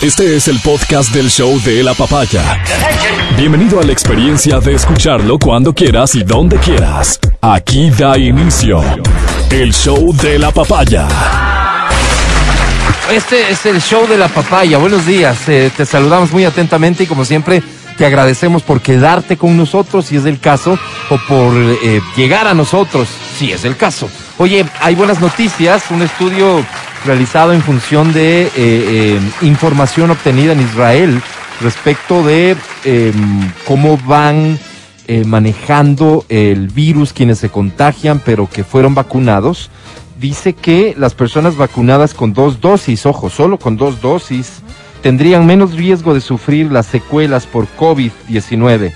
Este es el podcast del show de la papaya. Bienvenido a la experiencia de escucharlo cuando quieras y donde quieras. Aquí da inicio el show de la papaya. Este es el show de la papaya. Buenos días. Eh, te saludamos muy atentamente y como siempre te agradecemos por quedarte con nosotros si es el caso o por eh, llegar a nosotros si es el caso. Oye, hay buenas noticias. Un estudio realizado en función de eh, eh, información obtenida en Israel respecto de eh, cómo van eh, manejando el virus quienes se contagian pero que fueron vacunados. Dice que las personas vacunadas con dos dosis, ojo, solo con dos dosis, tendrían menos riesgo de sufrir las secuelas por COVID-19.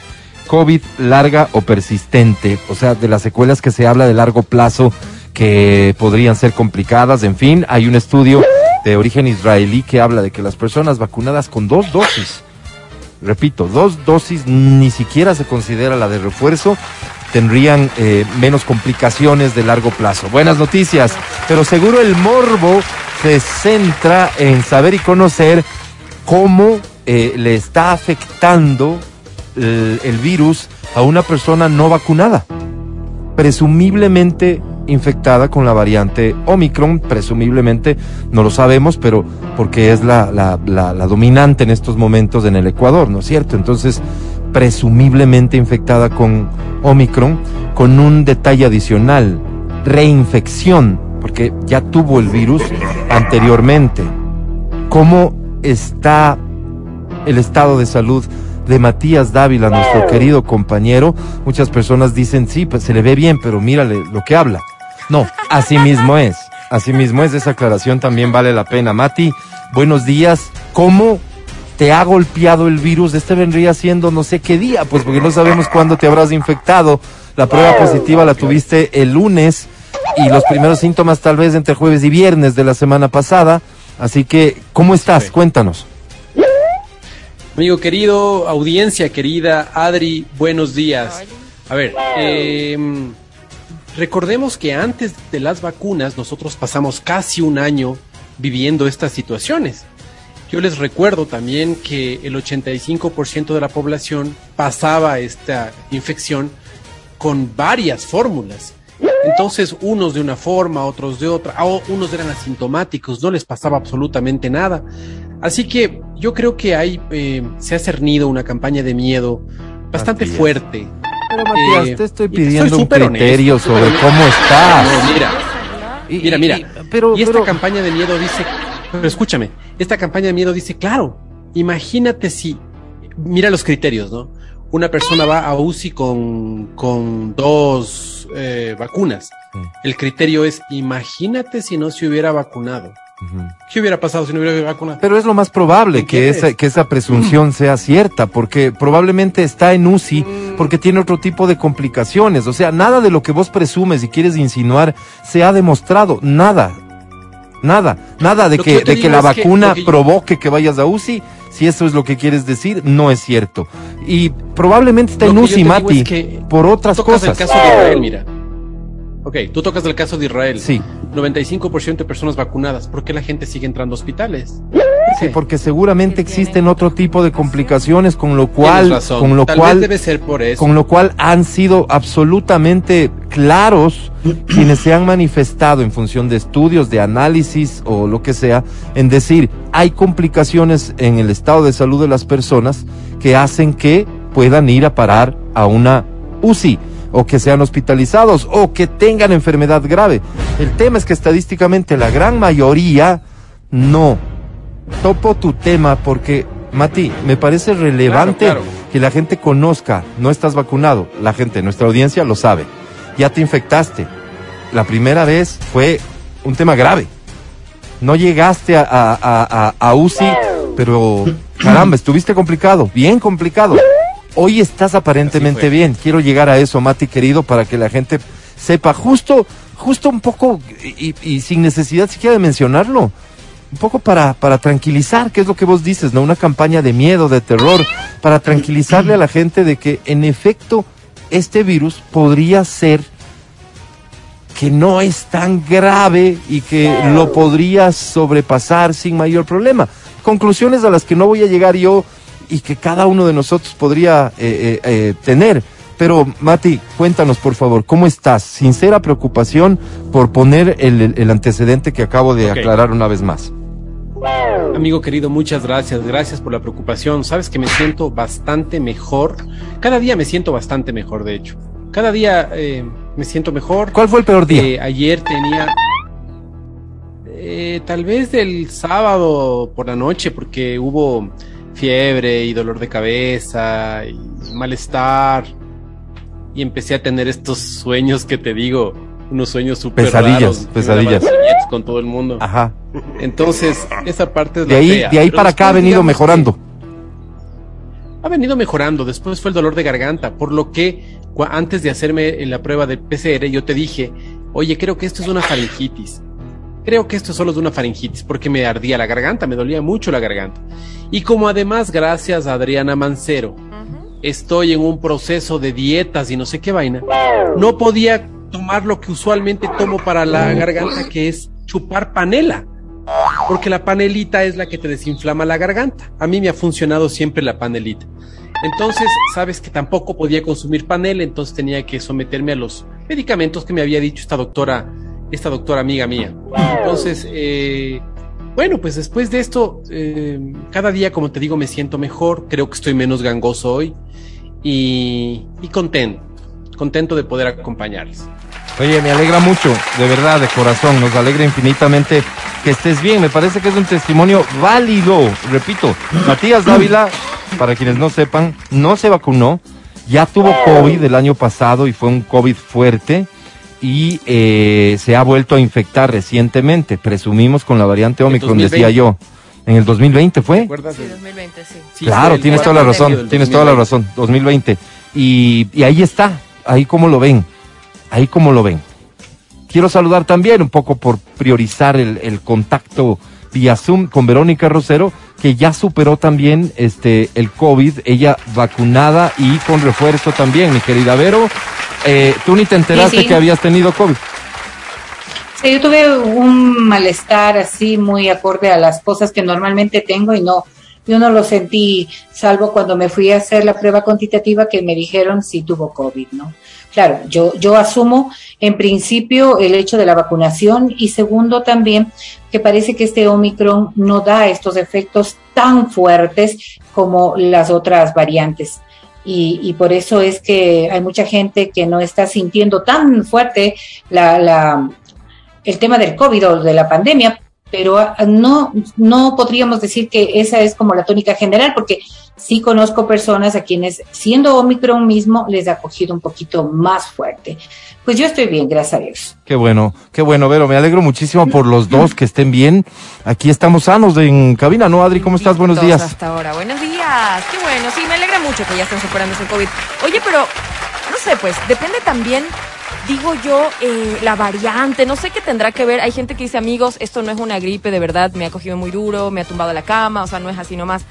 COVID larga o persistente, o sea, de las secuelas que se habla de largo plazo que podrían ser complicadas. En fin, hay un estudio de origen israelí que habla de que las personas vacunadas con dos dosis, repito, dos dosis ni siquiera se considera la de refuerzo, tendrían eh, menos complicaciones de largo plazo. Buenas noticias, pero seguro el morbo se centra en saber y conocer cómo eh, le está afectando el, el virus a una persona no vacunada, presumiblemente infectada con la variante Omicron, presumiblemente, no lo sabemos, pero porque es la, dominante en estos momentos en el Ecuador, ¿no es cierto? Entonces, presumiblemente infectada con Omicron, con un detalle adicional, reinfección, porque ya tuvo el virus anteriormente. ¿Cómo está el estado de salud de Matías Dávila, nuestro querido compañero? Muchas personas dicen, sí, pues se le ve bien, pero mírale lo que habla. No, así mismo es. Así mismo es, esa aclaración también vale la pena. Mati, buenos días. ¿Cómo te ha golpeado el virus? Este vendría siendo no sé qué día, pues porque no sabemos cuándo te habrás infectado. La prueba positiva la tuviste el lunes y los primeros síntomas tal vez entre jueves y viernes de la semana pasada. Así que, ¿cómo estás? Cuéntanos. Amigo querido, audiencia querida, Adri, buenos días. A ver, eh, recordemos que antes de las vacunas nosotros pasamos casi un año viviendo estas situaciones. Yo les recuerdo también que el 85% de la población pasaba esta infección con varias fórmulas. Entonces, unos de una forma, otros de otra, o unos eran asintomáticos, no les pasaba absolutamente nada. Así que yo creo que hay, eh, se ha cernido una campaña de miedo bastante fuerte. Pero Matías, eh, te estoy pidiendo un criterio honesto, sobre cómo estás. No, mira, mira, mira. Y, pero, y esta pero... campaña de miedo dice, pero escúchame, esta campaña de miedo dice, claro, imagínate si, mira los criterios, ¿no? Una persona va a UCI con, con dos eh, vacunas. El criterio es, imagínate si no se hubiera vacunado. ¿Qué hubiera pasado si no hubiera vacunado? Pero es lo más probable que esa, que esa presunción sea cierta, porque probablemente está en UCI porque tiene otro tipo de complicaciones. O sea, nada de lo que vos presumes y quieres insinuar se ha demostrado. Nada. Nada. Nada de que, que de que la vacuna que, que provoque que vayas a UCI. Si eso es lo que quieres decir, no es cierto. Y probablemente está en UCI, Mati, por otras cosas. El caso de Israel, mira. Ok, tú tocas el caso de Israel. Sí. 95% de personas vacunadas. ¿Por qué la gente sigue entrando a hospitales? Sí, porque seguramente existen otro tipo de complicaciones con lo cual, con lo Tal cual, vez debe ser por eso. con lo cual han sido absolutamente claros quienes se han manifestado en función de estudios, de análisis o lo que sea, en decir hay complicaciones en el estado de salud de las personas que hacen que puedan ir a parar a una UCI o que sean hospitalizados o que tengan enfermedad grave. El tema es que estadísticamente la gran mayoría no. Topo tu tema porque, Mati, me parece relevante claro, claro. que la gente conozca, no estás vacunado, la gente, nuestra audiencia lo sabe, ya te infectaste. La primera vez fue un tema grave. No llegaste a, a, a, a UCI, pero caramba, estuviste complicado, bien complicado. Hoy estás aparentemente bien. Quiero llegar a eso, Mati querido, para que la gente sepa justo, justo un poco y, y, sin necesidad siquiera de mencionarlo. Un poco para, para tranquilizar, que es lo que vos dices, ¿no? Una campaña de miedo, de terror, para tranquilizarle a la gente de que en efecto este virus podría ser que no es tan grave y que lo podrías sobrepasar sin mayor problema. conclusiones a las que no voy a llegar yo y que cada uno de nosotros podría eh, eh, eh, tener. Pero, Mati, cuéntanos, por favor, ¿cómo estás? Sincera preocupación por poner el, el- el antecedente que acabo de aclarar una vez más. Amigo querido, muchas gracias. Gracias por la preocupación. Sabes que me siento bastante mejor. Cada día me siento bastante mejor, de hecho. Cada día eh, me siento mejor. ¿Cuál fue el peor día? Eh, ayer tenía. eh, tal vez del sábado por la noche, porque hubo fiebre y dolor de cabeza y malestar. Y empecé a tener estos sueños que te digo, unos sueños súper Pesadillas, raros. pesadillas. con todo el mundo. Ajá. Entonces, esa parte es De la ahí, fea. de ahí para acá ha venido mejorando. Ha venido mejorando. Después fue el dolor de garganta, por lo que antes de hacerme la prueba del PCR, yo te dije, oye, creo que esto es una faringitis. Creo que esto solo es una faringitis, porque me ardía la garganta, me dolía mucho la garganta. Y como además, gracias a Adriana Mancero, estoy en un proceso de dietas y no sé qué vaina, no podía tomar lo que usualmente tomo para la garganta, que es chupar panela. Porque la panelita es la que te desinflama la garganta. A mí me ha funcionado siempre la panelita. Entonces, sabes que tampoco podía consumir panela, entonces tenía que someterme a los medicamentos que me había dicho esta doctora, esta doctora amiga mía. Entonces, eh, bueno, pues después de esto, eh, cada día, como te digo, me siento mejor, creo que estoy menos gangoso hoy y, y contento, contento de poder acompañarles. Oye, me alegra mucho, de verdad, de corazón, nos alegra infinitamente que estés bien. Me parece que es un testimonio válido. Repito, Matías Dávila, para quienes no sepan, no se vacunó, ya tuvo COVID el año pasado y fue un COVID fuerte y eh, se ha vuelto a infectar recientemente, presumimos con la variante Omicron, 2020. decía yo. En el 2020 ¿Te fue. Sí, de- 2020, sí. Sí, claro, tienes toda la razón, tienes toda la 2020. razón, 2020. Y, y ahí está, ahí como lo ven, ahí como lo ven. Quiero saludar también un poco por priorizar el, el contacto vía Zoom con Verónica Rosero, que ya superó también este el COVID, ella vacunada y con refuerzo también, mi querida Vero. Eh, Tú ni te enteraste Sí, sí. que habías tenido COVID. Sí, yo tuve un malestar así muy acorde a las cosas que normalmente tengo y no, yo no lo sentí, salvo cuando me fui a hacer la prueba cuantitativa que me dijeron si tuvo COVID, ¿no? Claro, yo, yo asumo en principio el hecho de la vacunación y segundo también que parece que este Omicron no da estos efectos tan fuertes como las otras variantes. Y, y por eso es que hay mucha gente que no está sintiendo tan fuerte la, la, el tema del COVID o de la pandemia, pero ah, no, no podríamos decir que esa es como la tónica general, porque sí conozco personas a quienes, siendo Omicron mismo, les ha cogido un poquito más fuerte. Pues yo estoy bien, gracias a Dios. Qué bueno, qué bueno, Vero. Me alegro muchísimo por los dos que estén bien. Aquí estamos sanos en cabina, ¿no, Adri? ¿Cómo estás? Buenos días. Hasta ahora. Buenos días. Qué bueno. Sí, me alegra mucho que ya estén superando ese COVID. Oye, pero no sé, pues depende también, digo yo, eh, la variante. No sé qué tendrá que ver. Hay gente que dice, amigos, esto no es una gripe, de verdad, me ha cogido muy duro, me ha tumbado a la cama, o sea, no es así nomás.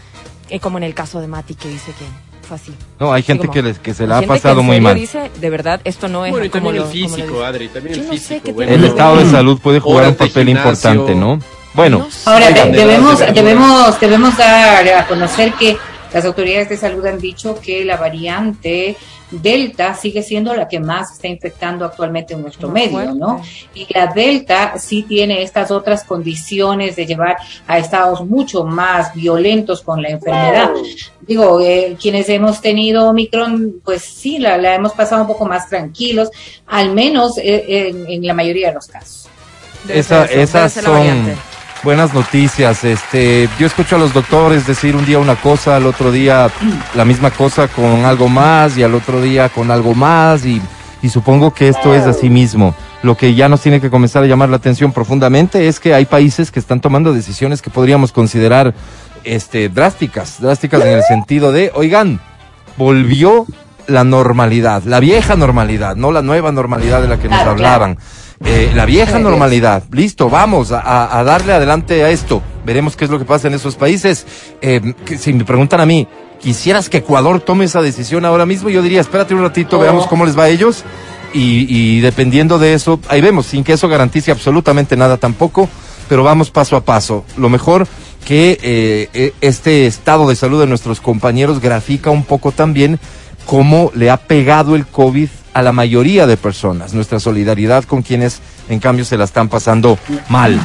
Eh, como en el caso de Mati, que dice que fue así. No, hay gente como- que, les, que se la ha pasado muy mal. dice, de verdad, esto no es Bueno, y como también lo- el como lo físico. Adri, también Yo el no sé físico. qué bueno. El estado de salud puede jugar un papel gimnasio. importante, ¿no? Bueno, No sé. Ahora, debemos, debemos, debemos dar a conocer que las autoridades de salud han dicho que la variante Delta sigue siendo la que más está infectando actualmente en nuestro Más medio, fuerte. ¿no? Y la Delta sí tiene estas otras condiciones de llevar a estados mucho más violentos con la enfermedad. Digo, eh, quienes hemos tenido Omicron, pues sí, la, la hemos pasado un poco más tranquilos, al menos eh, en- en la mayoría de los casos. Esa- esas son variante. Buenas noticias. Este, yo escucho a los doctores decir un día una cosa, al otro día la misma cosa con algo más y al otro día con algo más y, y supongo que esto es así mismo. Lo que ya nos tiene que comenzar a llamar la atención profundamente es que hay países que están tomando decisiones que podríamos considerar este, drásticas, drásticas en el sentido de, oigan, volvió la normalidad, la vieja normalidad, no la nueva normalidad de la que nos claro. Eh, la vieja normalidad, listo, vamos a, darle adelante a esto. Veremos qué es lo que pasa en esos países. Eh, que si me preguntan a mí, ¿quisieras que Ecuador tome esa decisión ahora mismo? Yo diría, espérate un ratito, Oh. veamos cómo les va a ellos. Y, y dependiendo de eso, ahí vemos, sin que eso garantice absolutamente nada tampoco, pero vamos paso a paso. Lo mejor que eh, eh, este estado de salud de nuestros compañeros grafica un poco también cómo le ha pegado el COVID a la mayoría de personas. Nuestra solidaridad con quienes en cambio se la están pasando mal.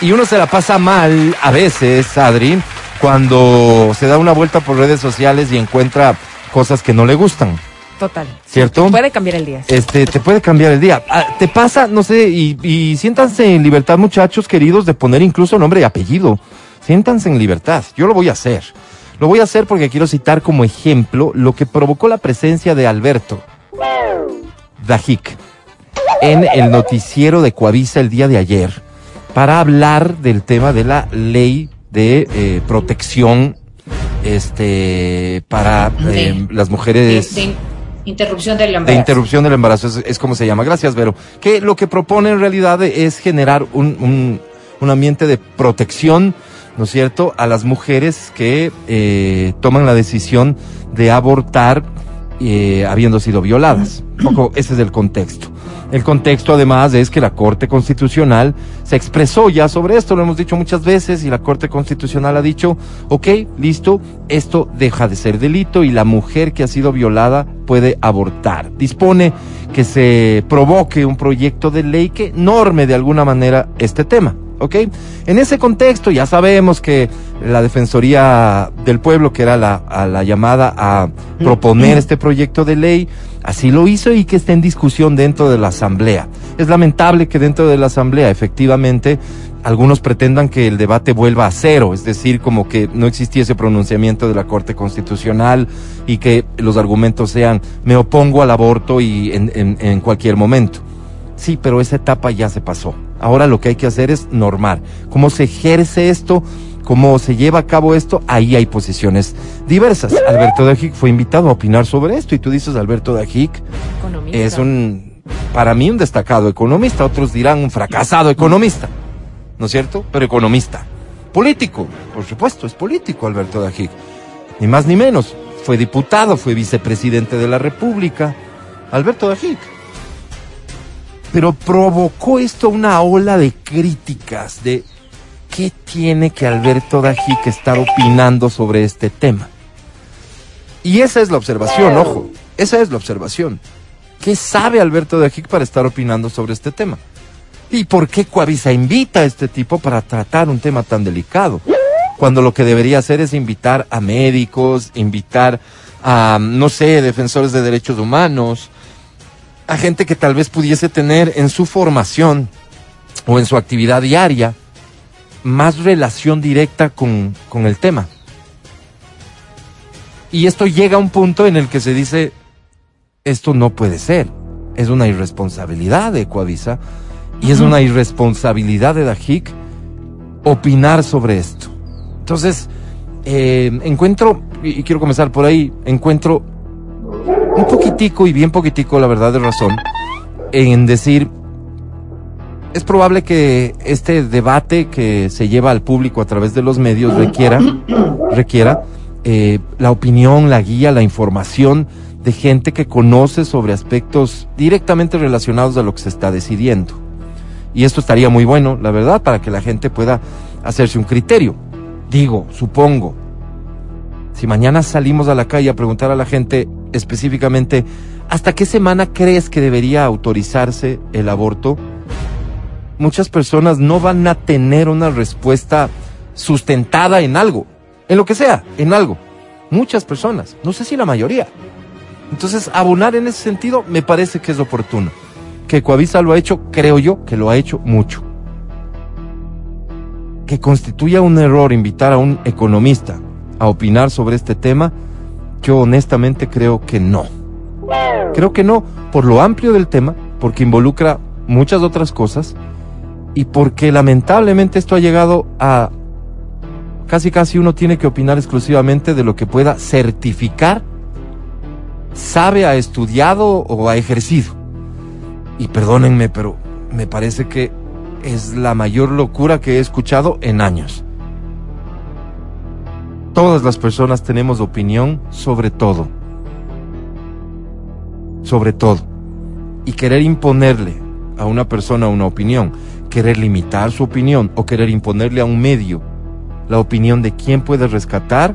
Y uno se la pasa mal a veces, Adri, cuando se da una vuelta por redes sociales y encuentra cosas que no le gustan. Total. ¿Cierto? Puede cambiar el día. Este, te puede cambiar el día. Ah, te pasa, no sé, y, y siéntanse en libertad, muchachos queridos, de poner incluso nombre y apellido. Siéntanse en libertad. Yo lo voy a hacer. Lo voy a hacer porque quiero citar como ejemplo lo que provocó la presencia de Alberto Dajik en el noticiero de Coavisa el día de ayer para hablar del tema de la ley de eh, protección este para De- eh, las De, mujeres de interrupción del de embarazo. interrupción del embarazo, es, es como se llama. Gracias, Vero. Que lo que propone en realidad es generar un, un, un ambiente de protección, ¿no es cierto?, a las mujeres que eh, toman la decisión de abortar eh, habiendo sido violadas. Un poco ese es el contexto. El contexto además es que la Corte Constitucional se expresó ya sobre esto, lo hemos dicho muchas veces, y la Corte Constitucional ha dicho, ok, listo, esto deja de ser delito y la mujer que ha sido violada puede abortar. Dispone que se provoque un proyecto de ley que norme de alguna manera este tema. ¿Ok? En ese contexto ya sabemos que la Defensoría del Pueblo, que era la, a la llamada a proponer este proyecto de ley, así lo hizo y que está en discusión dentro de la Asamblea. Es lamentable que dentro de la Asamblea, efectivamente, algunos pretendan que el debate vuelva a cero, es decir, como que no existiese pronunciamiento de la Corte Constitucional y que los argumentos sean me opongo al aborto y en, en, en cualquier momento. Sí, pero esa etapa ya se pasó. Ahora lo que hay que hacer es normar. ¿Cómo se ejerce esto? ¿Cómo se lleva a cabo esto? Ahí hay posiciones diversas. Alberto Dajic fue invitado a opinar sobre esto y tú dices, Alberto Dajic Economista. es un, para mí, un destacado economista. Otros dirán un fracasado economista. ¿No es cierto? Pero economista. Político, por supuesto, es político Alberto Dajic. Ni más ni menos. Fue diputado, fue vicepresidente de la República. Alberto Dajic pero provocó esto una ola de críticas de qué tiene que Alberto Dajic estar opinando sobre este tema. Y esa es la observación, ojo, esa es la observación. ¿Qué sabe Alberto Dajic para estar opinando sobre este tema? ¿Y por qué Coavisa invita a este tipo para tratar un tema tan delicado? Cuando lo que debería hacer es invitar a médicos, invitar a, no sé, defensores de derechos humanos, a gente que tal vez pudiese tener en su formación o en su actividad diaria más relación directa con, con el tema. Y esto llega a un punto en el que se dice, esto no puede ser, es una irresponsabilidad de Coavisa y es una irresponsabilidad de Dajic opinar sobre esto. Entonces, eh, encuentro, y y quiero comenzar por ahí, encuentro un poquitico y bien poquitico, la verdad de razón, en decir, es probable que este debate que se lleva al público a través de los medios requiera, requiera eh, la opinión, la guía, la información de gente que conoce sobre aspectos directamente relacionados a lo que se está decidiendo. Y esto estaría muy bueno, la verdad, para que la gente pueda hacerse un criterio. Digo, supongo, si mañana salimos a la calle a preguntar a la gente específicamente, ¿hasta qué semana crees que debería autorizarse el aborto? Muchas personas no van a tener una respuesta sustentada en algo, en lo que sea, en algo. Muchas personas, no sé si la mayoría. Entonces, abonar en ese sentido me parece que es oportuno. Que Coavisa lo ha hecho, creo yo que lo ha hecho mucho. Que constituya un error invitar a un economista a opinar sobre este tema, yo honestamente creo que no. Creo que no, por lo amplio del tema, porque involucra muchas otras cosas y porque lamentablemente esto ha llegado a casi casi uno tiene que opinar exclusivamente de lo que pueda certificar, sabe, ha estudiado o ha ejercido. Y perdónenme, pero me parece que es la mayor locura que he escuchado en años. Todas las personas tenemos opinión sobre todo. Sobre todo. Y querer imponerle a una persona una opinión, querer limitar su opinión o querer imponerle a un medio la opinión de quién puede rescatar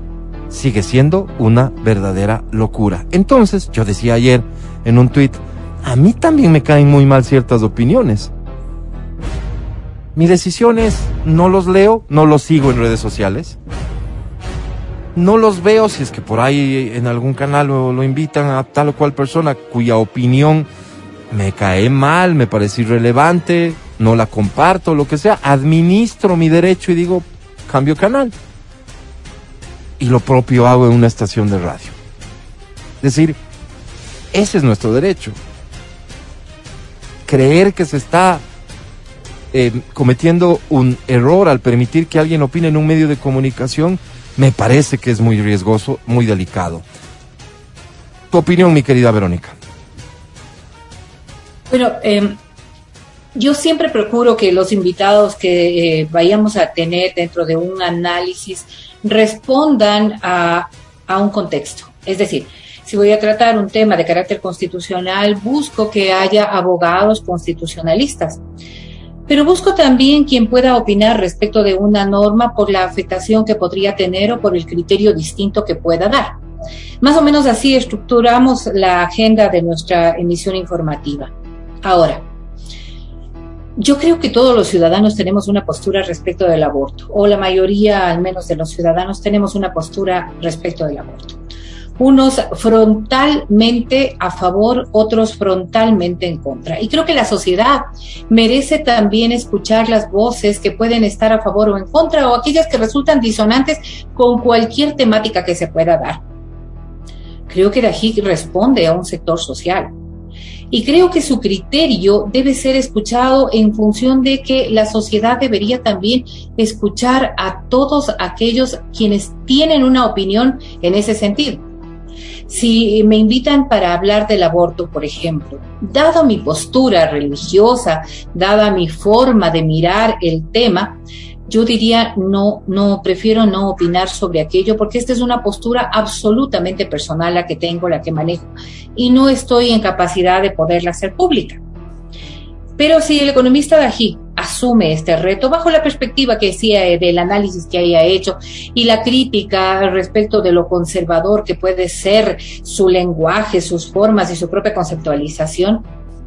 sigue siendo una verdadera locura. Entonces, yo decía ayer en un tuit, a mí también me caen muy mal ciertas opiniones. Mi decisión es, no los leo, no los sigo en redes sociales. No los veo si es que por ahí en algún canal lo, lo invitan a tal o cual persona cuya opinión me cae mal, me parece irrelevante, no la comparto, lo que sea. Administro mi derecho y digo, cambio canal. Y lo propio hago en una estación de radio. Es decir, ese es nuestro derecho. Creer que se está eh, cometiendo un error al permitir que alguien opine en un medio de comunicación me parece que es muy riesgoso, muy delicado. Tu opinión, mi querida Verónica. Bueno, eh, yo siempre procuro que los invitados que eh, vayamos a tener dentro de un análisis respondan a, a un contexto. Es decir, si voy a tratar un tema de carácter constitucional, busco que haya abogados constitucionalistas. Pero busco también quien pueda opinar respecto de una norma por la afectación que podría tener o por el criterio distinto que pueda dar. Más o menos así estructuramos la agenda de nuestra emisión informativa. Ahora, yo creo que todos los ciudadanos tenemos una postura respecto del aborto, o la mayoría al menos de los ciudadanos tenemos una postura respecto del aborto. Unos frontalmente a favor, otros frontalmente en contra. Y creo que la sociedad merece también escuchar las voces que pueden estar a favor o en contra, o aquellas que resultan disonantes con cualquier temática que se pueda dar. Creo que Dají responde a un sector social y creo que su criterio debe ser escuchado en función de que la sociedad debería también escuchar a todos aquellos quienes tienen una opinión en ese sentido. Si me invitan para hablar del aborto, por ejemplo, dado mi postura religiosa, dada mi forma de mirar el tema, yo diría no, no, prefiero no opinar sobre aquello porque esta es una postura absolutamente personal la que tengo, la que manejo y no estoy en capacidad de poderla hacer pública. Pero si el economista Dají asume este reto bajo la perspectiva que decía eh, del análisis que haya hecho y la crítica respecto de lo conservador que puede ser su lenguaje, sus formas y su propia conceptualización,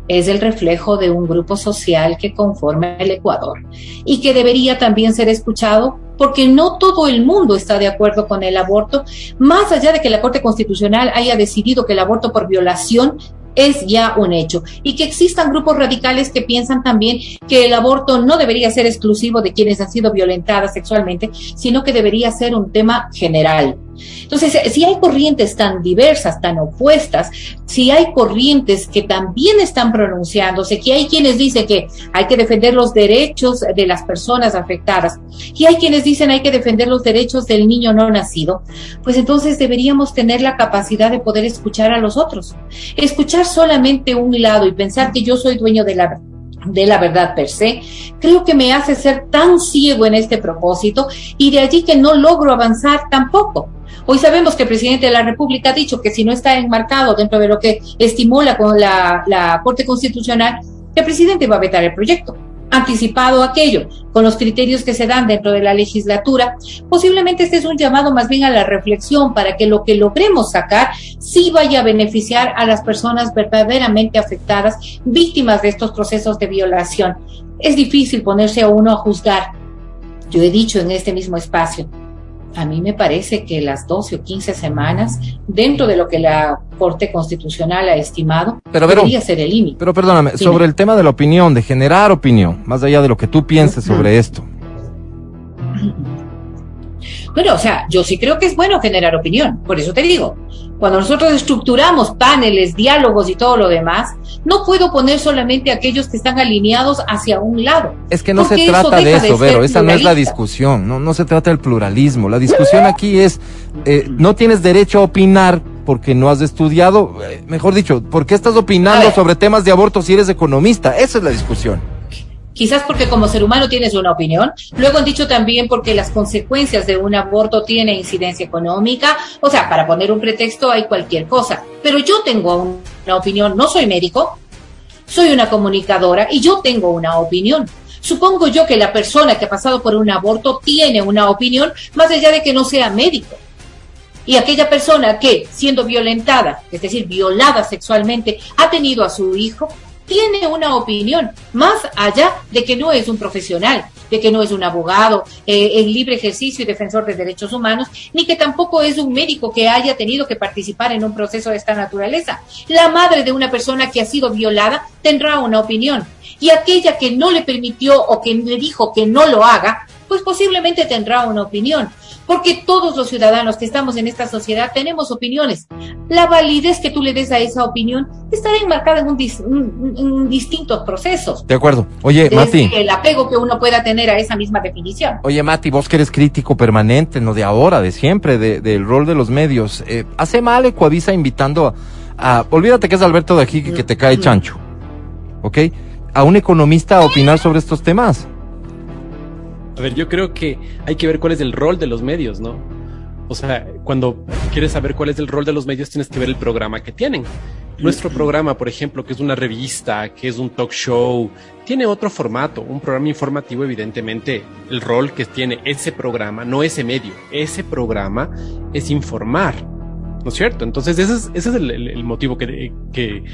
es el reflejo de un grupo social que conforma el Ecuador y que debería también ser escuchado porque no todo el mundo está de acuerdo con el aborto, más allá de que la Corte Constitucional haya decidido que el aborto por violación es ya un hecho y que existan grupos radicales que piensan también que el aborto no debería ser exclusivo de quienes han sido violentadas sexualmente, sino que debería ser un tema general. Entonces, si hay corrientes tan diversas, tan opuestas, si hay corrientes que también están pronunciándose, que hay quienes dicen que hay que defender los derechos de las personas afectadas y hay quienes dicen hay que defender los derechos del niño no nacido, pues entonces deberíamos tener la capacidad de poder escuchar a los otros. Escuchar solamente un lado y pensar que yo soy dueño de la de la verdad per se, creo que me hace ser tan ciego en este propósito y de allí que no logro avanzar tampoco. Hoy sabemos que el presidente de la República ha dicho que si no está enmarcado dentro de lo que estimula con la, la Corte Constitucional, el presidente va a vetar el proyecto anticipado aquello, con los criterios que se dan dentro de la legislatura, posiblemente este es un llamado más bien a la reflexión para que lo que logremos sacar sí vaya a beneficiar a las personas verdaderamente afectadas, víctimas de estos procesos de violación. Es difícil ponerse a uno a juzgar. Yo he dicho en este mismo espacio, a mí me parece que las 12 o 15 semanas, dentro de lo que la Corte Constitucional ha estimado, pero, debería ser el límite. Pero perdóname, sobre el tema de la opinión, de generar opinión, más allá de lo que tú pienses sobre esto. Bueno, o sea, yo sí creo que es bueno generar opinión, por eso te digo, cuando nosotros estructuramos paneles, diálogos y todo lo demás, no puedo poner solamente aquellos que están alineados hacia un lado. Es que no se trata de eso, Vero, esa no es la discusión, no, no se trata del pluralismo. La discusión aquí es, eh, no tienes derecho a opinar porque no has estudiado, eh, mejor dicho, ¿por qué estás opinando sobre temas de aborto si eres economista? Esa es la discusión quizás porque como ser humano tienes una opinión, luego han dicho también porque las consecuencias de un aborto tienen incidencia económica, o sea, para poner un pretexto hay cualquier cosa, pero yo tengo una opinión, no soy médico, soy una comunicadora y yo tengo una opinión. Supongo yo que la persona que ha pasado por un aborto tiene una opinión más allá de que no sea médico. Y aquella persona que, siendo violentada, es decir, violada sexualmente, ha tenido a su hijo, tiene una opinión, más allá de que no es un profesional, de que no es un abogado eh, en libre ejercicio y defensor de derechos humanos, ni que tampoco es un médico que haya tenido que participar en un proceso de esta naturaleza. La madre de una persona que ha sido violada tendrá una opinión y aquella que no le permitió o que le dijo que no lo haga, pues posiblemente tendrá una opinión porque todos los ciudadanos que estamos en esta sociedad tenemos opiniones. La validez que tú le des a esa opinión estará enmarcada en, un distintos procesos. De acuerdo. Oye, Mati. El apego que uno pueda tener a esa misma definición. Oye, Mati, vos que eres crítico permanente, no de ahora, de siempre, del rol de los medios. Eh, ¿Hace mal Ecuavisa invitando a, Olvídate que es Alberto de aquí que te cae chancho. ¿Ok? A un economista a opinar sobre estos temas. A ver, yo creo que hay que ver cuál es el rol de los medios, ¿no? O sea, cuando quieres saber cuál es el rol de los medios, tienes que ver el programa que tienen. Nuestro programa, por ejemplo, que es una revista, que es un talk show, tiene otro formato, un programa informativo, evidentemente, el rol que tiene ese programa, no ese medio, ese programa es informar, ¿no es cierto? Entonces, ese es, ese es el, motivo que, que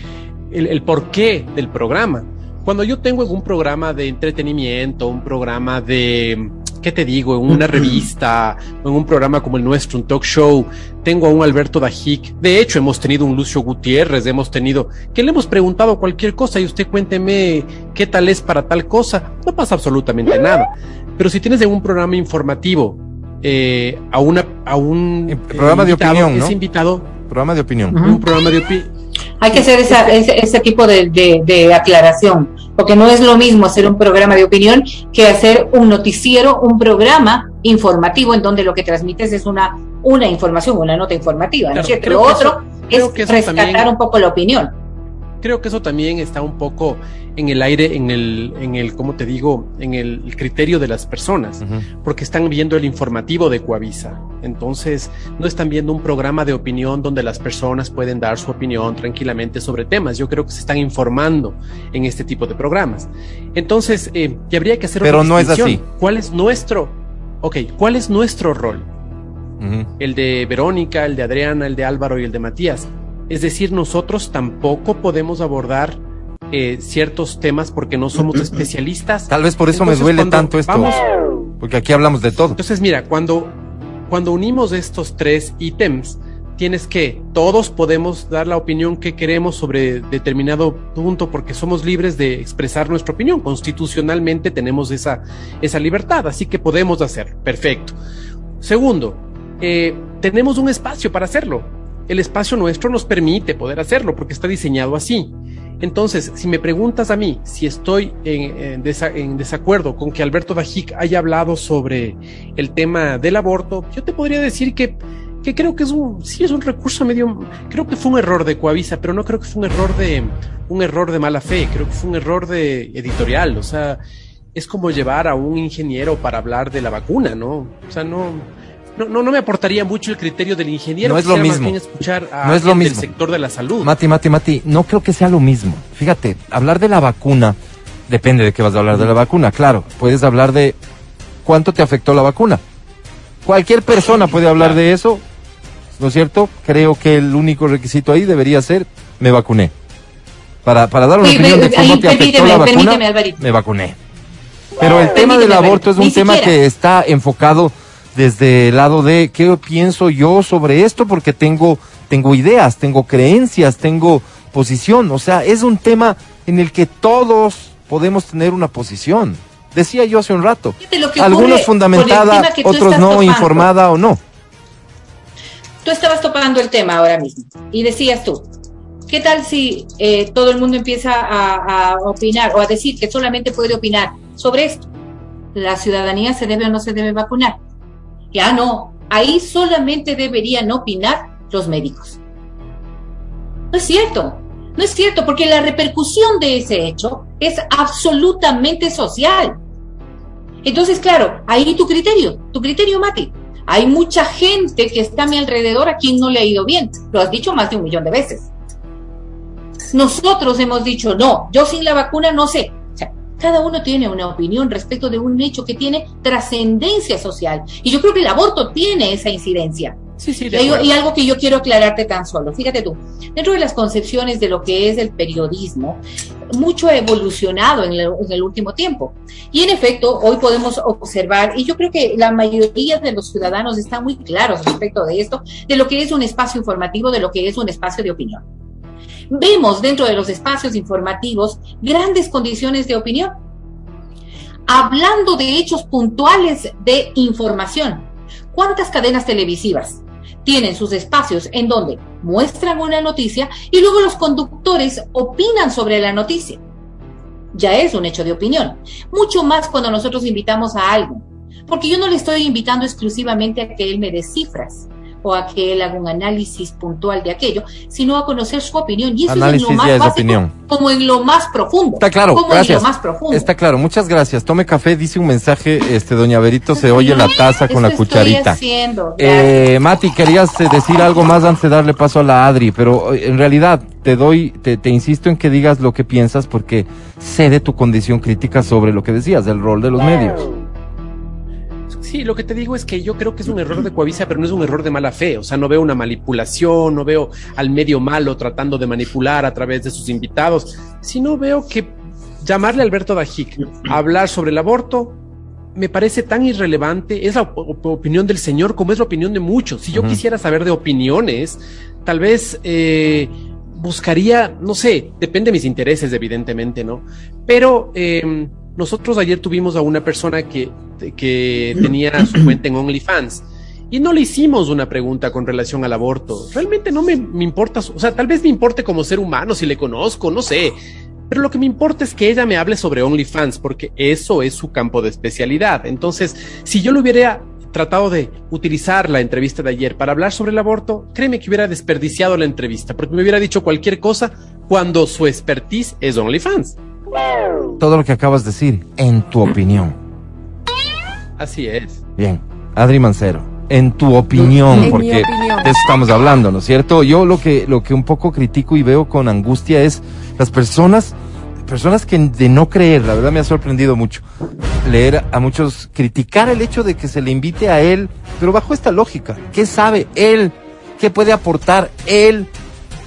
el, el porqué del programa. Cuando yo tengo un programa de entretenimiento, un programa de, ¿qué te digo? En una revista, en un programa como el nuestro, un talk show, tengo a un Alberto Dajic. De hecho, hemos tenido un Lucio Gutiérrez, hemos tenido, que le hemos preguntado cualquier cosa y usted cuénteme qué tal es para tal cosa. No pasa absolutamente nada. Pero si tienes en un programa informativo, eh, a una, a un programa de opinión, ¿no? invitado. Programa de opinión. Un programa de opinión hay que hacer esa, ese, tipo de, aclaración, porque no es lo mismo hacer un programa de opinión que hacer un noticiero, un programa informativo en donde lo que transmites es una, una información, una nota informativa. ¿no Lo otro es rescatar un poco la opinión creo que eso también está un poco en el aire, en el, en el, ¿cómo te digo? En el criterio de las personas, porque están viendo el informativo de Coavisa. Entonces, no están viendo un programa de opinión donde las personas pueden dar su opinión tranquilamente sobre temas. Yo creo que se están informando en este tipo de programas. Entonces, eh, habría que hacer Pero no es así. ¿Cuál es nuestro, ok, cuál es nuestro rol? El de Verónica, el de Adriana, el de Álvaro y el de Matías es decir, nosotros tampoco podemos abordar eh, ciertos temas porque no somos especialistas. Tal vez por eso me duele tanto esto. porque aquí hablamos de todo. Entonces, mira, cuando, cuando unimos estos tres ítems, tienes que todos podemos dar la opinión que queremos sobre determinado punto porque somos libres de expresar nuestra opinión. Constitucionalmente tenemos esa, esa libertad, así que podemos hacerlo. Perfecto. Segundo, eh, tenemos un espacio para hacerlo el espacio nuestro nos permite poder hacerlo porque está diseñado así. Entonces, si me preguntas a mí si estoy en, desacuerdo con que Alberto Dajic haya hablado sobre el tema del aborto, yo te podría decir que, que creo que es un, sí es un recurso medio, creo que fue un error de Coavisa, pero no creo que fue un error de, un error de mala fe, creo que fue un error de editorial, o sea, es como llevar a un ingeniero para hablar de la vacuna, ¿no? O sea, no, no, no, me aportaría mucho el criterio del ingeniero. No es lo mismo. escuchar a no es lo mismo. del sector de la salud. Mati, Mati, Mati, no creo que sea lo mismo. Fíjate, hablar de la vacuna, depende de qué vas a hablar de la vacuna, claro. Puedes hablar de cuánto te afectó la vacuna. Cualquier persona puede hablar de eso, ¿no es cierto? Creo que el único requisito ahí debería ser me vacuné. Para, para dar una opinión de cómo te afectó la vacuna, me vacuné. Pero el tema del aborto es un tema que está enfocado desde el lado de qué pienso yo sobre esto, porque tengo, tengo ideas, tengo creencias, tengo posición. O sea, es un tema en el que todos podemos tener una posición. Decía yo hace un rato, algunos fundamentada, otros no, informada o no. Tú estabas topando el tema ahora mismo y decías tú, ¿qué tal si eh, todo el mundo empieza a, a opinar o a decir que solamente puede opinar sobre esto? ¿La ciudadanía se debe o no se debe vacunar? Ya no, ahí solamente deberían opinar los médicos. No es cierto, no es cierto, porque la repercusión de ese hecho es absolutamente social. Entonces, claro, ahí tu criterio, tu criterio, Mati. Hay mucha gente que está a mi alrededor a quien no le ha ido bien. Lo has dicho más de un millón de veces. Nosotros hemos dicho, no, yo sin la vacuna no sé. Cada uno tiene una opinión respecto de un hecho que tiene trascendencia social. Y yo creo que el aborto tiene esa incidencia. Sí, sí, Y, y algo que yo quiero aclararte tan solo. Fíjate tú, dentro de las concepciones de lo que es el periodismo, mucho ha evolucionado en, el- en el último tiempo. Y en efecto, hoy podemos observar, y yo creo que la mayoría de los ciudadanos están muy claros respecto de esto, de lo que es un espacio informativo, de lo que es un espacio de opinión. Vemos dentro de los espacios informativos grandes condiciones de opinión. Hablando de hechos puntuales de información, ¿cuántas cadenas televisivas tienen sus espacios en donde muestran una noticia y luego los conductores opinan sobre la noticia? Ya es un hecho de opinión. Mucho más cuando nosotros invitamos a alguien. Porque yo no le estoy invitando exclusivamente a que él me dé cifras o a que él haga un análisis puntual de aquello, sino a conocer su opinión. Y eso Análisis es en lo más básico, opinión. como en lo más profundo. Está claro, como gracias. en lo más profundo. Está claro, muchas gracias. Tome café, dice un mensaje, este, doña Berito, se oye la taza con la Eso cucharita. haciendo, Eh, Mati, querías eh, decir algo más antes de darle paso a la Adri, pero eh, en realidad te doy, te, te insisto en que digas lo que piensas porque sé de tu condición crítica sobre lo que decías, del rol de los medios. Sí, lo que te digo es que yo creo que es un error de Coavisa, pero no es un error de mala fe. O sea, no veo una manipulación, no veo al medio malo tratando de manipular a través de sus invitados, sino veo que llamarle a Alberto Dajic a hablar sobre el aborto me parece tan irrelevante. Es la op- op- opinión del señor como es la opinión de muchos. Si yo quisiera saber de opiniones, tal vez eh, buscaría, no sé, depende de mis intereses, evidentemente, ¿no? Pero eh, nosotros ayer tuvimos a una persona que, que tenía su cuenta en OnlyFans y no le hicimos una pregunta con relación al aborto. Realmente no me, me importa, o sea, tal vez me importe como ser humano si le conozco, no sé. Pero lo que me importa es que ella me hable sobre OnlyFans, porque eso es su campo de especialidad. Entonces, si yo le hubiera tratado de utilizar la entrevista de ayer para hablar sobre el aborto, créeme que hubiera desperdiciado la entrevista, porque me hubiera dicho cualquier cosa cuando su expertise es OnlyFans. Todo lo que acabas de decir, en tu opinión. Así es. Bien, Adri Mancero, en tu opinión, En porque opinión. de eso estamos hablando, ¿no es cierto? Yo lo que, lo que un poco critico y veo con angustia es las personas, personas que de no creer, la verdad me ha sorprendido mucho, leer a muchos, criticar el hecho de que se le invite a él, pero bajo esta lógica, ¿qué sabe él? ¿Qué puede aportar él?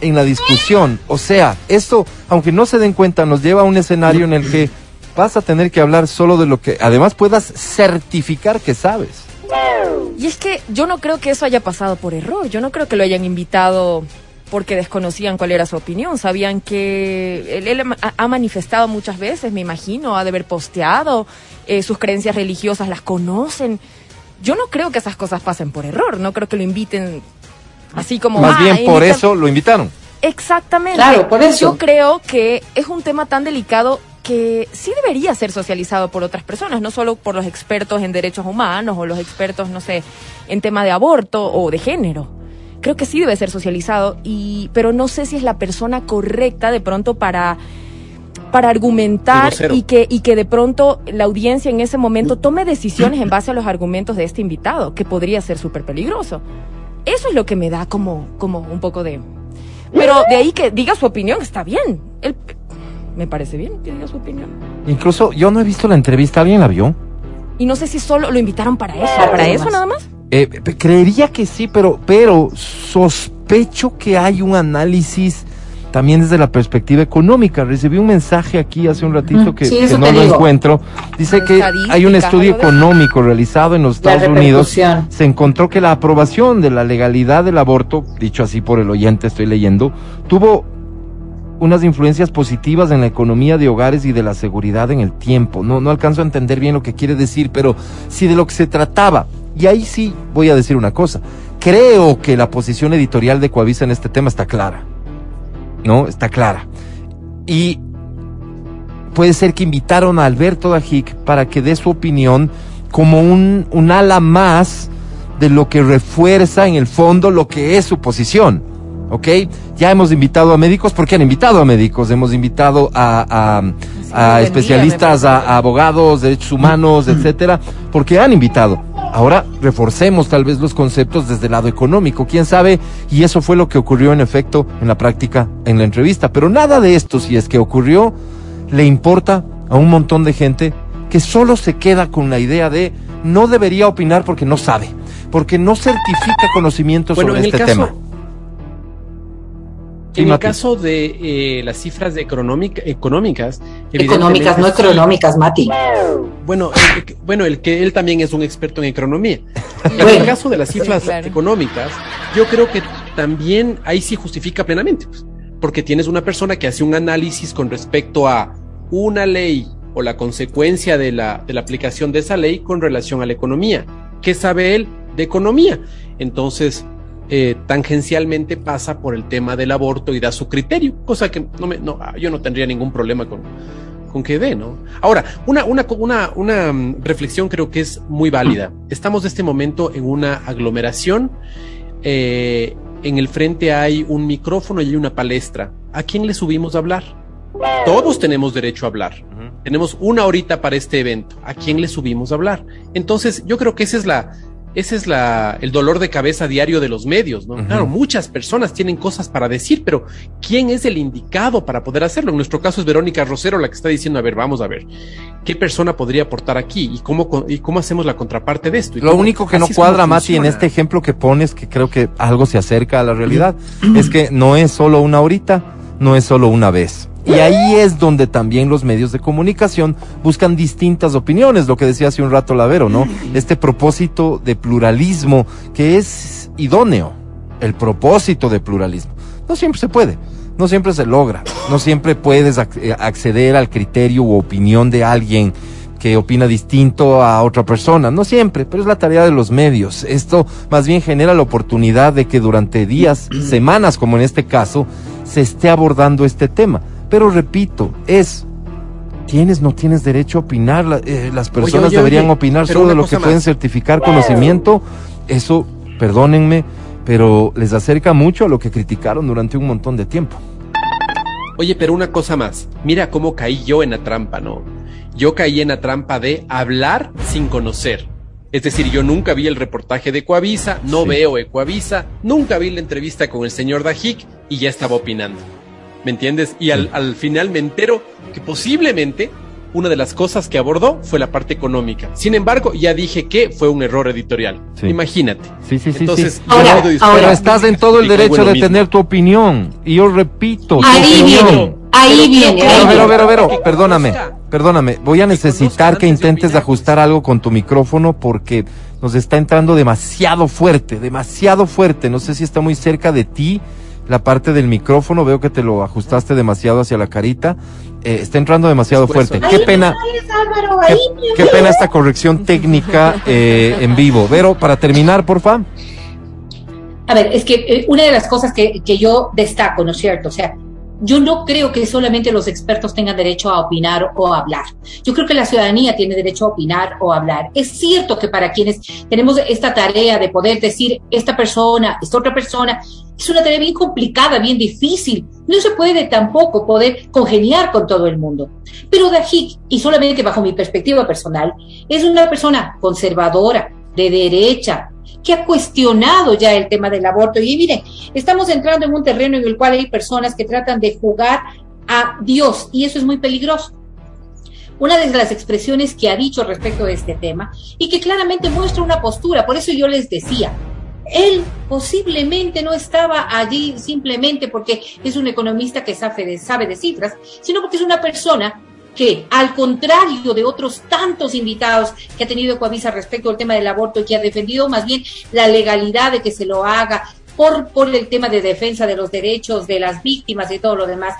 En la discusión. O sea, esto, aunque no se den cuenta, nos lleva a un escenario en el que vas a tener que hablar solo de lo que además puedas certificar que sabes. Y es que yo no creo que eso haya pasado por error. Yo no creo que lo hayan invitado porque desconocían cuál era su opinión. Sabían que él, ha manifestado muchas veces, me imagino, ha de haber posteado, eh, sus creencias religiosas las conocen. Yo no creo que esas cosas pasen por error. No creo que lo inviten así como... Más "Ah, bien por invita-". eso lo invitaron. Exactamente. Claro, por eso. Yo creo que es un tema tan delicado que sí debería ser socializado por otras personas, no solo por los expertos en derechos humanos o los expertos, no sé, en tema de aborto o de género. Creo que sí debe ser socializado, y, pero no sé si es la persona correcta de pronto para, para argumentar y que, y que de pronto la audiencia en ese momento tome decisiones en base a los argumentos de este invitado, que podría ser súper peligroso. Eso es lo que me da como, como un poco de... Pero de ahí que diga su opinión está bien. Él- me parece bien que diga su opinión. Incluso yo no he visto la entrevista, ¿alguien la vio? Y no sé si solo lo invitaron para eso. ¿Para eso nada más? Eh, creería que sí, pero, pero sospecho que hay un análisis también desde la perspectiva económica. Recibí un mensaje aquí hace un ratito Mm, que, sí, que eso no lo digo. encuentro. Dice que hay un estudio económico realizado en los Estados Unidos. Se encontró que la aprobación de la legalidad del aborto, dicho así por el oyente, estoy leyendo, tuvo unas influencias positivas en la economía de hogares y de la seguridad en el tiempo. No, no alcanzo a entender bien lo que quiere decir, pero si de lo que se trataba, y ahí sí voy a decir una cosa, creo que la posición editorial de Coavisa en este tema está clara. ¿No? Está clara. Y puede ser que invitaron a Alberto Dajic para que dé su opinión como un, un ala más de lo que refuerza en el fondo lo que es su posición. ¿Ok? Ya hemos invitado a médicos, porque han invitado a médicos, hemos invitado a, a- especialistas, a, a abogados, derechos humanos, etcétera, porque han invitado. Ahora reforcemos tal vez los conceptos desde el lado económico, quién sabe, y eso fue lo que ocurrió en efecto en la práctica, en la entrevista. Pero nada de esto, si es que ocurrió, le importa a un montón de gente que solo se queda con la idea de no debería opinar porque no sabe, porque no certifica conocimientos Bueno, sobre en el este caso- tema. En el caso de eh, las cifras de económica- económicas, Económicas, no económicas, Mati. Bueno, el, bueno, el que él también es un experto en economía. En Bueno. el caso de las cifras Sí, claro. económicas, yo creo que también ahí sí justifica plenamente, pues, porque tienes una persona que hace un análisis con respecto a una ley o la consecuencia de la, de la aplicación de esa ley con relación a la economía. ¿Qué sabe él de economía? Entonces, eh, tangencialmente pasa por el tema del aborto y da su criterio, cosa que no me, no, yo no tendría ningún problema con, con que dé, ¿no? Ahora, una, una, una, una mm, reflexión creo que es muy válida. Estamos en este momento en una aglomeración. eh, en el frente hay un micrófono y una palestra. ¿A quién le subimos a hablar? Todos tenemos derecho a hablar. Tenemos una horita para este evento. ¿A quién le subimos a hablar? Entonces, yo creo que ese es la, ese es la, el dolor de cabeza diario de los medios, ¿no? Claro, muchas personas tienen cosas para decir, pero ¿quién es el indicado para poder hacerlo? En nuestro caso es Verónica Rosero la que está diciendo, a ver, vamos a ver, ¿qué persona podría aportar aquí? ¿Y cómo, y cómo hacemos la contraparte de esto? ¿Y Lo cómo- único que no cuadra, Mati, en este ejemplo que pones, que creo que algo se acerca a la realidad, es que no es solo una horita, no es solo una vez. Y ahí es donde también los medios de comunicación buscan distintas opiniones, lo que decía hace un rato Lavero, ¿no? Este propósito de pluralismo que es idóneo, el propósito de pluralismo. No siempre se puede, no siempre se logra, no siempre puedes eh, acceder al criterio u opinión de alguien que opina distinto a otra persona. No siempre, pero es la tarea de los medios. Esto más bien genera la oportunidad de que durante días, semanas, como en este caso, se esté abordando este tema. Pero repito, es... Tienes, no tienes derecho a opinar. La- eh, las personas oye, deberían oye, opinar solo de lo que pueden certificar conocimiento. Eso, perdónenme, pero les acerca mucho a lo que criticaron durante un montón de tiempo. Oye, pero una cosa más. Mira cómo caí yo en la trampa, ¿no? Yo caí en la trampa de hablar sin conocer. Es decir, yo nunca vi el reportaje de Ecuavisa, no Sí. veo Ecuavisa, nunca vi la entrevista con el señor Dajik y ya estaba opinando. ¿Me entiendes? Y al, al final me entero que posiblemente una de las cosas que abordó fue la parte económica. Sin embargo, ya dije que fue un error editorial. Sí. Imagínate. Sí, sí, sí, Entonces, sí. yo Ahora, ahora- Pero estás en todo el derecho bueno, de mismo. tener tu opinión. Y yo repito, tu Ahí opinión. viene, ahí Pero viene, Pero, pero, pero, perdóname, perdóname. Voy a necesitar que intentes ajustar algo con tu micrófono porque nos está entrando demasiado fuerte, demasiado fuerte. No sé si está muy cerca de ti la parte del micrófono. Veo que te lo ajustaste demasiado hacia la carita. Eh, está entrando demasiado Por fuerte. Qué pena, qué, pena esta corrección técnica eh, en vivo. Vero, para terminar, porfa. A ver, es que eh, una de las cosas que, que yo destaco, ¿no es cierto? O sea, yo no creo que solamente los expertos tengan derecho a opinar o a hablar. Yo creo que la ciudadanía tiene derecho a opinar o a hablar. Es cierto que para quienes tenemos esta tarea de poder decir esta persona, esta otra persona, es una tarea bien complicada, bien difícil. No se puede tampoco poder congeniar con todo el mundo. Pero Dajik, y solamente bajo mi perspectiva personal, es una persona conservadora, de derecha, que ha cuestionado ya el tema del aborto. Y miren, estamos entrando en un terreno en el cual hay personas que tratan de jugar a Dios y eso es muy peligroso. Una de las expresiones que ha dicho respecto de este tema y que claramente muestra una postura, por eso yo les decía, él posiblemente no estaba allí simplemente porque es un economista que sabe de, sabe de cifras, sino porque es una persona que, al contrario de otros tantos invitados que ha tenido Coavisa respecto al tema del aborto y que ha defendido más bien la legalidad de que se lo haga por, por el tema de defensa de los derechos de las víctimas y todo lo demás,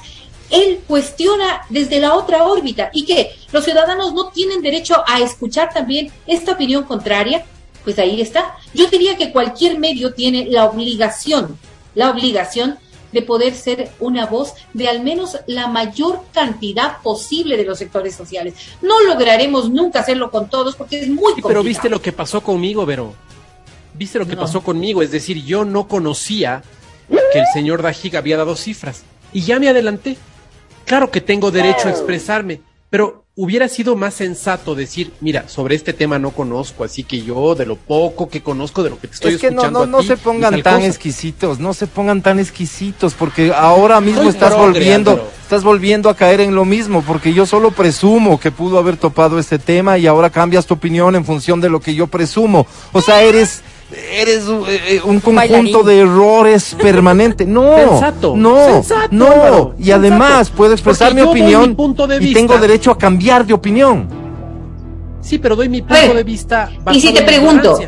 él cuestiona desde la otra órbita. Y que los ciudadanos no tienen derecho a escuchar también esta opinión contraria, pues ahí está. Yo diría que cualquier medio tiene la obligación, la obligación de poder ser una voz de al menos la mayor cantidad posible de los sectores sociales. No lograremos nunca hacerlo con todos porque es muy Sí, complicado. pero viste lo que pasó conmigo, Vero. Viste lo que No. pasó conmigo, es decir, yo no conocía que el señor Dajig había dado cifras y ya me adelanté. Claro que tengo derecho a expresarme, pero hubiera sido más sensato decir, mira, sobre este tema no conozco, así que yo de lo poco que conozco, de lo que te estoy es que no, escuchando no, a no ti, se pongan tan cosa". exquisitos, no se pongan tan exquisitos, porque ahora mismo Soy estás progre, volviendo, estás volviendo a caer en lo mismo, porque yo solo presumo que pudo haber topado ese tema y ahora cambias tu opinión en función de lo que yo presumo. O sea, eres eres eh, un conjunto Bailarín. de errores permanente. No, Sensato, no, sensato, no. Álvaro, y además sensato. puedo expresar mi opinión mi punto de y vista. tengo derecho a cambiar de opinión. Sí, pero doy mi punto ver, de vista. Y si te pregunto,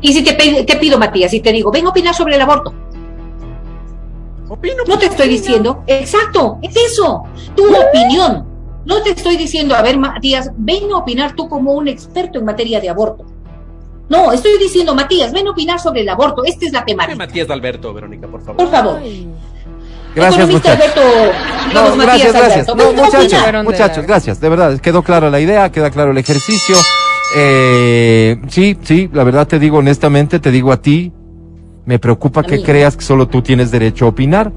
y si te, pido, Matías, y te digo, ven a opinar sobre el aborto. Opino, No te estoy diciendo, exacto, es eso, tu opinión. No te estoy diciendo, a ver, Matías, ven a opinar tú como un experto en materia de aborto. No, estoy diciendo, Matías, ven a opinar sobre el aborto. Esta es la temática. Matías de Alberto, Verónica, por favor. Por favor. Ay. Gracias, Economista muchachos. Alberto, digamos, No, Matías gracias, gracias. Alberto. No, muchachos, muchachos, gracias. De verdad, quedó clara la idea, queda claro el ejercicio. Eh, sí, sí, la verdad te digo honestamente, te digo a ti, me preocupa A que mí. creas que solo tú tienes derecho a opinar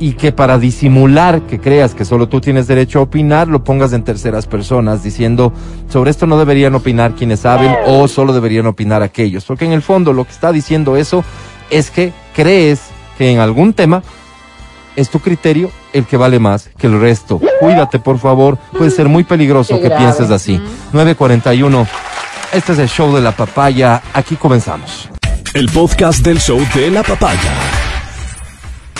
y que para disimular que creas que solo tú tienes derecho a opinar, lo pongas en terceras personas diciendo sobre esto no deberían opinar quienes saben o solo deberían opinar aquellos. Porque en el fondo lo que está diciendo eso es que crees que en algún tema es tu criterio el que vale más que el resto. Cuídate, por favor. Puede ser muy peligroso Qué que grave. pienses así. 941. Este es el show de la papaya. Aquí comenzamos. El podcast del show de la papaya.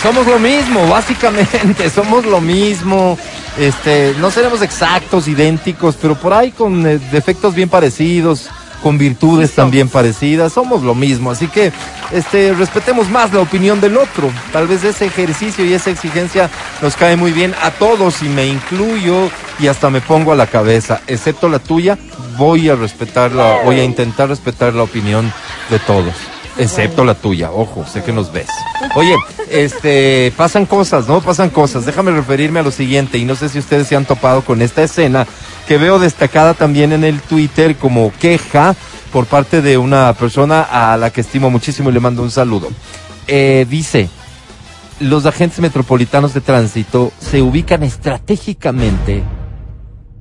Somos lo mismo, básicamente, somos lo mismo. Este, no seremos exactos, idénticos, pero por ahí con eh, defectos bien parecidos, con virtudes también parecidas, somos lo mismo. Así que, este, respetemos más la opinión del otro. Tal vez ese ejercicio y esa exigencia nos cae muy bien a todos y me incluyo y hasta me pongo a la cabeza, excepto la tuya. Voy a respetarla, voy a intentar respetar la opinión de todos. Excepto la tuya, ojo, sé que nos ves. Oye, este, pasan cosas, ¿no? Pasan cosas. Déjame referirme a lo siguiente, y no sé si ustedes se han topado con esta escena que veo destacada también en el Twitter como queja por parte de una persona a la que estimo muchísimo y le mando un saludo. Eh, dice, los agentes metropolitanos de tránsito se ubican estratégicamente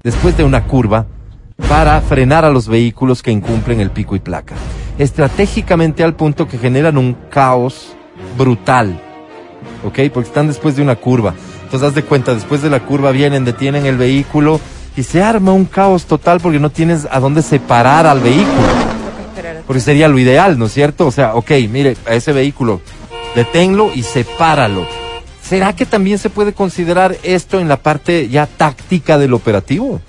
después de una curva para frenar a los vehículos que incumplen el pico y placa. Estratégicamente al punto que generan un caos brutal. ¿Ok? Porque están después de una curva. Entonces, haz de cuenta, después de la curva vienen, detienen el vehículo y se arma un caos total porque no tienes a dónde separar al vehículo. Porque sería lo ideal, ¿no es cierto? O sea, ok, mire, a ese vehículo, deténlo y sepáralo. ¿Será que también se puede considerar esto en la parte ya táctica del operativo?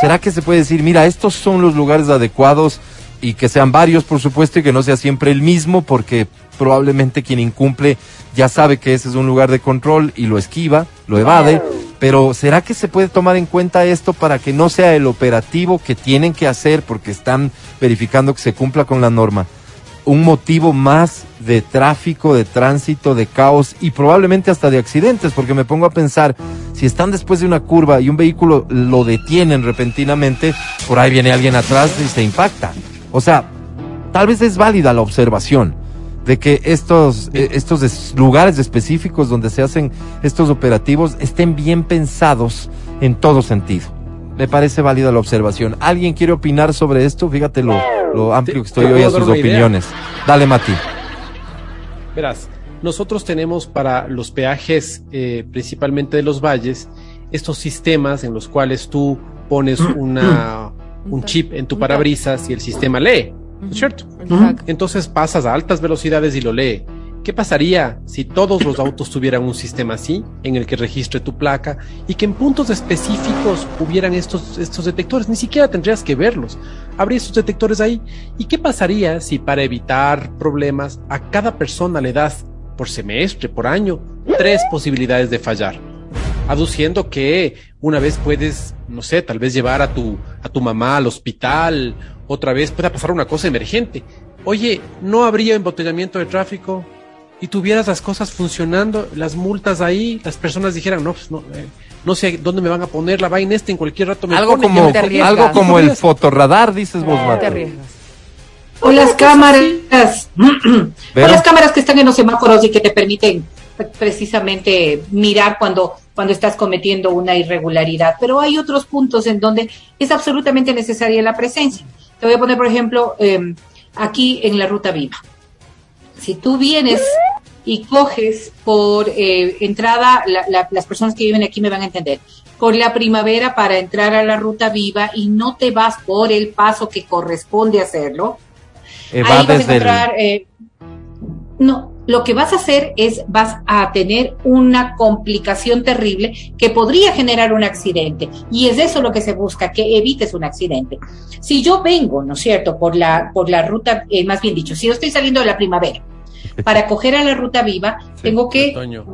¿Será que se puede decir, mira, estos son los lugares adecuados y que sean varios, por supuesto, y que no sea siempre el mismo, porque probablemente quien incumple ya sabe que ese es un lugar de control y lo esquiva, lo evade, pero ¿será que se puede tomar en cuenta esto para que no sea el operativo que tienen que hacer porque están verificando que se cumpla con la norma? Un motivo más de tráfico, de tránsito, de caos y probablemente hasta de accidentes, porque me pongo a pensar, si están después de una curva y un vehículo lo detienen repentinamente, por ahí viene alguien atrás y se impacta. O sea, tal vez es válida la observación de que estos, eh, estos es- lugares específicos donde se hacen estos operativos estén bien pensados en todo sentido. Me parece válida la observación. ¿Alguien quiere opinar sobre esto? Fíjate lo, lo amplio que estoy hoy a sus idea. opiniones. Dale, Mati. Verás, nosotros tenemos para los peajes, eh, principalmente de los valles, estos sistemas en los cuales tú pones una, un chip en tu parabrisas y el sistema lee, ¿no es cierto? Exacto. Entonces pasas a altas velocidades y lo lee. ¿Qué pasaría si todos los autos tuvieran un sistema así, en el que registre tu placa y que en puntos específicos hubieran estos, estos detectores? Ni siquiera tendrías que verlos. Habría estos detectores ahí. ¿Y qué pasaría si para evitar problemas a cada persona le das por semestre, por año, tres posibilidades de fallar? Aduciendo que una vez puedes, no sé, tal vez llevar a tu, a tu mamá al hospital, otra vez pueda pasar una cosa emergente. Oye, ¿no habría embotellamiento de tráfico? Y tuvieras las cosas funcionando, las multas ahí, las personas dijeran, no, pues no, eh, no sé dónde me van a poner la vaina esta, en cualquier rato me Algo ponen, como, me- algo como el fotorradar, dices vos, arriesgas. O las cámaras, o las cámaras que están en los semáforos y que te permiten precisamente mirar cuando, cuando estás cometiendo una irregularidad. Pero hay otros puntos en donde es absolutamente necesaria la presencia. Te voy a poner, por ejemplo, em, aquí en la ruta viva. Si tú vienes y coges por eh, entrada, las personas que viven aquí me van a entender, por la primavera para entrar a la ruta viva y no te vas por el paso que corresponde hacerlo, Eh, ahí va vas a el- encontrar, eh, no, lo que vas a hacer es vas a tener una complicación terrible que podría generar un accidente y es eso lo que se busca que evites un accidente. Si yo vengo, ¿no es cierto?, por la por la ruta, eh, más bien dicho, si yo estoy saliendo de la primavera para coger a la ruta viva, tengo que Otoño.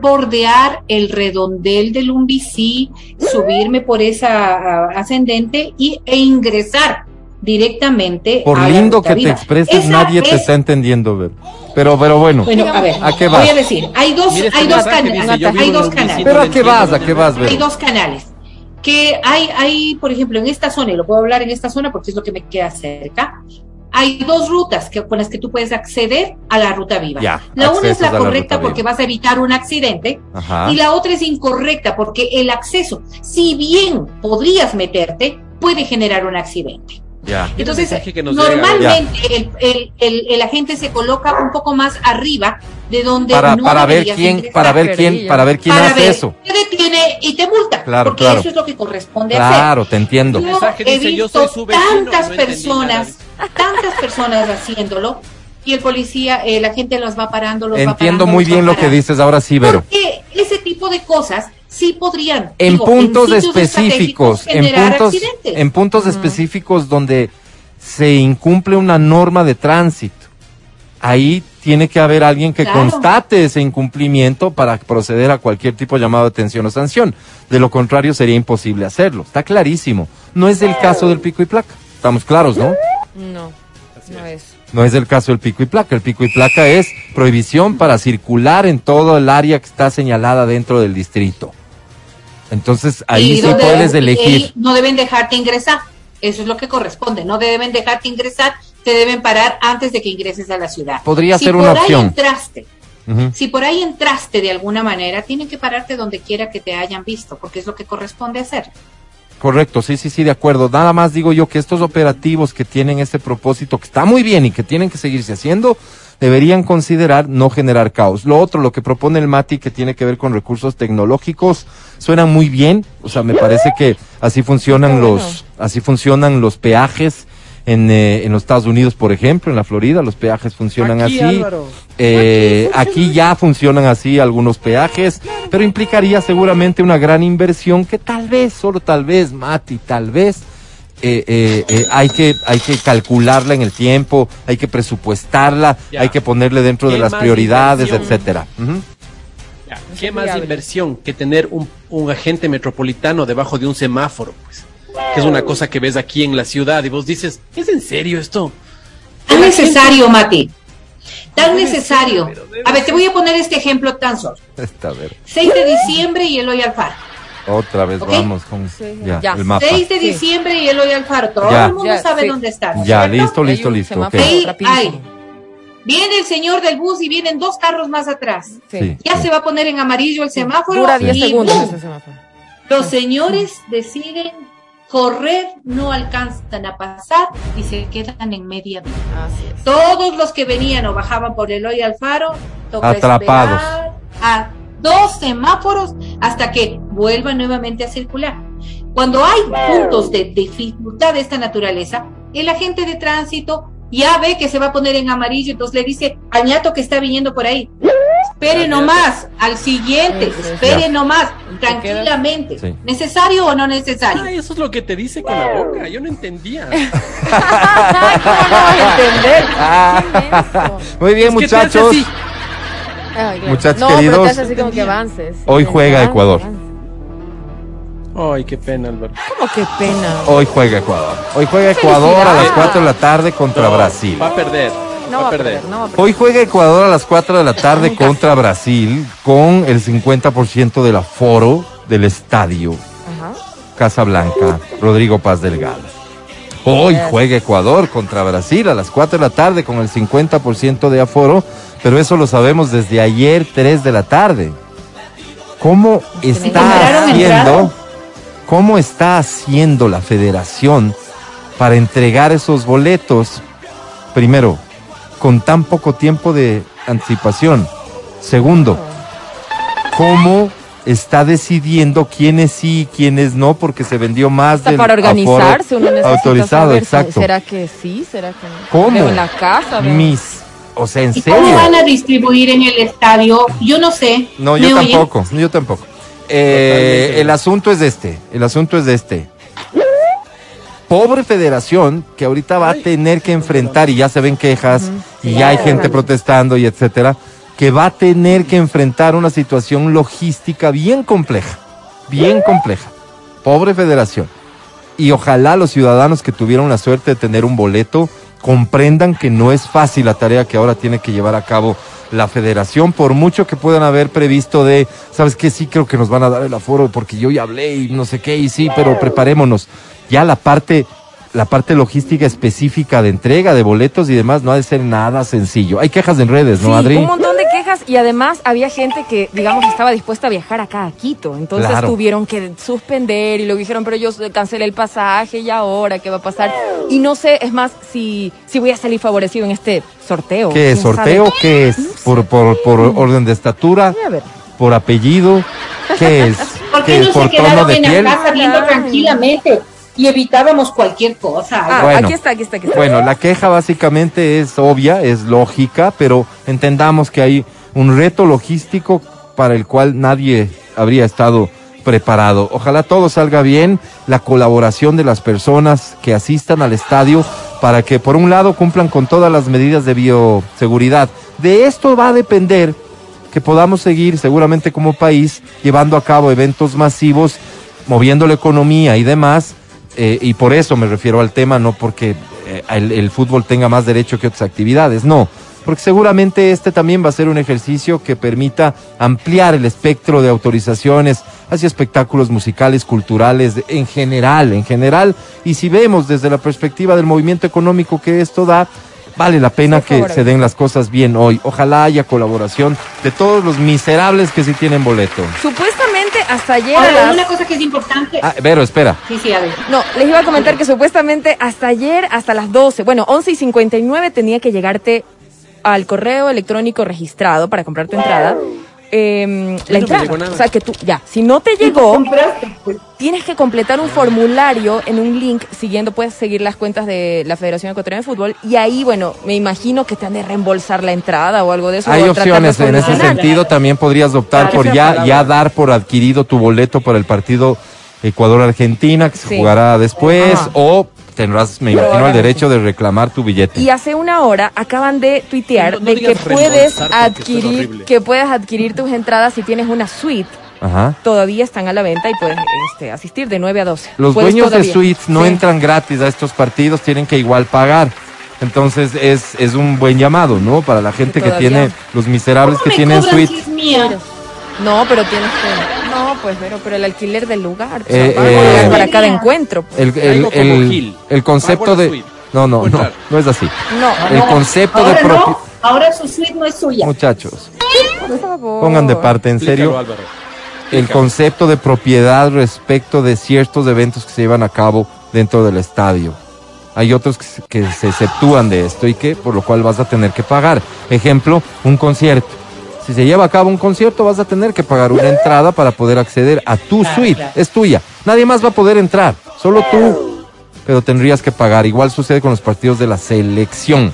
bordear el redondel del Umbicí, subirme por esa ascendente y, e ingresar directamente Por a la lindo ruta que te expreses, Esa nadie te es- está entendiendo, Ver. Pero, pero bueno. Bueno, a ver, ¿A qué vas? voy a decir, hay dos, hay dos, mensaje, cana- dice, yo vivo hay dos canales. Pero a qué vas, a qué vas. Hay dos canales. Que hay, hay, por ejemplo, en esta zona, y lo puedo hablar en esta zona porque es lo que me queda cerca, hay dos rutas que, con las que tú puedes acceder a la ruta viva. Ya, la una es la correcta porque viva. vas a evitar un accidente Ajá. y la otra es incorrecta porque el acceso, si bien podrías meterte, puede generar un accidente. Ya. Entonces, llega, normalmente el, el, el, el agente se coloca un poco más arriba de donde Para, no para ver quién, ingresar. para ver quién, para ver quién Para hace ver, eso. Te detiene y te multa. Claro, porque claro. eso es lo que corresponde hacer. Claro, te entiendo. Yo he dice, yo visto soy su vecino, tantas no personas, tantas personas haciéndolo y el policía, eh, la gente los va parando, los va Entiendo parando, muy los va bien lo que dices ahora sí, Vero. Porque ese tipo de cosas sí podrían En digo, puntos específicos, en puntos, accidentes. en puntos específicos donde se incumple una norma de tránsito. Ahí tiene que haber alguien que Claro. constate ese incumplimiento para proceder a cualquier tipo de llamado de atención o sanción. De lo contrario, sería imposible hacerlo. Está clarísimo. No es el caso del pico y placa. Estamos claros, ¿no? No, no es. No es el caso del pico y placa. El pico y placa es prohibición para circular en todo el área que está señalada dentro del distrito. Entonces ahí Y sí puedes elegir. no deben dejarte ingresar. Eso es lo que corresponde. No deben dejarte ingresar, te deben parar antes de que ingreses a la ciudad. Podría si ser por una ahí opción. entraste, si por ahí entraste de alguna manera, tienen que pararte donde quiera que te hayan visto, porque es lo que corresponde hacer. Correcto, sí, sí, sí, de acuerdo. Nada más digo yo que estos operativos que tienen ese propósito, que está muy bien y que tienen que seguirse haciendo, deberían considerar no generar caos. Lo otro, lo que propone el MATI, que tiene que ver con recursos tecnológicos, suena muy bien. O sea, me parece que así funcionan bueno. los, así funcionan los peajes en, eh, en los Estados Unidos, por ejemplo, en la Florida, los peajes funcionan Aquí, así. Eh, aquí ya funcionan así algunos peajes, pero implicaría seguramente una gran inversión que tal vez, solo tal vez, Mati, tal vez, eh, eh, eh, hay, que, hay que calcularla en el tiempo, hay que presupuestarla, Ya. hay que ponerle dentro de ¿Qué las prioridades, inversión? etcétera. Ya, ¿Qué más viable. inversión que tener un, un agente metropolitano debajo de un semáforo? Pues, que es una cosa que ves aquí en la ciudad y vos dices, ¿es en serio esto? Tan necesario, Mati. Tan Debe necesario. A ver, te voy a poner este ejemplo tan solo. Esta, a ver, 6 de diciembre y Eloy Alfaro. Otra vez vamos con Sí, ya, ya. el mapa. 6 de Sí. diciembre y Eloy Alfaro. Todo Ya. el mundo Ya, sabe sí. dónde está. ¿no es Ya, cierto? listo, listo, listo. ok. semáforo. Ahí. Viene el señor del bus y vienen dos carros más atrás. Sí. Sí, Ya sí. se va a poner en amarillo el semáforo. Dura 10 y segundos ¡pum! ese semáforo. Los señores deciden correr, no alcanzan a pasar y se quedan en media es. Todos los que venían o bajaban por Eloy Alfaro, toca Atrapados. esperar a dos semáforos hasta que vuelvan nuevamente a circular. Cuando hay puntos de dificultad de esta naturaleza, el agente de tránsito ya ve que se va a poner en amarillo, entonces le dice al ñato que está viniendo por ahí, espere nomás, al siguiente, espere nomás, te tranquilamente. Sí. ¿Necesario o no necesario? Ah, eso es lo que te dice con la boca. Yo no entendía. Ay, ¿Cómo no voy a entender? Qué menso. Muy bien, Es que te hace muchachos. Así. Ay, claro. Muchachos no, pero queridos, te hace así como que avances. hoy juega avance, Ecuador. avance. Ay, qué pena, Álvaro. ¿Cómo que pena? Hoy juega Ecuador. Hoy juega Ecuador a las Felicidades. 4 de la tarde contra No, Brasil. Va a perder. No va a perder. no va a perder. Hoy juega Ecuador a las 4 de la tarde contra Brasil con el 50% del aforo del estadio Ajá. Casablanca Rodrigo Paz Delgado. Hoy juega Ecuador contra Brasil a las 4 de la tarde con el 50% de aforo, pero eso lo sabemos desde ayer 3 de la tarde. ¿Cómo está haciendo, cómo está haciendo la federación para entregar esos boletos? Primero, con tan poco tiempo de anticipación. Segundo, ¿cómo está decidiendo quiénes sí y quiénes no? Porque se vendió más del para organizarse aforo uno necesita autorizado, saber, exacto. ¿Será que sí? ¿Será que no? ¿Cómo? En la casa, veo- Mis, o sea, en ¿Y cómo serio. van a distribuir en el estadio? Yo no sé. No, ¿Me yo oyen? tampoco, yo tampoco. Eh, el asunto es este, el asunto es de este. Pobre federación que ahorita va a tener que enfrentar, y ya se ven quejas, y ya hay gente protestando y etcétera, que va a tener que enfrentar una situación logística bien compleja, bien compleja. Pobre federación. Y ojalá los ciudadanos que tuvieron la suerte de tener un boleto comprendan que no es fácil la tarea que ahora tiene que llevar a cabo la federación, por mucho que puedan haber previsto de, ¿sabes qué? Sí creo que nos van a dar el aforo porque yo ya hablé y no sé qué, y sí, pero preparémonos. Ya la parte, la parte logística específica de entrega de boletos y demás no ha de ser nada sencillo. Hay quejas en redes, ¿no, Sí, Adri? un montón de y además había gente que, digamos, estaba dispuesta a viajar acá a Quito. Entonces Claro. tuvieron que suspender y luego dijeron, pero yo cancelé el pasaje y ahora qué va a pasar. Y no sé, es más, si, si voy a salir favorecido en este sorteo. ¿Qué es? ¿Quién ¿Sorteo? sabe? ¿Qué es? ¿Por, por, por orden de estatura? Voy a ver. ¿Por apellido? ¿Qué es? ¿Por ¿Qué qué es? no ¿Por se tono quedaron de en piel? la casa viendo Ay. tranquilamente y evitábamos cualquier cosa? Ah, Bueno. aquí está, aquí está, aquí está. Bueno, la queja básicamente es obvia, es lógica, pero entendamos que hay un reto logístico para el cual nadie habría estado preparado. Ojalá todo salga bien, la colaboración de las personas que asistan al estadio para que por un lado cumplan con todas las medidas de bioseguridad. De esto va a depender que podamos seguir seguramente como país llevando a cabo eventos masivos, moviendo la economía y demás, eh, y por eso me refiero al tema, no porque eh, el, el fútbol tenga más derecho que otras actividades, no, porque seguramente este también va a ser un ejercicio que permita ampliar el espectro de autorizaciones hacia espectáculos musicales, culturales, en general, en general, y si vemos desde la perspectiva del movimiento económico que esto da, vale la pena que se den las cosas bien hoy. Ojalá haya colaboración de todos los miserables que sí tienen boleto. Supuestamente hasta ayer a Ahora, las... una cosa que es importante. Ah, Vero, espera. Sí, sí, a ver. No, les iba a comentar que supuestamente hasta ayer, hasta las 12, bueno, 11 y 59 tenía que llegarte al correo electrónico registrado para comprar tu entrada. Em, la entrada. O sea que tú, ya, si no te llegó. Pues, tienes que completar un formulario en un link siguiendo, puedes seguir las cuentas de la Federación Ecuatoriana de Fútbol y ahí, bueno, me imagino que te han de reembolsar la entrada o algo de eso. Hay opciones en ese sentido. También podrías optar Claro. por ya, ya dar por adquirido tu boleto para el partido Ecuador-Argentina, que se jugará después, Ajá. o tendrás, me imagino, el derecho de reclamar tu billete. Y hace una hora acaban de tuitear No- no de que puedes adquirir, que puedes adquirir tus entradas si tienes una suite. Ajá. Todavía están a la venta y puedes este, asistir de 9 a 12. Los Puedes dueños de suites no Sí. entran gratis a estos partidos, tienen que igual pagar. Entonces es, es un buen llamado, ¿no? Para la gente que todavía- tiene, los miserables ¿Cómo que me tienen suites. No, pero tienes que. Pues, pero, pero el alquiler del lugar. o sea, Eh, eh, lugar para cada encuentro. pues. El, el, Algo como el- Gil. el concepto de... No, no, no, no es así. No, El No, concepto de ahora propi- no, ahora su suite no es suya. Muchachos, por favor. pongan de parte, en serio, Álvaro. el concepto de propiedad respecto de ciertos eventos que se llevan a cabo dentro del estadio. Hay otros que se, que se exceptúan de esto y que por lo cual vas a tener que pagar. Ejemplo, un concierto. Si se lleva a cabo un concierto vas a tener que pagar una entrada para poder acceder a tu suite. Es tuya. Nadie más va a poder entrar. Solo tú. Pero tendrías que pagar. Igual sucede con los partidos de la selección.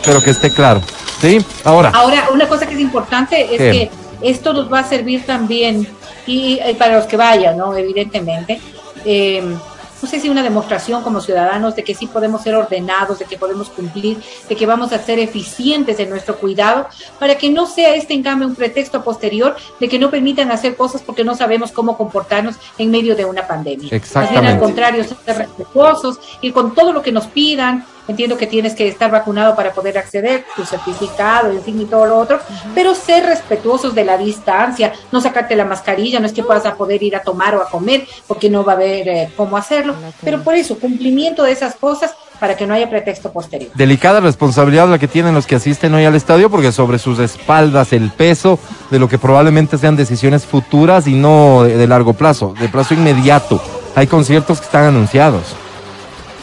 Espero que esté claro. ¿Sí? Ahora. Ahora, una cosa que es importante es ¿Qué? que esto nos va a servir también, y, eh, para los que vayan, ¿no? Evidentemente. eh, no sé si una demostración como ciudadanos de que sí podemos ser ordenados, de que podemos cumplir, de que vamos a ser eficientes en nuestro cuidado, para que no sea este en cambio un pretexto posterior de que no permitan hacer cosas porque no sabemos cómo comportarnos en medio de una pandemia. Exactamente. al contrario, ser respetuosos y con todo lo que nos pidan, entiendo que tienes que estar vacunado para poder acceder, tu certificado, en fin, y todo lo otro, pero ser respetuosos de la distancia, no sacarte la mascarilla, no es que puedas a poder ir a tomar o a comer, porque no va a haber eh, cómo hacerlo, pero por eso, cumplimiento de esas cosas para que no haya pretexto posterior. Delicada responsabilidad la que tienen los que asisten hoy al estadio, porque sobre sus espaldas el peso de lo que probablemente sean decisiones futuras y no de, de largo plazo, de plazo inmediato. Hay conciertos que están anunciados.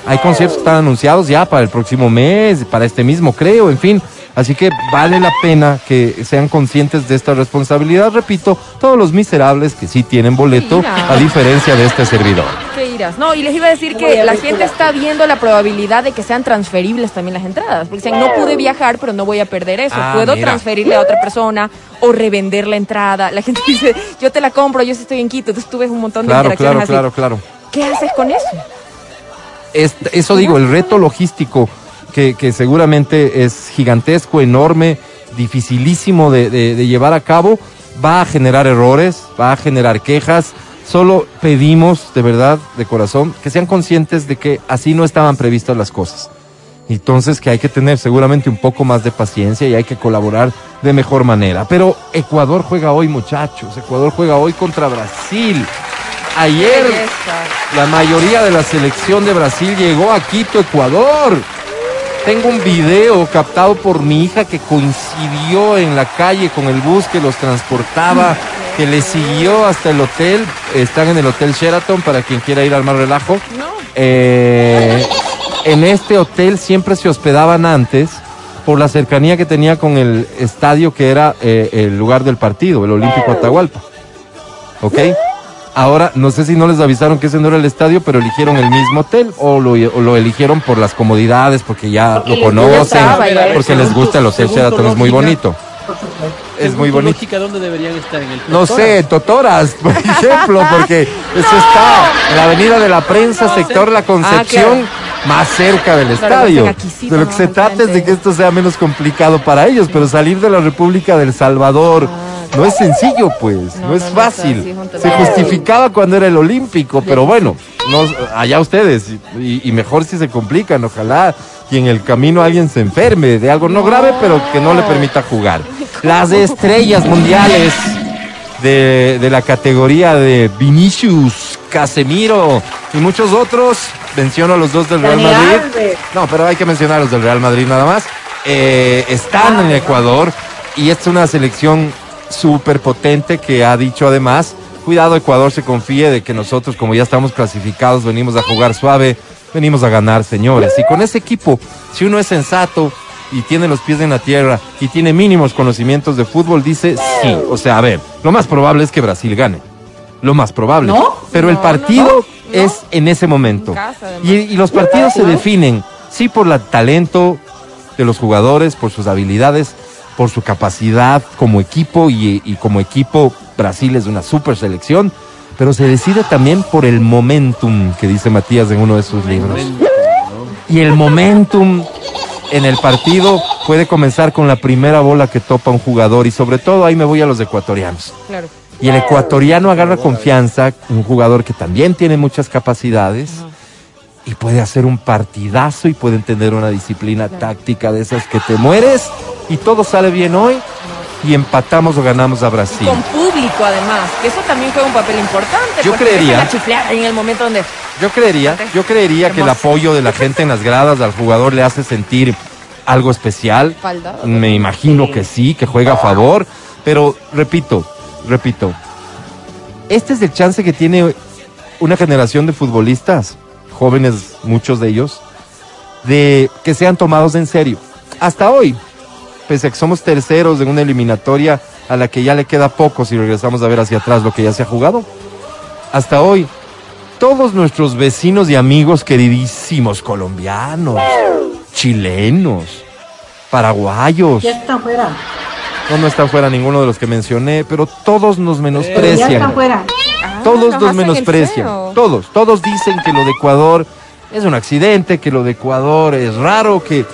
Hay conciertos que están anunciados ya para el próximo mes, para este mismo, creo, en fin. Así que vale la pena que sean conscientes de esta responsabilidad. Repito, todos los miserables que sí tienen boleto, a diferencia de este servidor. ¿Qué irás? No, y les iba a decir que la gente está viendo la probabilidad de que sean transferibles también las entradas. Porque dicen, no pude viajar, pero no voy a perder eso. Ah, Puedo mira. transferirle a otra persona o revender la entrada. La gente dice, yo te la compro, yo sí estoy en Quito. Entonces tú ves un montón de Claro, interacciones claro, así. claro, claro. ¿Qué haces con eso? Es- eso digo, el reto logístico que, seguramente es gigantesco, enorme, dificilísimo de, de- de llevar a cabo, va a generar errores, va a generar quejas. Solo pedimos, de verdad, de corazón, que sean conscientes de que así no estaban previstas las cosas. Entonces que hay que tener seguramente un poco más de paciencia y hay que colaborar de mejor manera. Pero Ecuador juega hoy, muchachos. Ecuador juega hoy contra Brasil. Ayer la mayoría de la selección de Brasil llegó a Quito, Ecuador. Tengo un video captado por mi hija que coincidió en la calle con el bus que los transportaba, que le siguió hasta el hotel. Están en el Hotel Sheraton para quien quiera ir al más relajo. Eh, en este hotel siempre se hospedaban antes por la cercanía que tenía con el estadio que era eh, el lugar del partido, el Olímpico Atahualpa. ¿Ok? Ahora, no sé si no les avisaron que ese no era el estadio, pero eligieron el mismo hotel o lo, o lo eligieron por las comodidades, porque ya Porque lo conocen, ya porque les gusta el Hotel Sheraton, es muy bonito. Es muy bonito. ¿dónde deberían estar? En el No sé, Totoras, por ejemplo, porque eso está en la Avenida de la Prensa, sector La Concepción, Ah, más cerca del Claro, estadio. De lo que se trata es de que esto sea menos complicado para ellos, pero salir de la República del Salvador Ah, no es sencillo, pues, No, no, es no, fácil. es se justificaba cuando era el Olímpico, pero bueno, no, allá ustedes, y, y mejor si se complican, ojalá, y en el camino alguien se enferme de algo no grave, pero que no le permita jugar. Las estrellas mundiales de, de la categoría de Vinicius, Casemiro y muchos otros. Menciono a los dos del Real Madrid. No, pero hay que mencionar a los del Real Madrid nada más. Eh, están en Ecuador y es una selección súper potente que ha dicho además, cuidado Ecuador se confíe de que nosotros como ya estamos clasificados venimos a jugar suave, venimos a ganar señores. Y con ese equipo, si uno es sensato y tiene los pies en la tierra y tiene mínimos conocimientos de fútbol, dice sí. O sea, a ver, lo más probable es que Brasil gane. Lo más probable. ¿No? Pero el partido no, es en ese momento. En casa, además. y, y los partidos se definen, sí, por el talento de los jugadores, por sus habilidades, por su capacidad como equipo y, y como equipo Brasil es una super selección, pero se decide también por el momentum que dice Matías en uno de sus libros. Y el momentum en el partido puede comenzar con la primera bola que topa un jugador y sobre todo ahí me voy a los ecuatorianos. Claro. Y el ecuatoriano agarra confianza, un jugador que también tiene muchas capacidades y puede hacer un partidazo y pueden tener una disciplina táctica de esas que te mueres y todo sale bien hoy y empatamos o ganamos a Brasil. Con público, además, que eso también juega un papel importante. Yo creería- la en el momento donde. Yo creería, yo creería que el apoyo de la gente en las gradas al jugador le hace sentir algo especial. Falda. Me imagino que sí, que juega a favor, pero repito, repito, este es el chance que tiene una generación de futbolistas, jóvenes muchos de ellos, de que sean tomados en serio. Hasta hoy, pese a que somos terceros en una eliminatoria a la que ya le queda poco si regresamos a ver hacia atrás lo que ya se ha jugado, hasta hoy, todos nuestros vecinos y amigos queridísimos colombianos, chilenos, paraguayos. No, no están fuera ninguno de los que mencioné, pero todos nos ya menosprecian. están fuera. Ah, Todos nos menosprecian. Todos, todos dicen que lo de Ecuador es un accidente, que lo de Ecuador es raro, que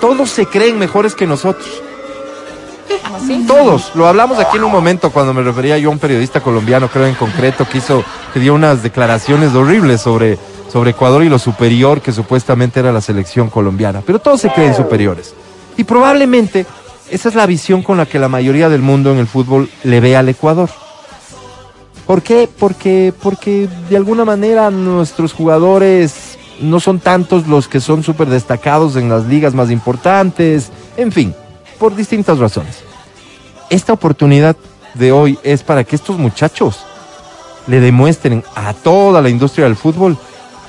todos se creen mejores que nosotros. ¿Así? Todos, lo hablamos aquí en un momento cuando me refería yo a un periodista colombiano, creo en concreto, que hizo, que dio unas declaraciones horribles sobre sobre Ecuador y lo superior que supuestamente era la selección colombiana. Pero todos se creen superiores. Y probablemente esa es la visión con la que la mayoría del mundo en el fútbol le ve al Ecuador. ¿Por qué? Porque, porque de alguna manera nuestros jugadores no son tantos los que son súper destacados en las ligas más importantes, en fin, por distintas razones. Esta oportunidad de hoy es para que estos muchachos le demuestren a toda la industria del fútbol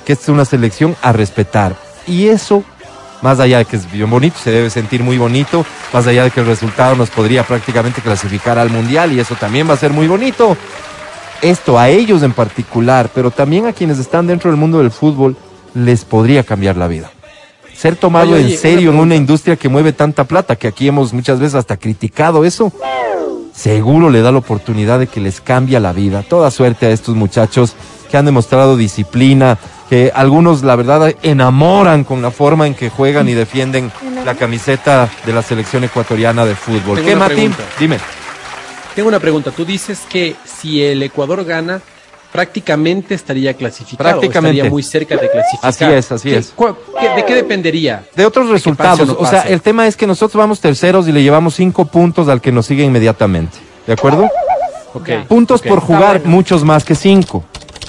que es una selección a respetar. Y eso, más allá de que es bien bonito, se debe sentir muy bonito, más allá de que el resultado nos podría prácticamente clasificar al Mundial y eso también va a ser muy bonito. Esto a ellos en particular, pero también a quienes están dentro del mundo del fútbol, les podría cambiar la vida. Ser tomado Oye, oye, en serio una en una industria que mueve tanta plata, que aquí hemos muchas veces hasta criticado eso, seguro le da la oportunidad de que les cambia la vida. Toda suerte a estos muchachos que han demostrado disciplina, que algunos la verdad enamoran con la forma en que juegan y defienden la camiseta de la selección ecuatoriana de fútbol. Tengo ¿Qué, Martín? pregunta. Dime. Tengo una pregunta. Tú dices que si el Ecuador gana, prácticamente estaría clasificado. Prácticamente. Estaría muy cerca de clasificar. Así es, así ¿Qué- es. ¿De qué dependería? De otros resultados. o no o sea, el tema es que nosotros vamos terceros y le llevamos cinco puntos al que nos sigue inmediatamente. ¿De acuerdo? Ok, puntos por jugar, bueno. muchos más que cinco.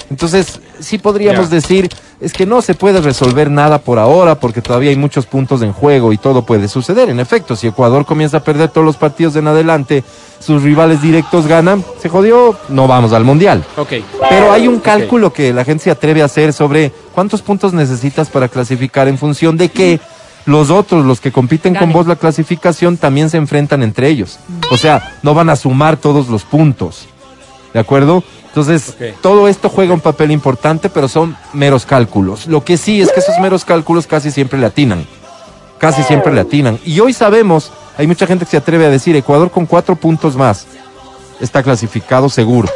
Entonces, sí podríamos decir, es que no se puede resolver nada por ahora porque todavía hay muchos puntos en juego y todo puede suceder. En efecto, si Ecuador comienza a perder todos los partidos en adelante, sus rivales directos ganan, se jodió, no vamos al Mundial. Ok. Pero hay un cálculo que la gente se atreve a hacer sobre cuántos puntos necesitas para clasificar en función de que los otros, los que compiten con vos la clasificación, también se enfrentan entre ellos. O sea, no van a sumar todos los puntos. ¿De acuerdo? Entonces, todo esto juega un papel importante, pero son meros cálculos. Lo que sí es que esos meros cálculos casi siempre le atinan. Casi siempre le atinan. Y hoy sabemos, hay mucha gente que se atreve a decir, Ecuador con cuatro puntos más está clasificado seguro.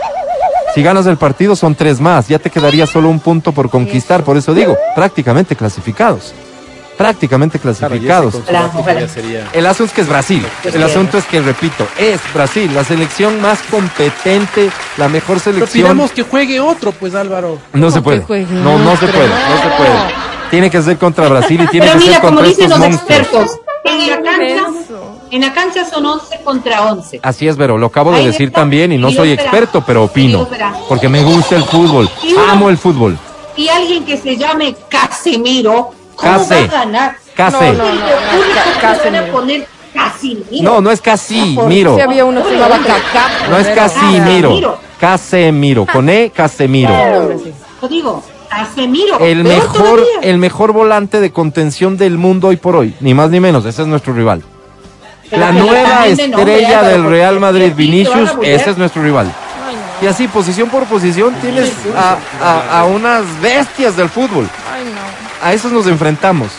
Si ganas el partido son tres más, ya te quedaría solo un punto por conquistar, por eso digo, prácticamente clasificados. Prácticamente clasificados. sería- El asunto es que es Brasil. El asunto es que, repito, es Brasil, la selección más competente, la mejor Pero selección. pidamos que juegue otro, pues Álvaro. No se ¿Cómo puede. No, no se puede, no se puede. Tiene que ser contra Brasil y tiene Pero que mira, ser como contra dicen estos los monstruos. expertos, en la cancha, en la cancha son 11 contra 11. Así es, Vero, lo acabo de Ahí decir está. también y no Y soy experto, pero opino. Porque me gusta el fútbol, Y uno- amo el fútbol. Y alguien que se llame Casemiro, ¿cómo Case. va a ganar? Case. No, no, no, no, no, poner Casimiro. No, es casi, miro. Sí había uno que se llamaba Kaká. No es pero- Casimiro. Casemiro. Con E, Casemiro. Hombre, sí. Yo digo, Casemiro. El mejor, el mejor volante de contención del mundo hoy por hoy, ni más ni menos, ese es nuestro rival. La nueva estrella del Real Madrid, Vinicius, ese es nuestro rival. Y así, posición por posición, tienes a, a- a unas bestias del fútbol. A esos nos enfrentamos.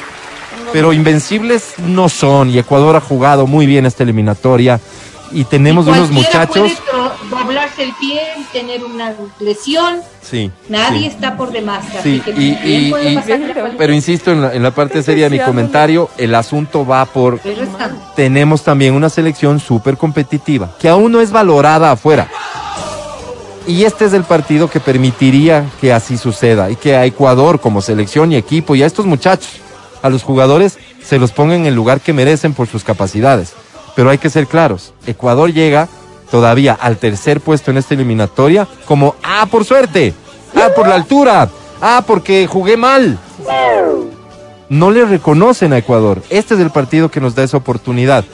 Pero invencibles no son. Y Ecuador ha jugado muy bien esta eliminatoria. Y tenemos unos muchachos. puede doblarse el pie y tener una lesión. Sí. Nadie sí. está por demás. Sí, Así que y- también y- puede y- pasar cualquier- Pero insisto en la, en la parte seria de mi comentario, el asunto va por tenemos también una selección súper competitiva, que aún no es valorada afuera. Y este es el partido que permitiría que así suceda y que a Ecuador como selección y equipo y a estos muchachos, a los jugadores, se los pongan en el lugar que merecen por sus capacidades. Pero hay que ser claros, Ecuador llega todavía al tercer puesto en esta eliminatoria como, ah, por suerte, ah, por la altura, ah, porque jugué mal no le reconocen a Ecuador. Este es el partido que nos da esa oportunidad.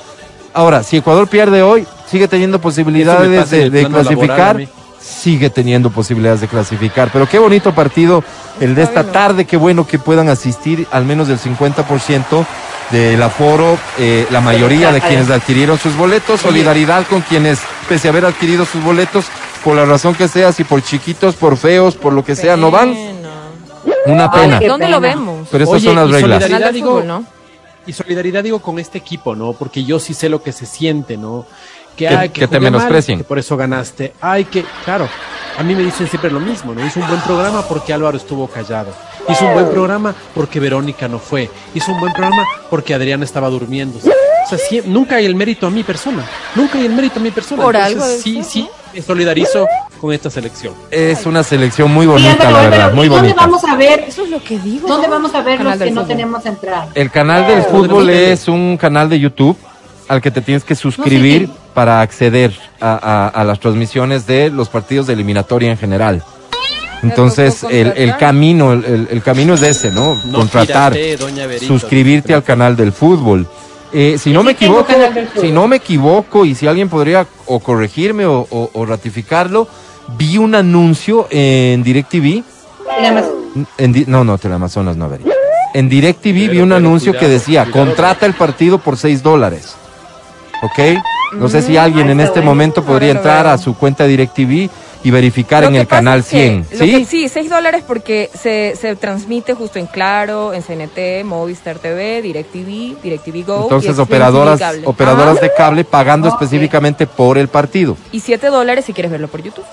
Ahora, si Ecuador pierde hoy, sigue teniendo posibilidades de, de clasificar. Sigue teniendo posibilidades de clasificar. Pero qué bonito partido el de esta tarde. Qué bueno que puedan asistir al menos del 50% del aforo. eh, la mayoría de quienes adquirieron sus boletos. Solidaridad con quienes, pese a haber adquirido sus boletos, por la razón que sea, si por chiquitos, por feos, por lo que sea, no van. Una pena. Qué ¿Dónde pena. lo vemos? Pero esas Oye, son las y reglas. solidaridad- digo-. Y solidaridad digo con este equipo, ¿no? Porque yo sí sé lo que se siente, ¿no? Que, Que- ay, que te jugué mal, menosprecien. que por eso ganaste. Ay, que, claro, a mí me dicen siempre lo mismo, ¿no? Hizo un buen programa porque Álvaro estuvo callado. Hizo un buen programa porque Verónica no fue. Hizo un buen programa porque Adriana estaba durmiendo. O sea, sí, nunca hay el mérito a mi persona. Nunca hay el mérito a mi persona. Por Entonces, algo Sí, eso, sí, me solidarizo con esta selección. Es una selección muy Sí, bonita, Álvaro, la Álvaro, verdad, muy ¿y ¿Dónde bonita. vamos a ver? Eso es lo que digo. ¿Dónde ¿no? vamos a ver Canal los que del no fútbol. tenemos entrada? El canal del fútbol es un canal de YouTube al que te tienes que suscribir sí. para acceder a, a- a las transmisiones de los partidos de eliminatoria en general. Entonces, el, el camino, el, el- camino es ese, ¿no? No Contratar, suscribirte al canal del fútbol. Eh, si no me equivoco, si no me equivoco y si alguien podría o corregirme o, o- o ratificarlo, vi un anuncio en DirecTV en no, no, Teleamazonas no vería. En DirecTV vi un pero anuncio cuidado, que decía, cuidado. contrata el partido por 6 dólares. ¿Ok? No sé si Mm, alguien ah, en este momento podría entrar a su cuenta DirecTV y verificar en el canal es que- 100. lo que- ¿Sí? sí, 6 dólares porque se, se transmite justo en Claro, en CNT, Movistar TV, DirecTV, DirecTV Go. Entonces, es operadoras, operadoras de cable pagando específicamente por el partido. Y 7 dólares si quieres verlo por YouTube.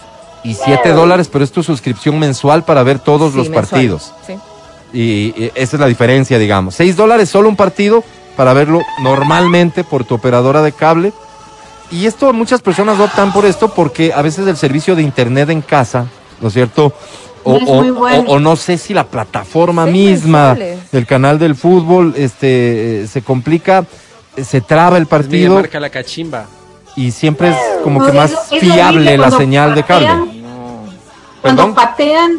Y 7 dólares, pero es tu suscripción mensual para ver todos los mensual. partidos. Sí. Y, y esa es la diferencia, digamos. 6 dólares solo un partido para verlo normalmente por tu operadora de cable. Y esto, muchas personas optan por esto porque a veces el servicio de internet en casa, ¿no es cierto? O, No es o- muy bueno. o- o no sé si la plataforma Seis misma del canal del fútbol este, eh, se complica, eh, se traba el partido marca la cachimba. y siempre es como No, que es- más es fiable la señal de cable. Cuando Perdón. patean,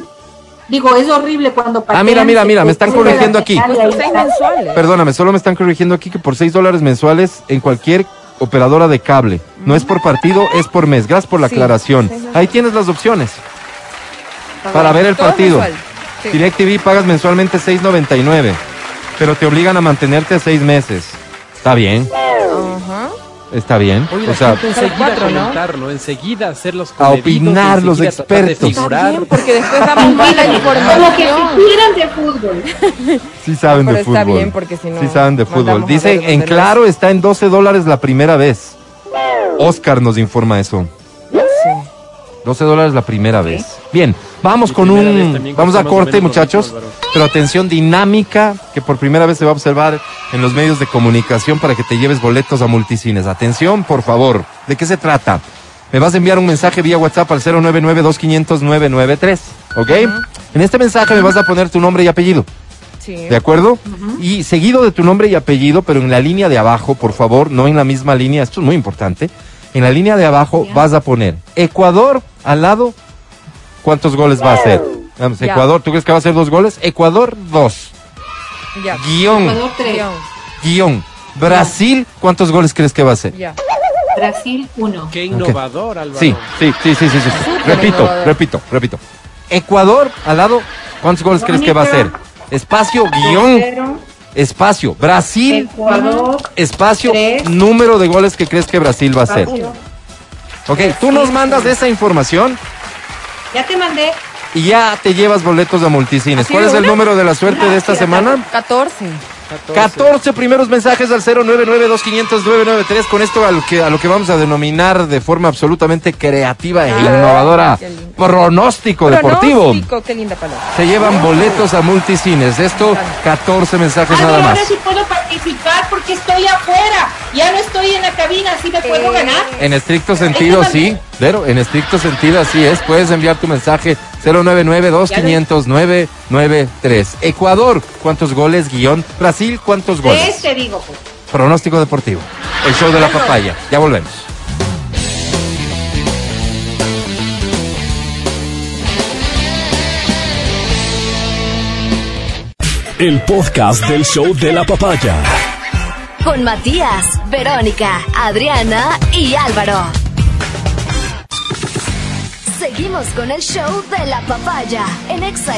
digo, es horrible cuando patean. Ah, mira, mira, mira, me están corrigiendo aquí. 6 mensuales. Perdóname, solo me están corrigiendo aquí que por 6 dólares mensuales en cualquier operadora de cable. No es por partido, es por mes. Gracias por la Sí, aclaración. Ahí tienes las opciones para ver el partido. Sí. DirecTV pagas mensualmente 6.99, pero te obligan a mantenerte seis meses. Está bien. Está bien. Oye, O sea, enseguida cuatro, ¿no? comentar, ¿no? Enseguida hacer los A opinar los expertos. Está bien, porque después damos mala Como que información. supieran de fútbol. sí saben pero de está fútbol. bien, porque si no, sí saben de fútbol. Dice, en no claro está en 12 dólares la primera vez. Oscar nos informa eso. Sí. 12 dólares la primera vez. Bien, vamos con un... Vamos a corte, muchachos. Pero atención, dinámica que por primera vez se va a observar en los medios de comunicación para que te lleves boletos a multicines. Atención, por favor. ¿De qué se trata? Me vas a enviar un mensaje vía WhatsApp al 099-2500-993. ¿Ok? En este mensaje me vas a poner tu nombre y apellido. Sí. ¿De acuerdo? Y seguido de tu nombre y apellido, pero en la línea de abajo, por favor, no en la misma línea, esto es muy importante. En la línea de abajo vas a poner Ecuador al lado, ¿cuántos goles va a hacer? Vamos, Ya. Ecuador, ¿tú crees que va a hacer dos goles? Ecuador, dos. Ya. Guión, Ecuador 3, Guión. guion. Brasil, ¿cuántos goles crees que va a hacer? Ya. Brasil 1. Qué innovador, Álvaro. Sí, sí, sí, sí, sí. sí. Repito, innovador. repito, repito. Ecuador al lado, ¿cuántos goles crees que va a hacer? Espacio, guion, espacio. Brasil, Ecuador, espacio, Tres. número de goles que crees que Brasil va a hacer. espacio. Ok, tú nos mandas esa información Ya te mandé. y ya te llevas boletos a multicines. ¿Así ¿Cuál es el número de la suerte de esta semana? 14. 14 primeros mensajes al 099-2500-993. Con esto a lo, que, a lo que vamos a denominar de forma absolutamente creativa e Ah, innovadora pronóstico deportivo. Qué linda palabra. Se llevan boletos a multicines. Esto, 14 mensajes Ay, nada pero más. ahora sí puedo participar porque estoy afuera. Ya no estoy en la cabina, así me puedo Eh, ganar. En estricto sentido, sí. Pero en estricto sentido, así es. Puedes enviar tu mensaje 099-2500-993. Ecuador, ¿cuántos goles? Guión. Brasil, ¿cuántos goles? Este digo, pues. Pronóstico deportivo. El show de la papaya. Ya volvemos. El podcast del show de la papaya. Con Matías, Verónica, Adriana y Álvaro. Seguimos con el show de la papaya en Exa.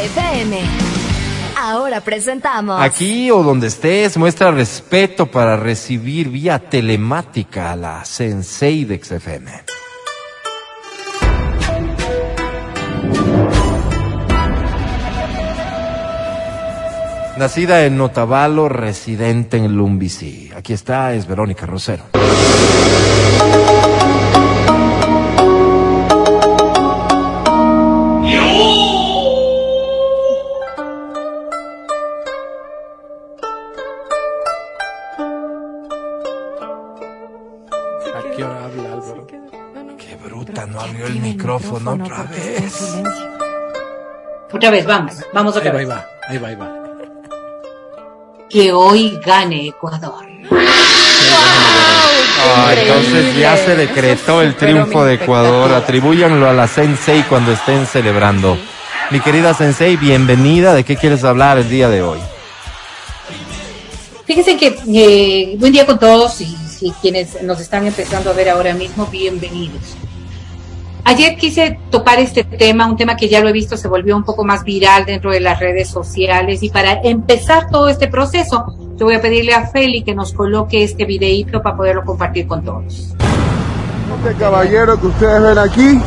Ahora presentamos. Aquí o donde estés, muestra respeto para recibir vía telemática a la Sensei de XFM. Nacida en Notavalo, residente en Lumbici. Aquí está, es Verónica Rosero. El micrófono otra porque está en vez. silencio. Otra vez, vamos, vamos Ahí otra ahí va, ahí va, ahí va. Que hoy gane Ecuador. Ah, entonces ya se decretó el triunfo de Ecuador. Atribúyanlo a la Sensei cuando estén celebrando. Mi querida Sensei, bienvenida. ¿De qué quieres hablar el día de hoy? Fíjense que eh, buen día con todos y, y quienes nos están empezando a ver ahora mismo, bienvenidos. Ayer quise topar este tema, un tema que ya lo he visto se volvió un poco más viral dentro de las redes sociales y para empezar todo este proceso, yo voy a pedirle a Feli que nos coloque este videíto para poderlo compartir con todos. Este caballero que ustedes ven aquí,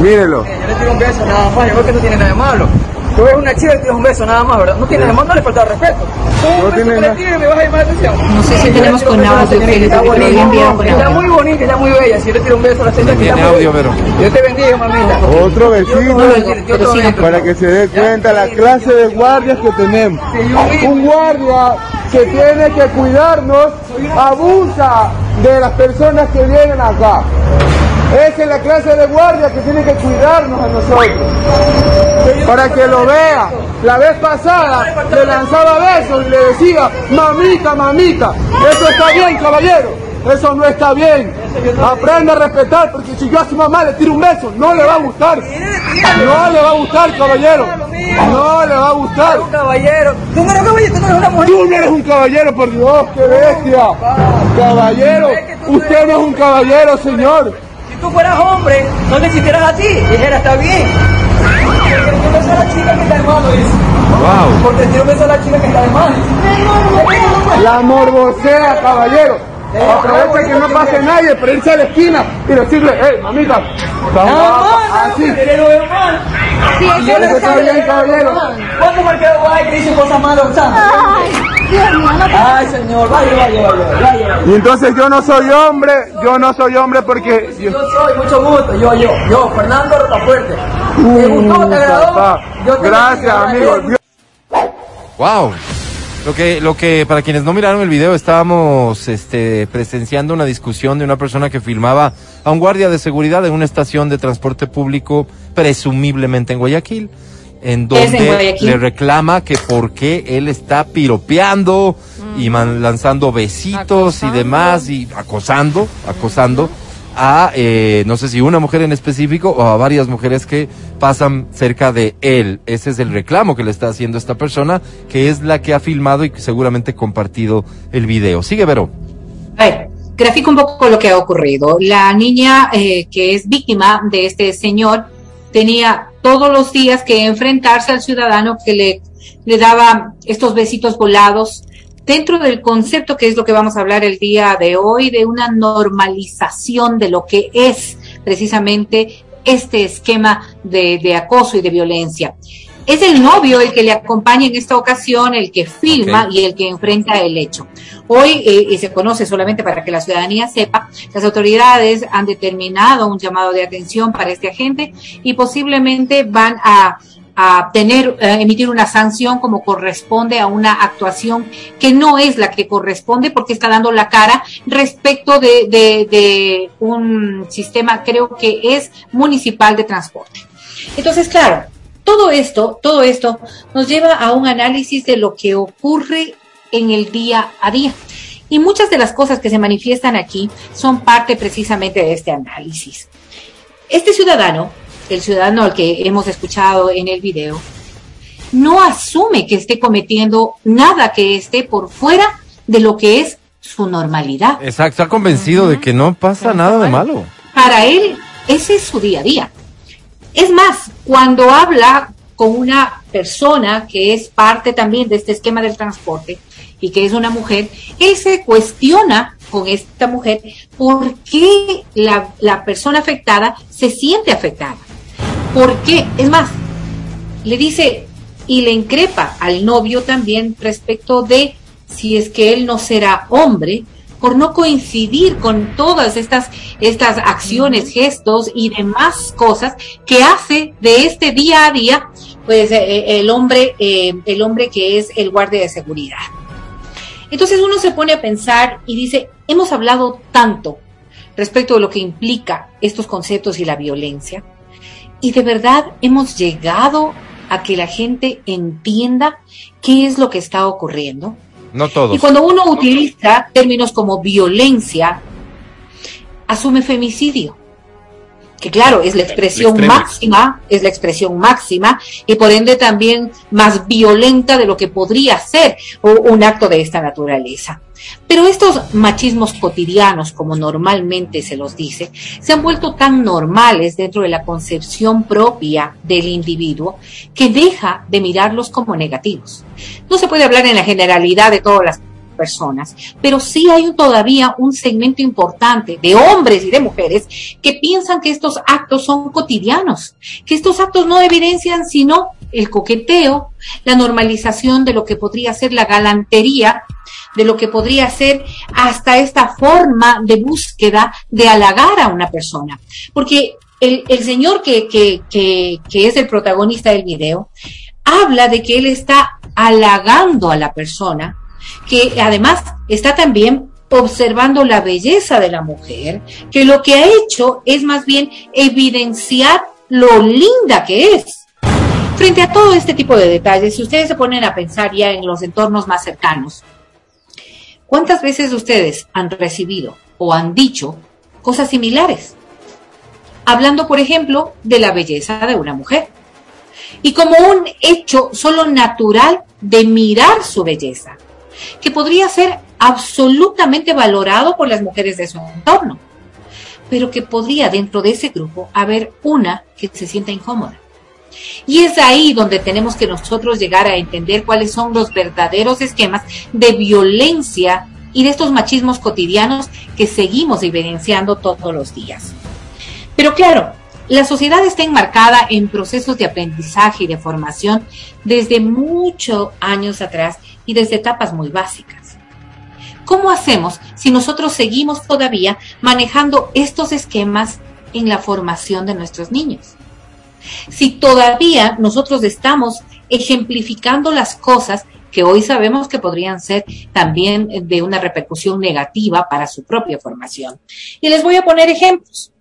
mírenlo. Yo le tiro un beso nada más, yo creo que no tiene nada de malo. Tú ves una chica y le tiras un beso nada más, ¿verdad? No tiene nada de malo, no le falta respeto. Tú un No beso que le tires me vas a llamar la atención. No sé si Yo tenemos con audio, Feli, está con Está muy bonita, está muy bella. Si yo le tiro un beso a la señorita, Tiene está audio. Vero. Dios te bendiga, mamita. Otro Pero por para que se dé cuenta la clase de guardias que tenemos. Un guardia que tiene que cuidarnos abusa de las personas que vienen acá. Esa es la clase de guardia que tiene que cuidarnos a nosotros. Para que lo vea. La vez pasada le lanzaba besos y le decía, mamita, mamita. Eso está bien, caballero. Eso no está bien. Aprenda a respetar, porque si yo a su mamá le tiro un beso, no le va a gustar. No le va a gustar, caballero. No le va a gustar. Un caballero. Tú no eres un caballero, tú no eres una mujer. Tú no eres un caballero, por Dios, qué bestia. Caballero, usted no es un caballero, señor. Si tú fueras hombre, no te existieras a ti. Dijera, está bien. Porque un beso a la chica que está de dice. Wow. Porque un beso a la chica que está de mano. La morbosea, caballero. Aprovecha que no pase nadie para irse a la esquina y decirle, hey, mamita, está Nada guapa". más, Así. no, mal. Sí, yo le Eso está bien, caballero. ¿Cuántos marqueros hay que dicen cosas malas? Ay, señor, vaya, vaya, vaya, vaya. Y entonces yo no soy hombre, yo no soy hombre porque... Yo soy, mucho gusto, yo, yo, yo, Fernando Rocafuerte. ¿Te gustó? ¿Te agradó? papá, Yo te Gracias, amigo. Wow. Lo que, lo que, para quienes no miraron el video, estábamos este, presenciando una discusión de una persona que filmaba a un guardia de seguridad en una estación de transporte público, presumiblemente en Guayaquil, en donde Guayaquil. le reclama que por qué él está piropeando y man- lanzando besitos Acosando. y demás y acosando, acosando a, eh, no sé si una mujer en específico o a varias mujeres que pasan cerca de él. Ese es el reclamo que le está haciendo esta persona, que es la que ha filmado y seguramente compartido el video. Sigue, Vero. A ver, grafico un poco lo que ha ocurrido. La niña eh, que es víctima de este señor tenía todos los días que enfrentarse al ciudadano que le, le daba estos besitos volados dentro del concepto que es lo que vamos a hablar el día de hoy, de una normalización de lo que es precisamente este esquema de, de acoso y de violencia. Es el novio el que le acompaña en esta ocasión, el que filma Ok. y el que enfrenta el hecho. Hoy, eh, y se conoce solamente para que la ciudadanía sepa, las autoridades han determinado un llamado de atención para este agente y posiblemente van a, a tener, emitir una sanción como corresponde a una actuación que no es la que corresponde porque está dando la cara respecto de, de, de un sistema, creo que es municipal de transporte. Entonces, claro, todo esto, todo esto nos lleva a un análisis de lo que ocurre en el día a día. Y muchas de las cosas que se manifiestan aquí son parte precisamente de este análisis. Este ciudadano, el ciudadano al que hemos escuchado en el video, no asume que esté cometiendo nada que esté por fuera de lo que es su normalidad. Exacto, está convencido de que no pasa nada de malo. Para él, ese es su día a día. Es más, cuando habla con una persona que es parte también de este esquema del transporte y que es una mujer, él se cuestiona con esta mujer por qué la, la persona afectada se siente afectada. ¿Por qué? Es más, le dice y le increpa al novio también respecto de si es que él no será hombre por no coincidir con todas estas, estas acciones, gestos y demás cosas que hace de este día a día, pues eh, el hombre, eh, el hombre que es el guardia de seguridad. Entonces uno se pone a pensar y dice, hemos hablado tanto respecto de lo que implica estos conceptos y la violencia. Y de verdad hemos llegado a que la gente entienda qué es lo que está ocurriendo. No todos. Y cuando uno utiliza términos como violencia, asume femicidio que claro, es la expresión máxima, es la expresión máxima y por ende también más violenta de lo que podría ser un acto de esta naturaleza. Pero estos machismos cotidianos, como normalmente se los dice, se han vuelto tan normales dentro de la concepción propia del individuo que deja de mirarlos como negativos. No se puede hablar en la generalidad de todas las personas, pero sí hay todavía un segmento importante de hombres y de mujeres que piensan que estos actos son cotidianos, que estos actos no evidencian sino el coqueteo, la normalización de lo que podría ser la galantería, de lo que podría ser hasta esta forma de búsqueda de halagar a una persona. Porque el, señor que, que, que, que es el protagonista del video habla de que él está halagando a la persona que además está también observando la belleza de la mujer, que lo que ha hecho es más bien evidenciar lo linda que es. Frente a todo este tipo de detalles, si ustedes se ponen a pensar ya en los entornos más cercanos, ¿cuántas veces ustedes han recibido o han dicho cosas similares? Hablando, por ejemplo, de la belleza de una mujer. Y como un hecho solo natural de mirar su belleza que podría ser absolutamente valorado por las mujeres de su entorno, pero que podría dentro de ese grupo haber una que se sienta incómoda. Y es ahí donde tenemos que nosotros llegar a entender cuáles son los verdaderos esquemas de violencia y de estos machismos cotidianos que seguimos evidenciando todos los días. Pero claro, la sociedad está enmarcada en procesos de aprendizaje y de formación desde muchos años atrás y desde etapas muy básicas. ¿Cómo hacemos si nosotros seguimos todavía manejando estos esquemas en la formación de nuestros niños? Si todavía nosotros estamos ejemplificando las cosas que hoy sabemos que podrían ser también de una repercusión negativa para su propia formación. Y les voy a poner ejemplos.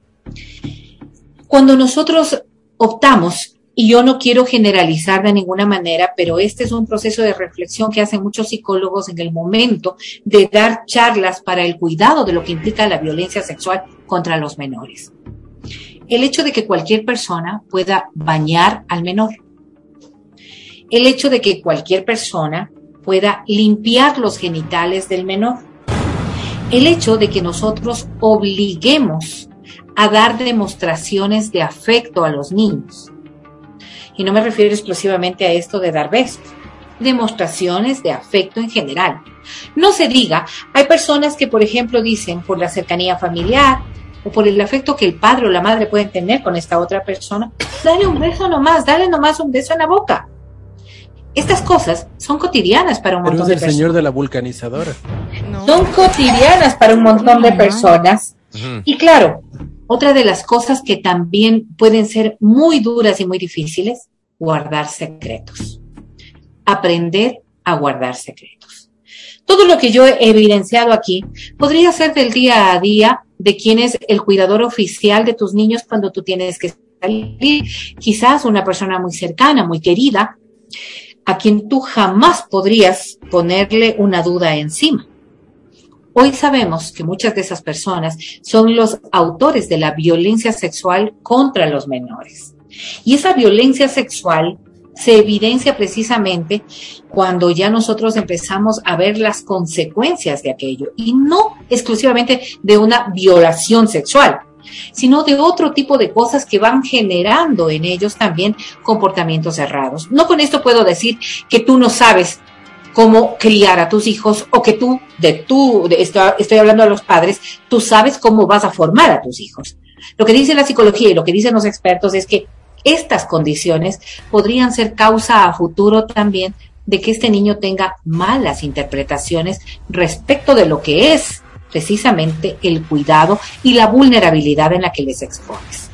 Cuando nosotros optamos y yo no quiero generalizar de ninguna manera, pero este es un proceso de reflexión que hacen muchos psicólogos en el momento de dar charlas para el cuidado de lo que implica la violencia sexual contra los menores. El hecho de que cualquier persona pueda bañar al menor. El hecho de que cualquier persona pueda limpiar los genitales del menor. El hecho de que nosotros obliguemos a dar demostraciones de afecto a los niños y no me refiero exclusivamente a esto de dar besos, demostraciones de afecto en general. No se diga, hay personas que, por ejemplo, dicen por la cercanía familiar o por el afecto que el padre o la madre pueden tener con esta otra persona, dale un beso nomás, dale nomás un beso en la boca. Estas cosas son cotidianas para un montón de personas. el señor de la vulcanizadora. Son cotidianas para un montón de personas. Y claro, otra de las cosas que también pueden ser muy duras y muy difíciles, guardar secretos. Aprender a guardar secretos. Todo lo que yo he evidenciado aquí podría ser del día a día de quién es el cuidador oficial de tus niños cuando tú tienes que salir. Quizás una persona muy cercana, muy querida, a quien tú jamás podrías ponerle una duda encima. Hoy sabemos que muchas de esas personas son los autores de la violencia sexual contra los menores. Y esa violencia sexual se evidencia precisamente cuando ya nosotros empezamos a ver las consecuencias de aquello y no exclusivamente de una violación sexual, sino de otro tipo de cosas que van generando en ellos también comportamientos errados. No con esto puedo decir que tú no sabes cómo criar a tus hijos o que tú, de tú, de, estoy, hablando a los padres, tú sabes cómo vas a formar a tus hijos. Lo que dice la psicología y lo que dicen los expertos es que estas condiciones podrían ser causa a futuro también de que este niño tenga malas interpretaciones respecto de lo que es precisamente el cuidado y la vulnerabilidad en la que les expones.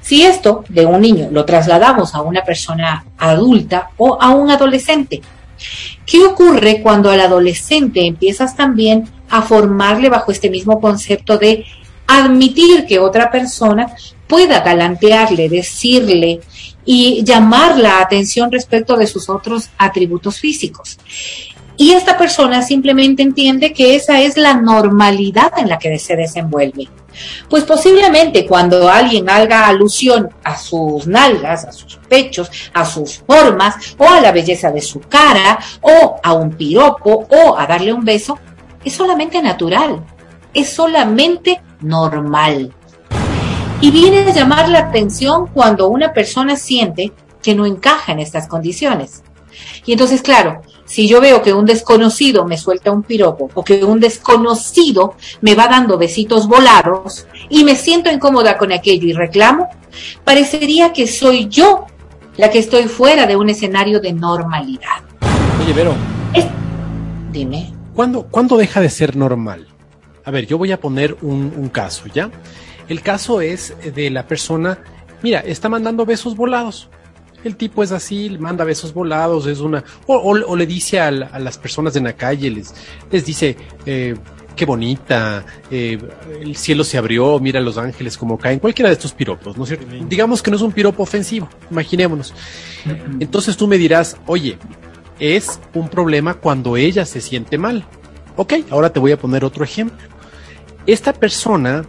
Si esto de un niño lo trasladamos a una persona adulta o a un adolescente, ¿Qué ocurre cuando al adolescente empiezas también a formarle bajo este mismo concepto de admitir que otra persona pueda galantearle, decirle y llamar la atención respecto de sus otros atributos físicos. Y esta persona simplemente entiende que esa es la normalidad en la que se desenvuelve. Pues posiblemente cuando alguien haga alusión a sus nalgas, a sus pechos, a sus formas, o a la belleza de su cara, o a un piropo, o a darle un beso, es solamente natural, es solamente normal. Y viene a llamar la atención cuando una persona siente que no encaja en estas condiciones. Y entonces, claro, si yo veo que un desconocido me suelta un piropo o que un desconocido me va dando besitos volados y me siento incómoda con aquello y reclamo, parecería que soy yo la que estoy fuera de un escenario de normalidad. Oye, Vero. Dime. ¿cuándo, ¿Cuándo deja de ser normal? A ver, yo voy a poner un, un caso, ¿ya? El caso es de la persona, mira, está mandando besos volados el tipo es así, manda besos volados, es una. O, le dice a, las personas en la calle, les, les dice, eh, qué bonita, eh, el cielo se abrió, mira los ángeles como caen, cualquiera de estos piropos, ¿no es cierto? Digamos que no es un piropo ofensivo, imaginémonos. Entonces tú me dirás, oye, es un problema cuando ella se siente mal. Ok, ahora te voy a poner otro ejemplo. Esta persona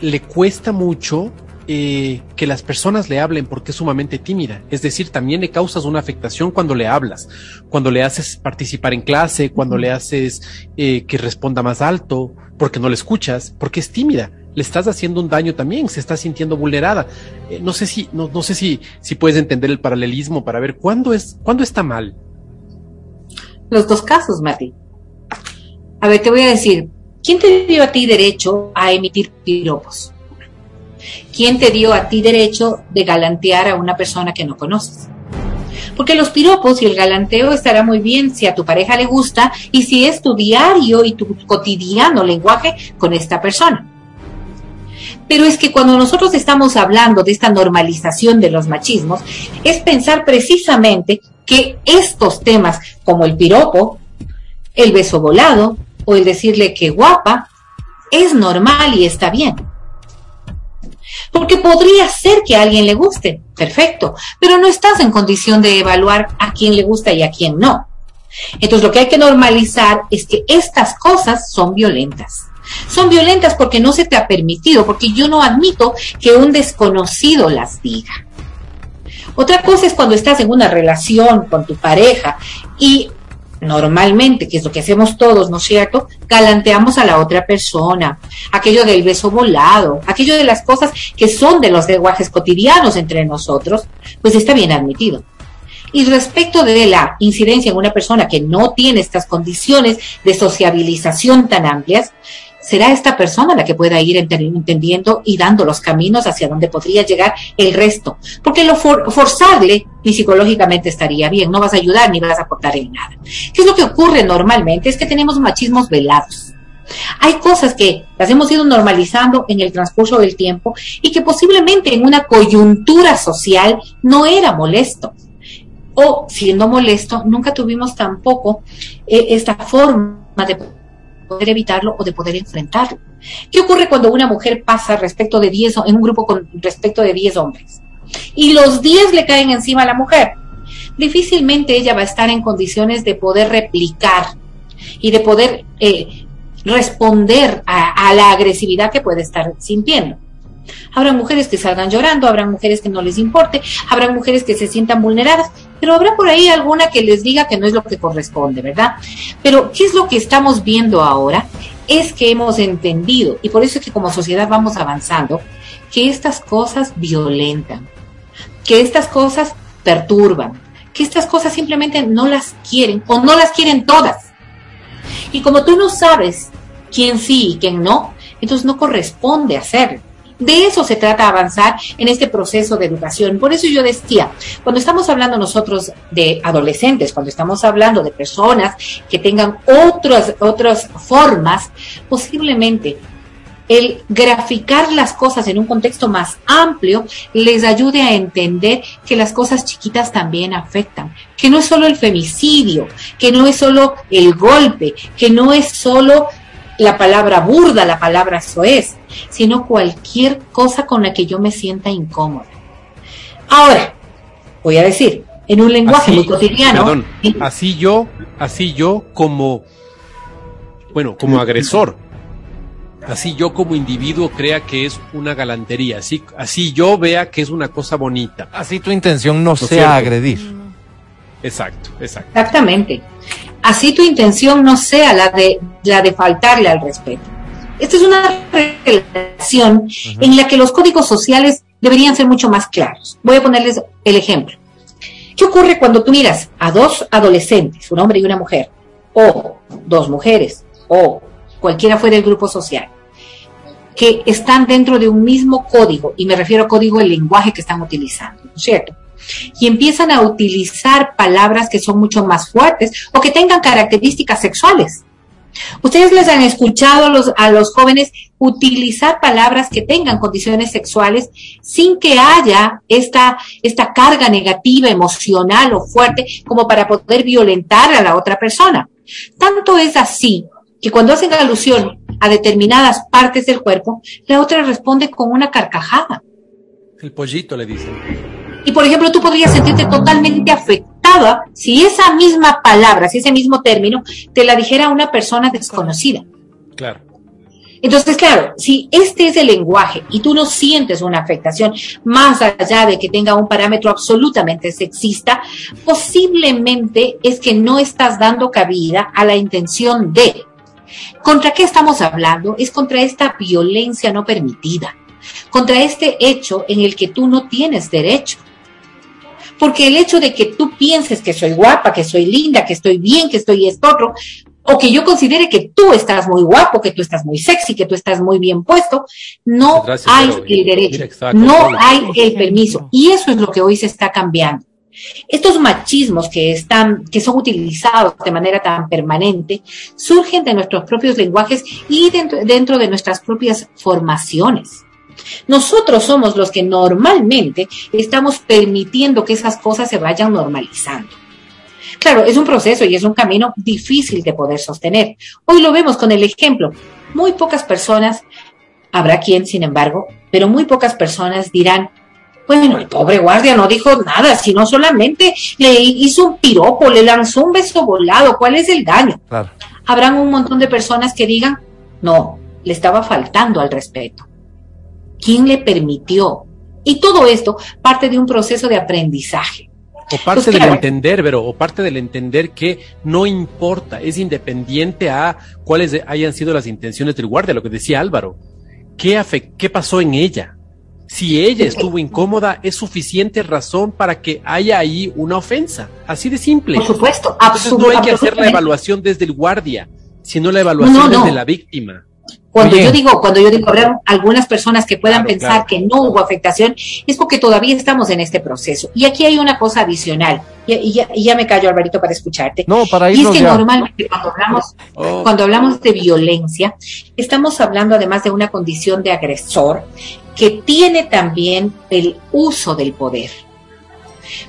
le cuesta mucho eh, que las personas le hablen porque es sumamente tímida. Es decir, también le causas una afectación cuando le hablas, cuando le haces participar en clase, cuando le haces eh, que responda más alto, porque no le escuchas, porque es tímida. Le estás haciendo un daño también, se está sintiendo vulnerada. Eh, no sé si, no, no sé si, si puedes entender el paralelismo para ver cuándo es, cuándo está mal. Los dos casos, Mati. A ver, te voy a decir, ¿quién te dio a ti derecho a emitir piropos? ¿Quién te dio a ti derecho de galantear a una persona que no conoces? Porque los piropos y el galanteo estará muy bien si a tu pareja le gusta y si es tu diario y tu cotidiano lenguaje con esta persona. Pero es que cuando nosotros estamos hablando de esta normalización de los machismos, es pensar precisamente que estos temas como el piropo, el beso volado o el decirle que guapa, es normal y está bien. Porque podría ser que a alguien le guste, perfecto, pero no estás en condición de evaluar a quién le gusta y a quién no. Entonces lo que hay que normalizar es que estas cosas son violentas. Son violentas porque no se te ha permitido, porque yo no admito que un desconocido las diga. Otra cosa es cuando estás en una relación con tu pareja y normalmente, que es lo que hacemos todos, ¿no es cierto? Galanteamos a la otra persona, aquello del beso volado, aquello de las cosas que son de los lenguajes cotidianos entre nosotros, pues está bien admitido. Y respecto de la incidencia en una persona que no tiene estas condiciones de sociabilización tan amplias, será esta persona la que pueda ir entendiendo y dando los caminos hacia donde podría llegar el resto. Porque lo forzable ni psicológicamente estaría bien, no vas a ayudar ni vas a aportar en nada. ¿Qué es lo que ocurre normalmente? Es que tenemos machismos velados. Hay cosas que las hemos ido normalizando en el transcurso del tiempo y que posiblemente en una coyuntura social no era molesto. O siendo molesto, nunca tuvimos tampoco eh, esta forma de poder evitarlo o de poder enfrentarlo. ¿Qué ocurre cuando una mujer pasa respecto de 10 en un grupo con respecto de 10 hombres? Y los 10 le caen encima a la mujer. Difícilmente ella va a estar en condiciones de poder replicar y de poder eh, responder a, a la agresividad que puede estar sintiendo. Habrá mujeres que salgan llorando, habrá mujeres que no les importe, habrá mujeres que se sientan vulneradas, pero habrá por ahí alguna que les diga que no es lo que corresponde, ¿verdad? Pero, ¿qué es lo que estamos viendo ahora? Es que hemos entendido, y por eso es que como sociedad vamos avanzando, que estas cosas violentan, que estas cosas perturban, que estas cosas simplemente no las quieren o no las quieren todas. Y como tú no sabes quién sí y quién no, entonces no corresponde hacerlo. De eso se trata avanzar en este proceso de educación. Por eso yo decía, cuando estamos hablando nosotros de adolescentes, cuando estamos hablando de personas que tengan otras, otras formas, posiblemente el graficar las cosas en un contexto más amplio les ayude a entender que las cosas chiquitas también afectan, que no es solo el femicidio, que no es solo el golpe, que no es solo la palabra burda, la palabra soez, sino cualquier cosa con la que yo me sienta incómoda. Ahora, voy a decir, en un lenguaje Así- muy cotidiano, Perdón, así yo, así yo como, bueno, como agresor, así yo como individuo crea que es una galantería, así, así yo vea que es una cosa bonita. Así tu intención no, es sea cierto. agredir. Exacto, exacto. Exactamente. Así tu intención no sea la de, la de faltarle al respeto. Esta es una relación en la que los códigos sociales deberían ser mucho más claros. Voy a ponerles el ejemplo. ¿Qué ocurre cuando tú miras a dos adolescentes, un hombre y una mujer, o dos mujeres, o cualquiera fuera el grupo social, que están dentro de un mismo código, y me refiero a código del lenguaje que están utilizando, ¿no es cierto? Y empiezan a utilizar palabras que son mucho más fuertes o que tengan características sexuales. Ustedes les han escuchado a los, jóvenes utilizar palabras que tengan condiciones sexuales sin que haya esta, esta carga negativa, emocional o fuerte como para poder violentar a la otra persona. Tanto es así que cuando hacen alusión a determinadas partes del cuerpo, la otra responde con una carcajada. El pollito le dicen. Y por ejemplo, tú podrías sentirte totalmente afectada si esa misma palabra, si ese mismo término, te la dijera una persona desconocida. Claro. Entonces, claro, si este es el lenguaje y tú no sientes una afectación más allá de que tenga un parámetro absolutamente sexista, posiblemente es que no estás dando cabida a la intención de. ¿Contra qué estamos hablando? Es contra esta violencia no permitida, contra este hecho en el que tú no tienes derecho. Porque el hecho de que tú pienses que soy guapa, que soy linda, que estoy bien, que estoy esto otro, o que yo considere que tú estás muy guapo, que tú estás muy sexy, que tú estás muy bien puesto, no Gracias, hay el derecho, exacto, no hay el permiso. Y eso es lo que hoy se está cambiando. Estos machismos que están, que son utilizados de manera tan permanente, surgen de nuestros propios lenguajes y dentro, dentro de nuestras propias formaciones. Nosotros somos los que normalmente estamos permitiendo que esas cosas se vayan normalizando. Claro, es un proceso y es un camino difícil de poder sostener. Hoy lo vemos con el ejemplo. Muy pocas personas, habrá quien, sin embargo, pero muy pocas personas dirán, bueno, el pobre guardia no dijo nada, sino solamente le hizo un piropo, le lanzó un beso volado. ¿Cuál es el daño? Claro. Habrán un montón de personas que digan, no, le estaba faltando al respeto. ¿Quién le permitió? Y todo esto parte de un proceso de aprendizaje. O parte Pues del claro. entender, pero o parte del entender que no importa, es independiente a cuáles hayan sido las intenciones del guardia, lo que decía Álvaro. ¿Qué, qué pasó en ella? Si ella estuvo incómoda, es suficiente razón para que haya ahí una ofensa. Así de simple. Por supuesto, Entonces no hay que hacer la absolutamente. evaluación desde el guardia, sino la evaluación No, no. desde la víctima. Cuando Bien. yo digo, cuando yo digo, habrá algunas personas que puedan Claro, pensar claro. que no hubo afectación, es porque todavía estamos en este proceso. Y aquí hay una cosa adicional, y, y ya, y ya me callo, Alvarito, para escucharte. No, para Y es irnos que ya. normalmente cuando hablamos, Oh. cuando hablamos de violencia, estamos hablando además de una condición de agresor que tiene también el uso del poder.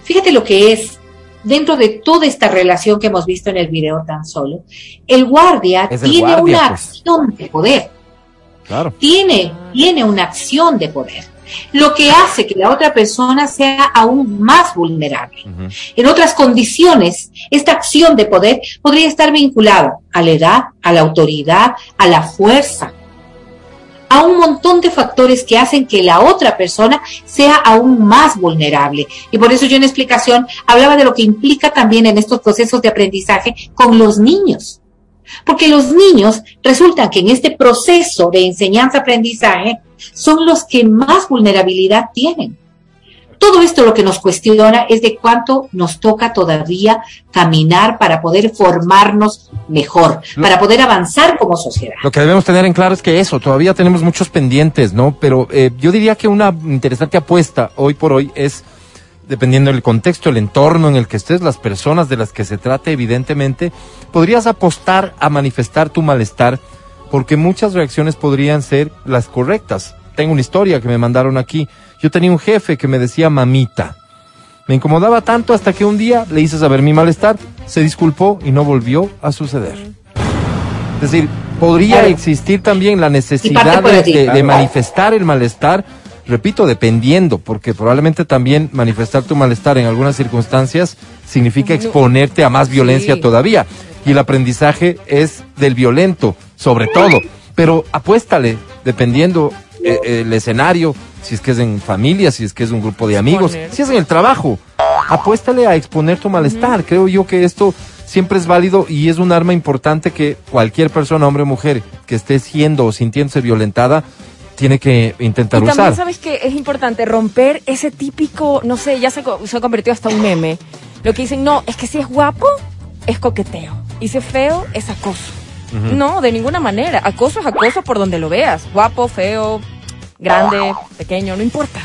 Fíjate lo que es, dentro de toda esta relación que hemos visto en el video tan solo, el guardia el tiene guardia, una pues. acción de poder Claro. tiene, tiene una acción de poder, lo que hace que la otra persona sea aún más vulnerable. En otras condiciones, esta acción de poder podría estar vinculada a la edad, a la autoridad, a la fuerza, a un montón de factores que hacen que la otra persona sea aún más vulnerable. Y por eso yo en explicación hablaba de lo que implica también en estos procesos de aprendizaje con los niños. Porque los niños resultan que en este proceso de enseñanza-aprendizaje son los que más vulnerabilidad tienen. Todo esto lo que nos cuestiona es de cuánto nos toca todavía caminar para poder formarnos mejor, Lo- para poder avanzar como sociedad. Lo que debemos tener en claro es que eso, todavía tenemos muchos pendientes, ¿no? Pero eh, yo diría que una interesante apuesta hoy por hoy es, dependiendo del contexto, el entorno en el que estés, las personas de las que se trate, evidentemente, podrías apostar a manifestar tu malestar, porque muchas reacciones podrían ser las correctas. Tengo una historia que me mandaron aquí. Yo tenía un jefe que me decía mamita. Me incomodaba tanto hasta que un día le hice saber mi malestar, se disculpó y no volvió a suceder. Es decir, podría Claro. existir también la necesidad de, manifestar el malestar, repito, dependiendo, porque probablemente también manifestar tu malestar en algunas circunstancias significa exponerte a más violencia Sí. todavía. Y el aprendizaje es del violento, sobre todo. Pero apuéstale, dependiendo eh, el escenario, si es que es en familia, si es que es un grupo de amigos, Exponer. si es en el trabajo, apuéstale a exponer tu malestar. Creo yo que esto siempre es válido y es un arma importante que cualquier persona, hombre o mujer, que esté siendo o sintiéndose violentada, tiene que intentar Y también usar. sabes que es importante romper ese típico, no sé, ya se, se ha convertido hasta un meme. Lo que dicen, no, es que si es guapo, es coqueteo. Y si es feo, es acoso. No, de ninguna manera. Acoso es acoso por donde lo veas. Guapo, feo, grande, pequeño, no importa.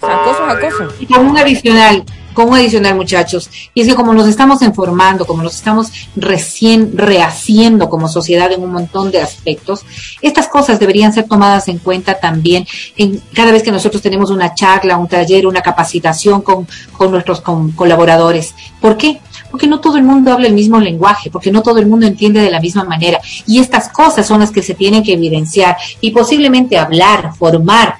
O sea, acoso es acoso. Y con un adicional, con un adicional, muchachos. Y es que como nos estamos informando, como nos estamos recién rehaciendo como sociedad en un montón de aspectos, estas cosas deberían ser tomadas en cuenta también en cada vez que nosotros tenemos una charla, un taller, una capacitación con, con nuestros con- colaboradores. ¿Por qué? Porque no todo el mundo habla el mismo lenguaje, porque no todo el mundo entiende de la misma manera. Y estas cosas son las que se tienen que evidenciar y posiblemente hablar, formar,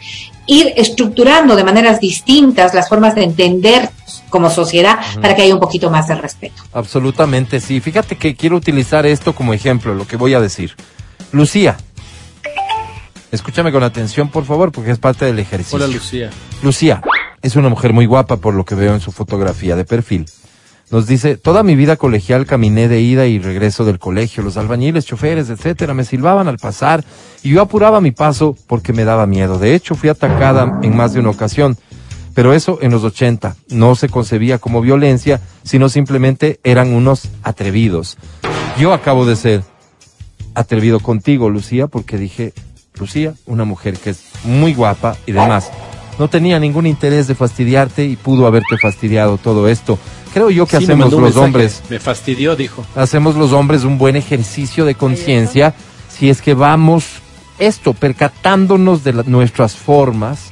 ir estructurando de maneras distintas las formas de entender como sociedad para que haya un poquito más de respeto. Absolutamente sí. Fíjate que quiero utilizar esto como ejemplo, lo que voy a decir. Lucía, escúchame con atención, por favor, porque es parte del ejercicio. Hola, Lucía. Lucía es una mujer muy guapa por lo que veo en su fotografía de perfil. Nos dice, toda mi vida colegial caminé de ida y regreso del colegio, los albañiles, choferes, etcétera, me silbaban al pasar y yo apuraba mi paso porque me daba miedo. De hecho, fui atacada en más de una ocasión. Pero eso en los 80 no se concebía como violencia, sino simplemente eran unos atrevidos. Yo acabo de ser atrevido contigo, Lucía, porque dije, Lucía, una mujer que es muy guapa y demás, no tenía ningún interés de fastidiarte y pudo haberte fastidiado todo esto. Creo yo que Sí, hacemos los mensaje. hombres, Me fastidió, dijo. hacemos los hombres un buen ejercicio de conciencia si es que vamos esto, percatándonos de la- nuestras formas,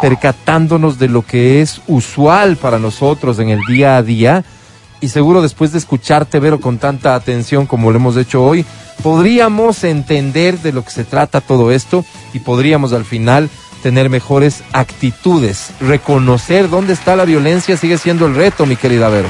percatándonos de lo que es usual para nosotros en el día a día y seguro después de escucharte, Vero, con tanta atención como lo hemos hecho hoy, podríamos entender de lo que se trata todo esto y podríamos al final tener mejores actitudes. Reconocer dónde está la violencia sigue siendo el reto, mi querida Vero.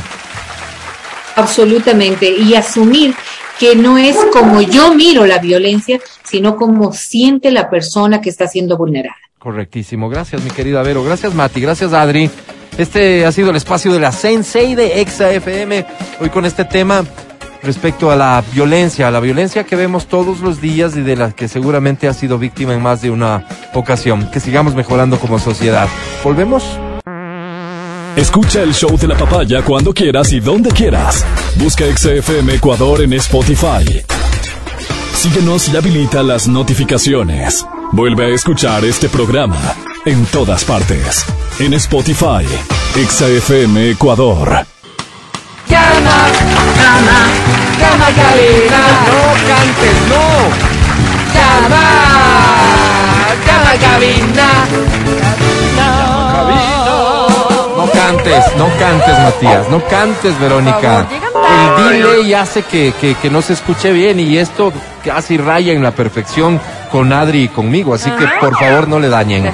Absolutamente. Y asumir que no es como yo miro la violencia, sino como siente la persona que está siendo vulnerada. Correctísimo. Gracias, mi querida Vero. Gracias, Mati. Gracias, Adri. Este ha sido el espacio de la Sensei de Exa FM. Hoy con este tema respecto a la violencia, a la violencia que vemos todos los días y de la que seguramente ha sido víctima en más de una ocasión. Que sigamos mejorando como sociedad. Volvemos. Escucha el show de la papaya cuando quieras y donde quieras. Busca XFM Ecuador en Spotify. Síguenos y habilita las notificaciones. Vuelve a escuchar este programa en todas partes. En Spotify, XFM Ecuador. ¡Llama! ¡Llama! ¡Llama, cabina! ¡No cantes, no! ¡Llama! ¡Llama, cabina! No cantes, no cantes, Matías, no cantes, Verónica. El delay hace que, que, que no se escuche bien y esto casi raya en la perfección con Adri y conmigo, así que por favor no le dañen.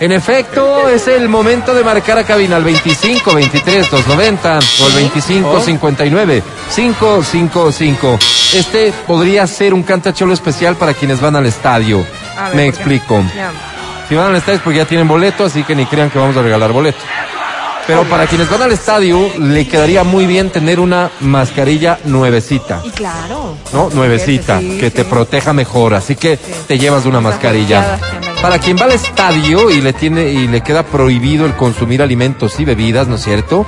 En efecto, es el momento de marcar a cabina al 25 23 290 o al 25 59 555. Este podría ser un cantacholo especial para quienes van al estadio. A ver, Me explico. Ya. Si van al estadio es porque ya tienen boleto, así que ni crean que vamos a regalar boleto. Pero para quienes van al estadio, le quedaría muy bien tener una mascarilla nuevecita. Y claro. ¿no? Nuevecita, Sí, que te proteja mejor, así que te llevas una Esas mascarilla. Para quien va al estadio y le tiene y le queda prohibido el consumir alimentos y bebidas, ¿no es cierto?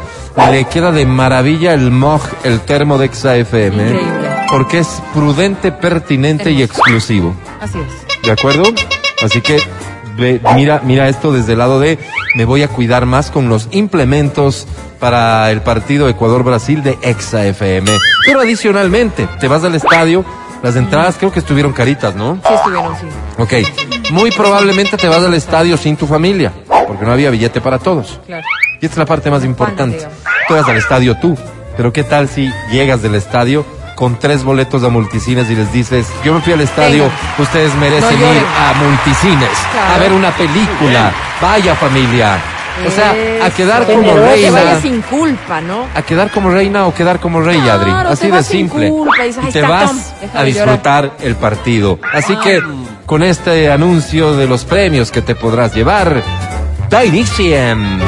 Le queda de maravilla el mug, el termo de Exa FM, Increíble. porque es prudente, pertinente y exclusivo. Así es. ¿De acuerdo? Así que ve- mira, mira esto desde el lado de me voy a cuidar más con los implementos para el partido Ecuador-Brasil de Exa FM. Pero adicionalmente, te vas al estadio, las entradas creo que estuvieron caritas, ¿no? Sí estuvieron, sí. Ok. Muy probablemente te vas al estadio sin tu familia, porque no había billete para todos. Claro. Y esta es la parte más importante. Tú vas al estadio tú, pero ¿qué tal si llegas del estadio con tres boletos a multicines y les dices, yo me fui al estadio, Venga. ustedes merecen No ir a multicines, a ver una película, vaya familia. O sea, a quedar como Que vaya reina. sin culpa, ¿no? A quedar como reina o quedar como rey, Claro, Adri. te Así de vas sin simple. culpa y dices, Y "Ahí te vas a disfrutar el partido. Así que, con este anuncio de los premios que te podrás llevar, da iniciem.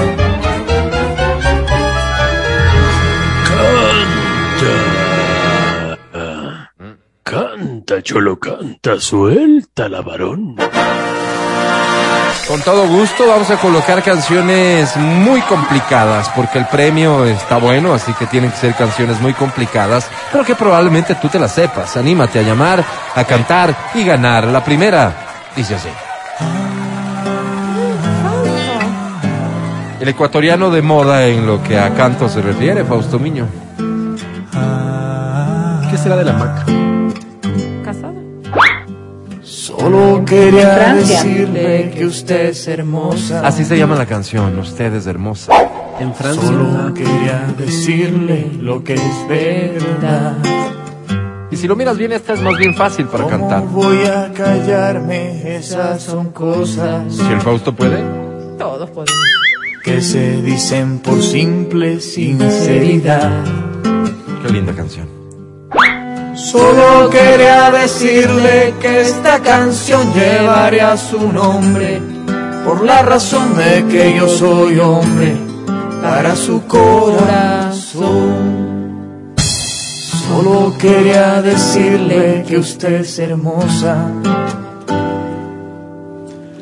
Canta, cholo, canta, suelta la varón. Con todo gusto vamos a colocar canciones muy complicadas porque el premio está bueno, así que tienen que ser canciones muy complicadas, pero que probablemente tú te las sepas. Anímate a llamar, a cantar y ganar. La primera dice así. El ecuatoriano de moda en lo que a canto se refiere, Fausto Miño. ¿Qué será de la maca? Solo quería Francia. decirle que usted es hermosa. Así se llama la canción, Usted es hermosa. En Francia. Solo quería decirle lo que es verdad. Y si lo miras bien, esta es más bien fácil para ¿Cómo cantar. voy a callarme? Esas son cosas Si el Fausto puede. Todos podemos. que se dicen por simple sinceridad. Qué linda canción. Solo quería decirle que esta canción llevaría su nombre por la razón de que yo soy hombre para su corazón. Solo quería decirle que usted es hermosa.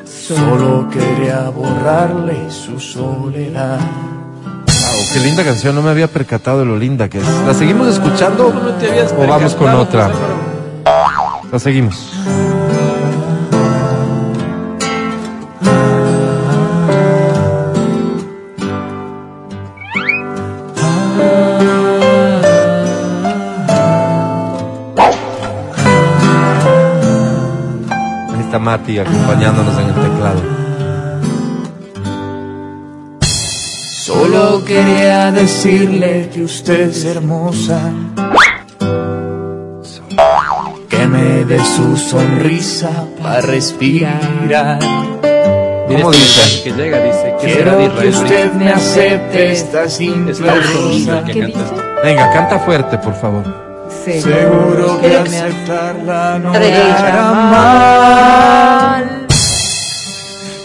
Solo quería borrarle su soledad. Wow, qué linda canción, no me había percatado de lo linda que es. ¿La seguimos escuchando No te habías o vamos con otra? pues. La seguimos. Ahí está Mati acompañándonos en el teclado. Solo quería decirle que usted es hermosa. Que me dé su sonrisa para respirar. ¿Cómo dice? que llega, dice, ¿qué será de Quiero que usted me acepte esta Es simple rosa. Venga, canta fuerte, por favor. Seguro que aceptarla no me hará mal.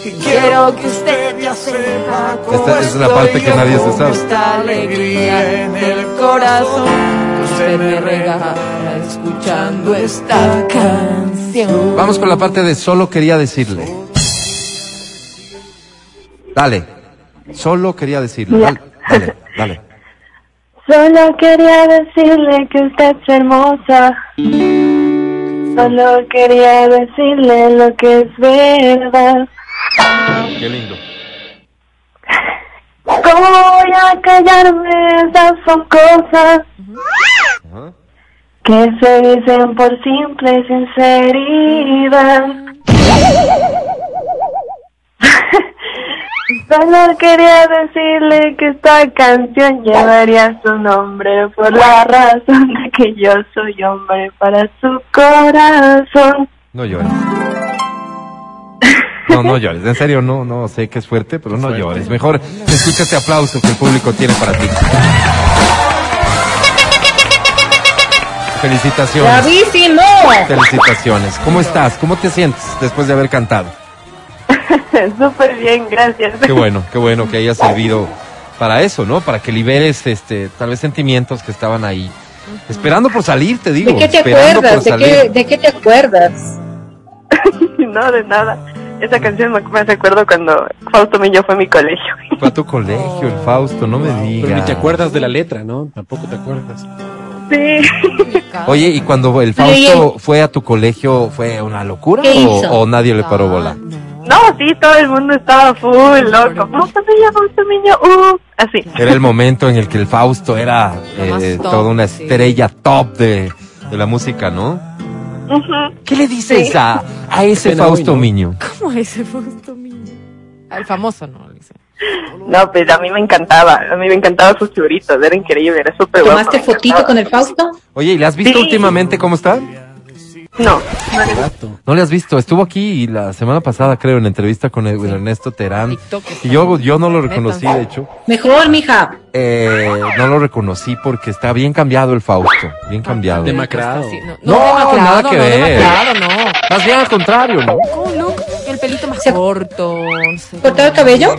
Y Quiero que usted ya sepa cómo Esta es la parte que nadie se sabe. esta alegría en el corazón que usted me regala escuchando esta canción. Vamos con la parte de solo quería decirle. Dale. Solo quería decirle. Dale, dale, dale. Solo quería decirle que usted es hermosa. Solo quería decirle lo que es verdad. Qué lindo. ¿Cómo voy a callarme? Esas son cosas que se dicen por simple sinceridad. Solo quería decirle que esta canción llevaría su nombre por la razón de que yo soy hombre para su corazón. No llores. No, no llores. En serio, no, no sé que es fuerte, pero no llores. Mejor escucha este aplauso que el público tiene para ti. Felicitaciones. ¡Bravísimo! Felicitaciones. ¿Cómo estás? ¿Cómo te sientes después de haber cantado? Súper bien, gracias. Qué bueno, qué bueno que haya servido para eso, ¿no? Para que liberes, este, tal vez sentimientos que estaban ahí. Esperando por salir, te digo. ¿De qué te acuerdas? ¿De qué, ¿De qué te acuerdas? no, de nada. Esa canción me, me recuerdo cuando Fausto Miño fue a mi colegio. Fue a tu colegio, el Fausto, no me Pero ni digas. te acuerdas de la letra, ¿no? Tampoco te acuerdas. Sí. Oye, ¿y cuando el Fausto fue a tu colegio, fue una locura ¿Qué o, hizo? o nadie le paró bola? No, sí, todo el mundo estaba full loco. Fausto Miño, Fausto Miño, uh, así. Era el momento en el que el Fausto era eh, top, toda una sí. estrella top de, de la música, ¿no? ¿Qué le dices Sí. a, a ese Pena Fausto. Miño? ¿Cómo ese Fausto Miño? Al famoso, ¿no? Dice. No, pues a mí me encantaba, a mí me encantaban sus churritos, era increíble, era súper guapo. ¿Tomaste fotito con el Fausto? Oye, ¿y le has visto Sí. últimamente cómo está? No, No le has visto, estuvo aquí la semana pasada, creo, en entrevista con el- Ernesto Terán. Y yo, yo no lo reconocí, de hecho. Mejor, mija. Eh, no lo reconocí porque está bien cambiado el Fausto, bien cambiado. Demacrado. No, No, demacrado, nada que no, ver. demacrado, no. Más bien al contrario, ¿no? Un look, el pelito más corto. no ¿Cortado el cabello?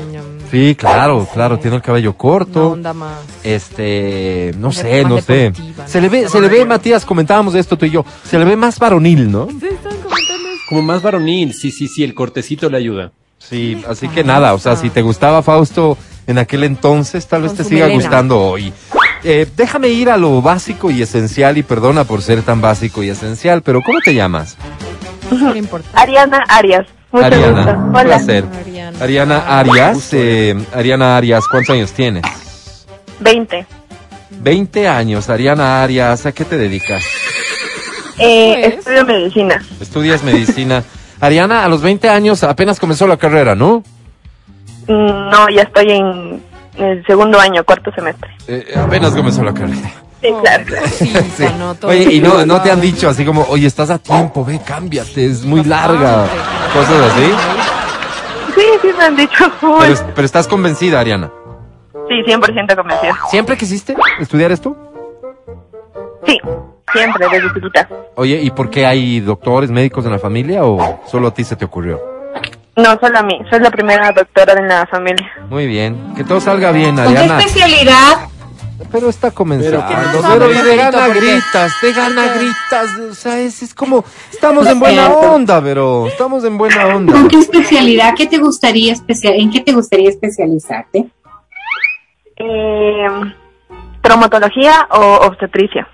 Sí, claro, claro, tiene el cabello Una corto. onda más. Este, no Más sé, no sé. Se le ve, se le ve, Matías, comentábamos de esto tú y yo, se le ve más varonil, ¿no? Como más varonil, sí, sí, sí, el cortecito le ayuda. Sí, así que nada, o sea, si te gustaba Fausto en aquel entonces, tal vez te siga melena. gustando hoy. Eh, déjame ir a lo básico y esencial y perdona por ser tan básico y esencial, pero ¿cómo te llamas? Ariana Arias, mucho Ariana, gusto. un Hola, placer. Ariana. Ariana Arias, eh, Ariana Arias, ¿cuántos años tienes? 20. 20 años, Ariana Arias, ¿a qué te dedicas? Eh, estudio medicina. Estudias medicina. Ariana, a los 20 años apenas comenzó la carrera, ¿no? Mm, No, ya estoy en el segundo año, cuarto semestre. Eh, apenas comenzó la carrera. Sí, claro. Sí. Oye, y no, no te han dicho así como, oye, estás a tiempo, ve, cámbiate, es muy larga. Cosas así. Me han dicho. Pero, pero estás convencida, Ariana. Sí, 100% convencida. ¿Siempre quisiste estudiar esto? Sí, siempre, desde chiquita. Oye, ¿y por qué hay doctores, médicos en la familia o solo a ti se te ocurrió? No, solo a mí. Soy la primera doctora en la familia. Muy bien, que todo salga bien, ¿Con qué Ariana. especialidad? Pero está comenzando. Pero, Pero, ¿qué y pasa, de gana gritas, de gana gritas. O sea, es, es como, estamos en buena onda, pero estamos en buena onda. ¿Con qué especialidad? ¿Qué te gustaría especial? ¿En qué te gustaría especializarte? Eh, traumatología o obstetricia.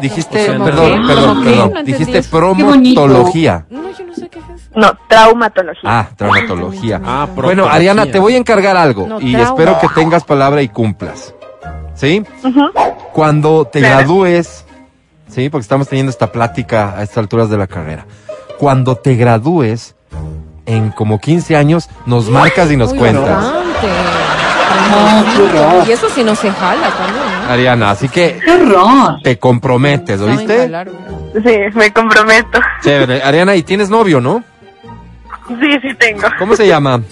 Dijiste, O sea, no- perdón, ¿Cómo perdón, qué? perdón. No Dijiste promotología. No, yo no sé qué es eso. No, traumatología. Ah, traumatología. Ah, Bueno. Ariana, te voy a encargar algo No, y trauma. espero que tengas palabra y cumplas. ¿Sí? Cuando te Claro. gradúes, ¿sí? Porque estamos teniendo esta plática a estas alturas de la carrera. Cuando te gradúes, en como 15 años, nos marcas y nos Uy, cuentas. horror. Y eso sí no se jala también, ¿no? Ariana, así que te comprometes, ¿oíste? Sí, me comprometo. Chévere. Ariana, y tienes novio, ¿no? Sí, sí tengo. ¿Cómo se llama?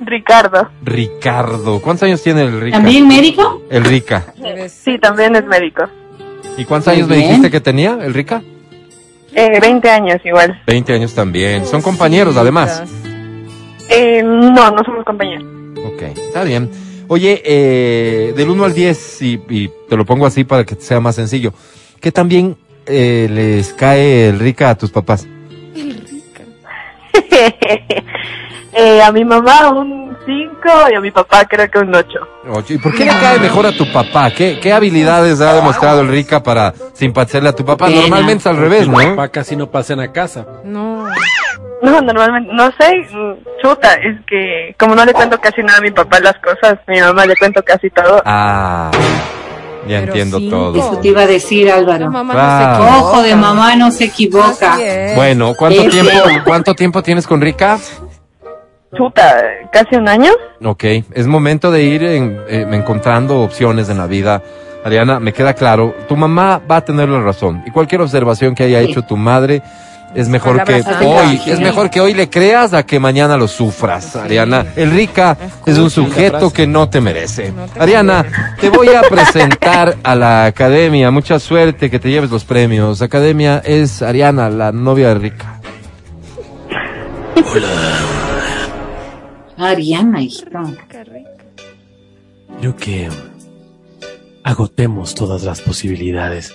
Ricardo. Ricardo. ¿Cuántos años tiene el Rica? ¿También médico? El Rica. Sí, también es médico. ¿Y cuántos Muy años me dijiste que tenía el Rica? Eh, 20 años igual. 20 años también. Son compañeros, además. Eh, no, no somos compañeros. Ok, está bien. Oye, eh, del 1 al 10, y, y te lo pongo así para que sea más sencillo, ¿qué también eh, les cae el Rica a tus papás? eh, a mi mamá un 5 y a mi papá creo que un 8. Ocho. ¿Y por qué le cae mejor a tu papá? ¿Qué, qué habilidades ha demostrado el Rica para simpatizarle a tu papá? Pena. Normalmente es al revés, ¿no? Papá casi no pasan a casa. No. No, normalmente, no sé, chuta, es que como no le cuento casi nada a mi papá las cosas, mi mamá le cuento casi todo. Ah, ya Pero entiendo cinco. todo. Eso te iba a decir, Álvaro. mamá Claro. no se equivoca. Ojo de mamá no se equivoca. Bueno, ¿cuánto tiempo, cuánto tiempo tienes con Rica? Chuta, casi un año. Ok, es momento de ir en- eh, encontrando opciones en la vida. Ariana, me queda claro, tu mamá va a tener la razón. Y cualquier observación que haya Sí. hecho tu madre es mejor que Palabras hoy, cambio. es mejor que hoy le creas a que mañana lo sufras, Ariana. El rica es un sujeto que no te merece. No te Ariana, te voy a presentar a la academia. Mucha suerte que te lleves los premios. Academia es Ariana, la novia de Rica. Ariana, hijito. Creo que agotemos todas las posibilidades.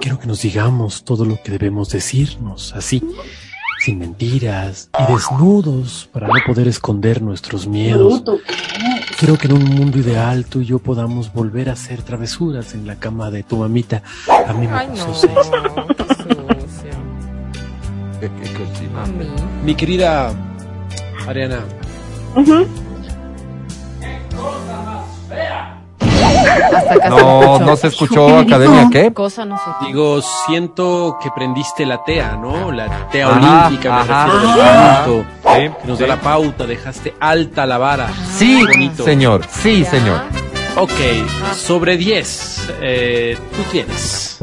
Quiero que nos digamos todo lo que debemos decirnos, así, sin mentiras y desnudos para no poder esconder nuestros miedos. Quiero que en un mundo ideal tú y yo podamos volver a hacer travesuras en la cama de tu mamita. A mí me Ay, puso no. seis. Qué sucio. A mí. Mi querida Ariana, Hasta acá No, no se escuchó academia, ¿qué? Cosa no sé. Digo, siento que prendiste la TEA, ¿no? La TEA Ajá, olímpica, me ajá. refiero al Ajá. Sí, que nos sí. da la pauta, dejaste alta la vara. Sí, Bonito. señor, sí, señor. Ok, sobre 10, eh, tú tienes.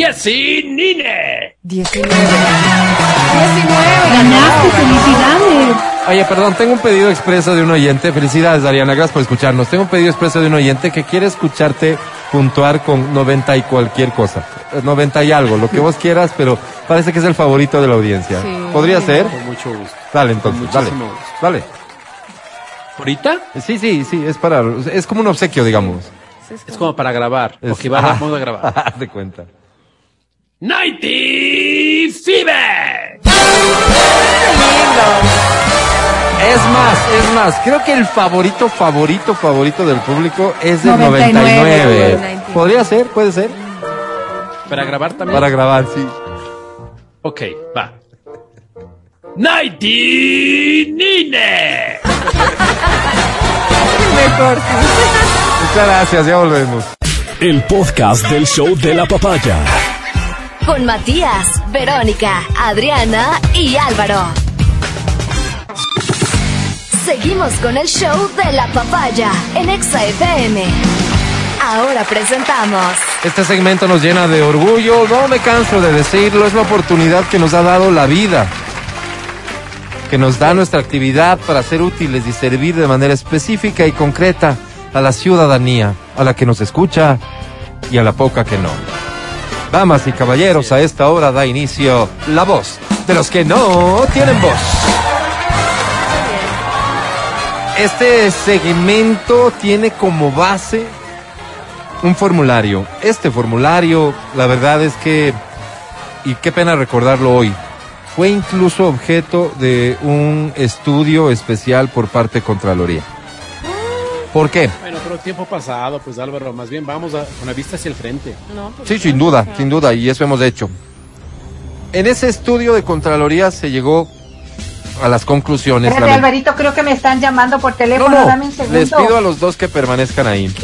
¡Diez y Nine! 19. 19. Ganaste, felicidades. Oye, perdón, tengo un pedido expreso de un oyente. Felicidades, Ariana, gracias por escucharnos. Tengo un pedido expreso de un oyente que quiere escucharte puntuar con 90 y cualquier cosa. Eh, 90 y algo, lo que vos quieras, pero parece que es el favorito de la audiencia. Sí. ¿Podría ser? Con mucho gusto. Dale, entonces, Con dale. muchísimo gusto. Dale. ¿Ahorita? Sí, sí, sí, es para, es como un obsequio, digamos. Es como para grabar. Es- Ok, va, vamos a grabar. De cuenta. 90 Fever. Es más, es más, creo que el favorito, favorito, favorito del público es el 99. 99. ¿Podría ser? ¿Puede ser? Para grabar también. Para grabar, sí. Ok, va. 90 Nine. Mejor. Muchas gracias, ya volvemos. El podcast del show de la papaya. Con Matías, Verónica, Adriana y Álvaro. Seguimos con el show de la papaya en Exa FM. Ahora presentamos Este segmento nos llena de orgullo, no me canso de decirlo, es la oportunidad que nos ha dado la vida, que nos da nuestra actividad para ser útiles y servir de manera específica y concreta a la ciudadanía, a la que nos escucha y a la poca que no. Damas y caballeros, a esta hora da inicio la voz de los que no tienen voz. Este segmento tiene como base un formulario. Este formulario, la verdad es que, y qué pena recordarlo hoy, fue incluso objeto de un estudio especial por parte de Contraloría. ¿Por qué? Bueno, pero tiempo pasado, pues Álvaro, más bien vamos a- con la vista hacia el frente. No, Sí, sin duda, sin duda, y eso hemos hecho. En ese estudio de Contraloría se llegó a las conclusiones. Espérate, Alvarito, creo que me están llamando por No, teléfono. no, Dame un segundo. les pido a los dos que permanezcan ahí.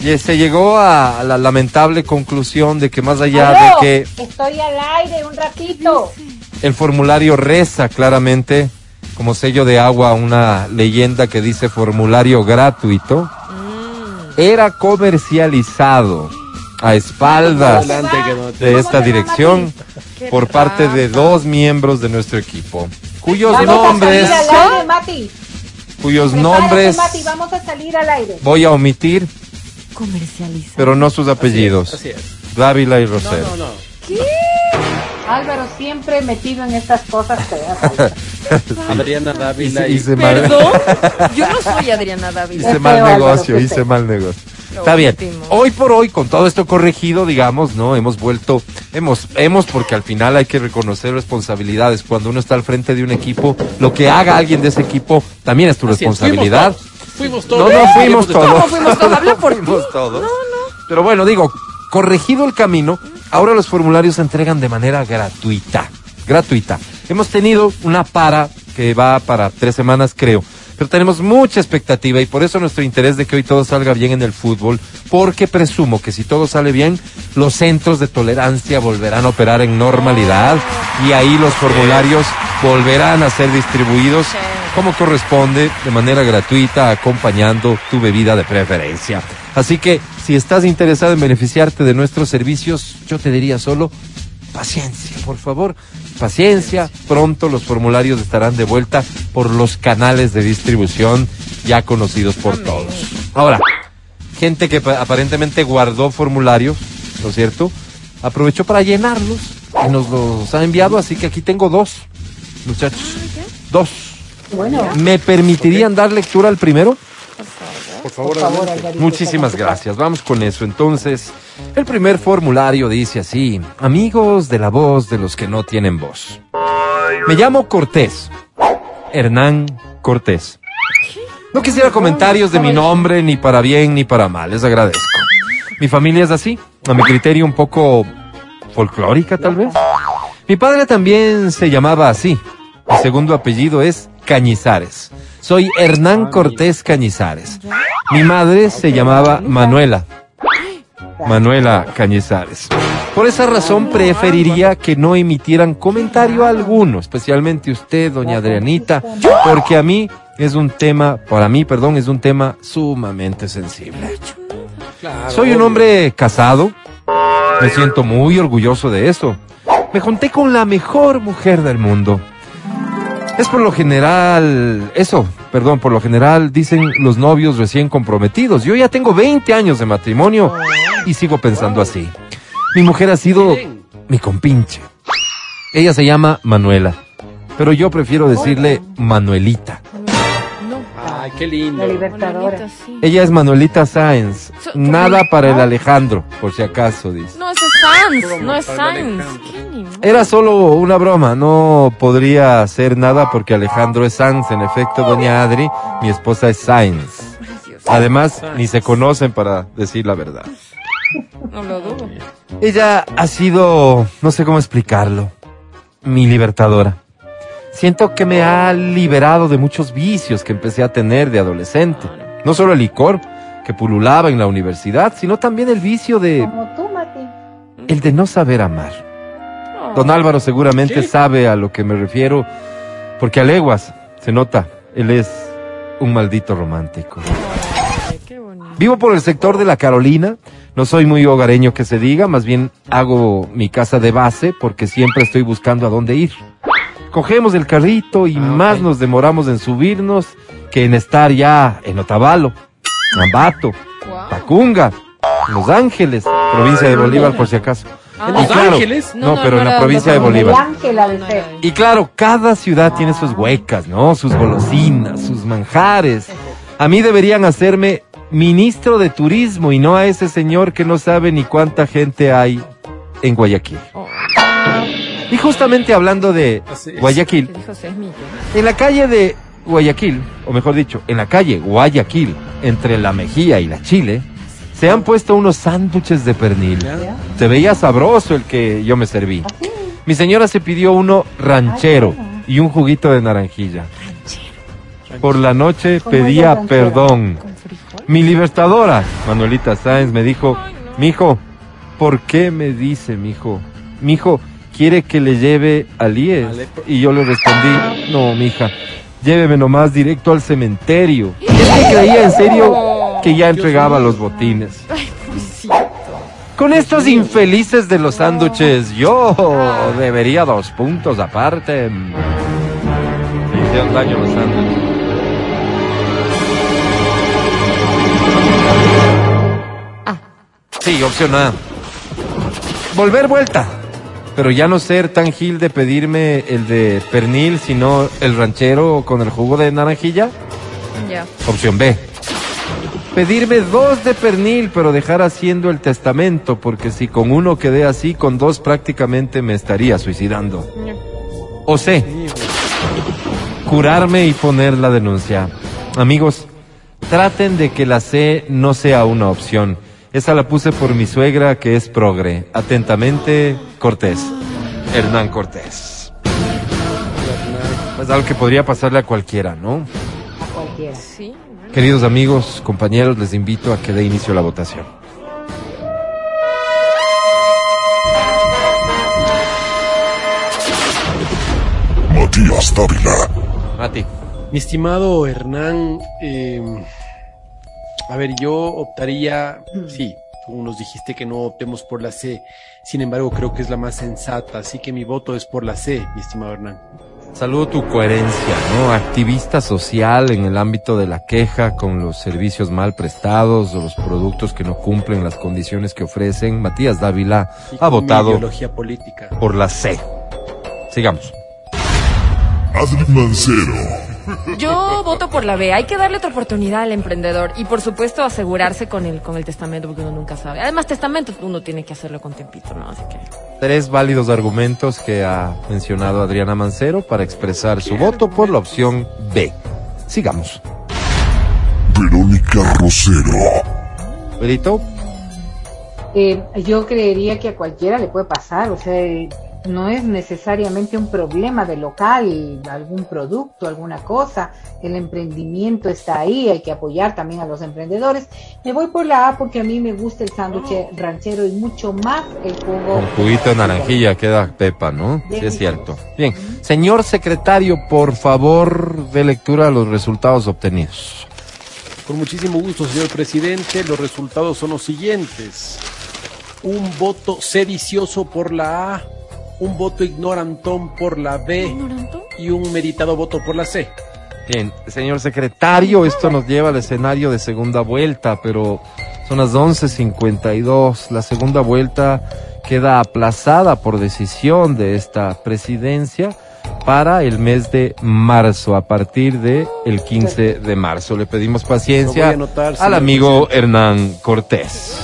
Y se llegó a la lamentable conclusión de que más allá de que Estoy al aire un ratito. el formulario reza claramente como sello de agua una leyenda que dice formulario gratuito, era comercializado a espaldas de esta dirección por parte de dos miembros de nuestro equipo, cuyos Vamos nombres, a salir al aire, Mati. cuyos Prepárate, nombres Mati, vamos a salir al aire. voy a omitir, Comercializar. pero no sus apellidos, Así es. Dávila y No, Rosero. no, no. Álvaro siempre metido en estas cosas feas. Adriana Dávila y... Hice mal, ¿Perdón? Yo no soy Adriana Dávila. hice mal Álvaro, negocio, hice mal negocio. Lo Está bien. último. Hoy por hoy, con todo esto corregido, digamos, ¿no? Hemos vuelto, hemos, hemos, porque al final hay que reconocer responsabilidades. Cuando uno está al frente de un equipo, lo que haga alguien de ese equipo también es tu Así es, responsabilidad. Fuimos No, todos. no fuimos Fuimos todos. ¿Cómo fuimos todos? Habla por. Fuimos todos. Pero bueno, digo, corregido el camino, ahora los formularios se entregan de manera gratuita. Gratuita. Hemos tenido una para que va para tres semanas, creo. Pero tenemos mucha expectativa y por eso nuestro interés de que hoy todo salga bien en el fútbol, porque presumo que si todo sale bien, los centros de tolerancia volverán a operar en normalidad y ahí los formularios volverán a ser distribuidos como corresponde, de manera gratuita, acompañando tu bebida de preferencia. Así que si estás interesado en beneficiarte de nuestros servicios, yo te diría solo paciencia, por favor, paciencia. Pronto los formularios estarán de vuelta por los canales de distribución ya conocidos por todos. Ahora, gente que pa- aparentemente guardó formularios, ¿no es cierto? Aprovechó para llenarlos y nos los ha enviado, así que aquí tengo dos, muchachos. Dos. Bueno, ¿Me permitirían dar lectura al primero? Por favor, por favor, adelante. Alvarito. Muchísimas gracias. Vamos con eso. Entonces, el primer formulario dice así: Amigos de la voz de los que no tienen voz. Me llamo Cortés. Hernán Cortés. No quisiera comentarios de mi nombre, ni para bien ni para mal. Les agradezco. Mi familia es así, a mi criterio un poco folclórica tal vez. Mi padre también se llamaba así. Mi segundo apellido es Cañizares. Soy Hernán Cortés Cañizares. Mi madre se llamaba Manuela. Manuela Cañizares. Por esa razón preferiría que no emitieran comentario alguno, especialmente usted, doña Adrianita, porque a mí es un tema, para mí, perdón, es un tema sumamente sensible. Soy un hombre casado, me siento muy orgulloso de eso. Me junté con la mejor mujer del mundo. Es por lo general, eso, perdón, por lo general dicen los novios recién comprometidos. Yo ya tengo 20 años de matrimonio y sigo pensando así. Mi mujer ha sido mi compinche. Ella se llama Manuela, pero yo prefiero decirle Manuelita. Ay, qué lindo. La libertadora. Ella es Manuelita Sáenz. So- Nada para el Alejandro, por si acaso, dice. No, es Sans, no es Sainz. ¿Qué ni modo? Era solo una broma, no podría hacer nada porque Alejandro es Sanz. En efecto, doña Adri, mi esposa es Sainz. Además, ni se conocen para decir la verdad. No lo dudo. Ella ha sido, no sé cómo explicarlo, mi libertadora. Siento que me ha liberado de muchos vicios que empecé a tener de adolescente. No solo el licor que pululaba en la universidad, sino también el vicio de Como tú, Mati. el de no saber amar. Don Álvaro seguramente sabe a lo que me refiero, porque a leguas se nota, él es un maldito romántico. Vivo por el sector de la Carolina, no soy muy hogareño que se diga, más bien hago mi casa de base porque siempre estoy buscando a dónde ir. Cogemos el carrito y Ah, más nos demoramos en subirnos que en estar ya en Otavalo, Ambato. Tacunga, Los Ángeles, provincia de Bolívar por si acaso. Ah, ¿En Los claro, Ángeles? No, No, no, pero no en la provincia de Bolívar. Y claro, cada ciudad tiene sus huecas, ¿no? Sus golosinas, sus manjares. A mí deberían hacerme ministro de turismo y no a ese señor que no sabe ni cuánta gente hay en Guayaquil. Oh, Y justamente hablando de. Guayaquil, en la calle de Guayaquil, o mejor dicho, en la calle Guayaquil, entre la Mejía y la Chile, se han puesto unos sándwiches de pernil. Se veía sabroso el que yo me serví. Mi señora se pidió uno ranchero y un juguito de naranjilla. Por la noche ¿Cómo es el pedía perdón. Mi libertadora, Manuelita Sáenz, me dijo, mijo, ¿por qué me dice, mijo? Mijo, ¿quiere que le lleve al IES? Alepo. Y yo le respondí, no, mija, lléveme nomás directo al cementerio. Es que creía en serio que ya entregaba los botines. Ay. Con estos infelices de los sándwiches, yo debería dos puntos aparte. Me hicieron daño los sándwiches. Ah. Sí, opción A. Volver vuelta. Pero ya no ser tan gil de pedirme el de pernil, sino el ranchero con el jugo de naranjilla. Ya. Opción B. Pedirme dos de pernil, pero dejar haciendo el testamento, porque si con uno quedé así, con dos prácticamente me estaría suicidando. O C. Curarme y poner la denuncia. Amigos, traten de que la C no sea una opción. Esa la puse por mi suegra que es progre. Atentamente, Cortés. Hernán Cortés. Es algo que podría pasarle a cualquiera, ¿no? A cualquiera. Sí. Queridos amigos, compañeros, les invito a que dé inicio a la votación. Matías Dávila. Mati. Mi estimado Hernán, eh, a ver, yo optaría, sí, tú nos dijiste que no optemos por la C, sin embargo creo que es la más sensata, así que mi voto es por la C, mi estimado Hernán. Saludo tu coherencia, ¿no? Activista social en el ámbito de la queja con los servicios mal prestados o los productos que no cumplen las condiciones que ofrecen. Matías Dávila Y ha votado ideología política. por la C. Sigamos. Adri Mancero. Yo voto por la B. Hay que darle otra oportunidad al emprendedor y por supuesto asegurarse con el con el testamento porque uno nunca sabe. Además testamento uno tiene que hacerlo con tempito, ¿no? Así que Tres válidos argumentos que ha mencionado Adriana Mancero para expresar su voto por la opción B. Sigamos. Verónica Rosero. Berito, Eh, yo creería que a cualquiera le puede pasar, o sea, no es necesariamente un problema de local, algún producto, alguna cosa. El emprendimiento está ahí, hay que apoyar también a los emprendedores. Me voy por la A porque a mí me gusta el sándwich ranchero y mucho más el jugo. Con juguito de naranjilla queda pepa, ¿no? Sí, es cierto. Bien, señor secretario, por favor, de lectura los resultados obtenidos. Con muchísimo gusto, señor presidente. Los resultados son los siguientes. Un voto sedicioso por la A, un voto ignorantón por la B y un meditado voto por la C. Bien, señor secretario, esto nos lleva al escenario de segunda vuelta, pero son las 11.52. La segunda vuelta queda aplazada por decisión de esta presidencia para el mes de marzo, a partir de el 15 de marzo. Le pedimos paciencia anotar, al amigo Hernán Cortés.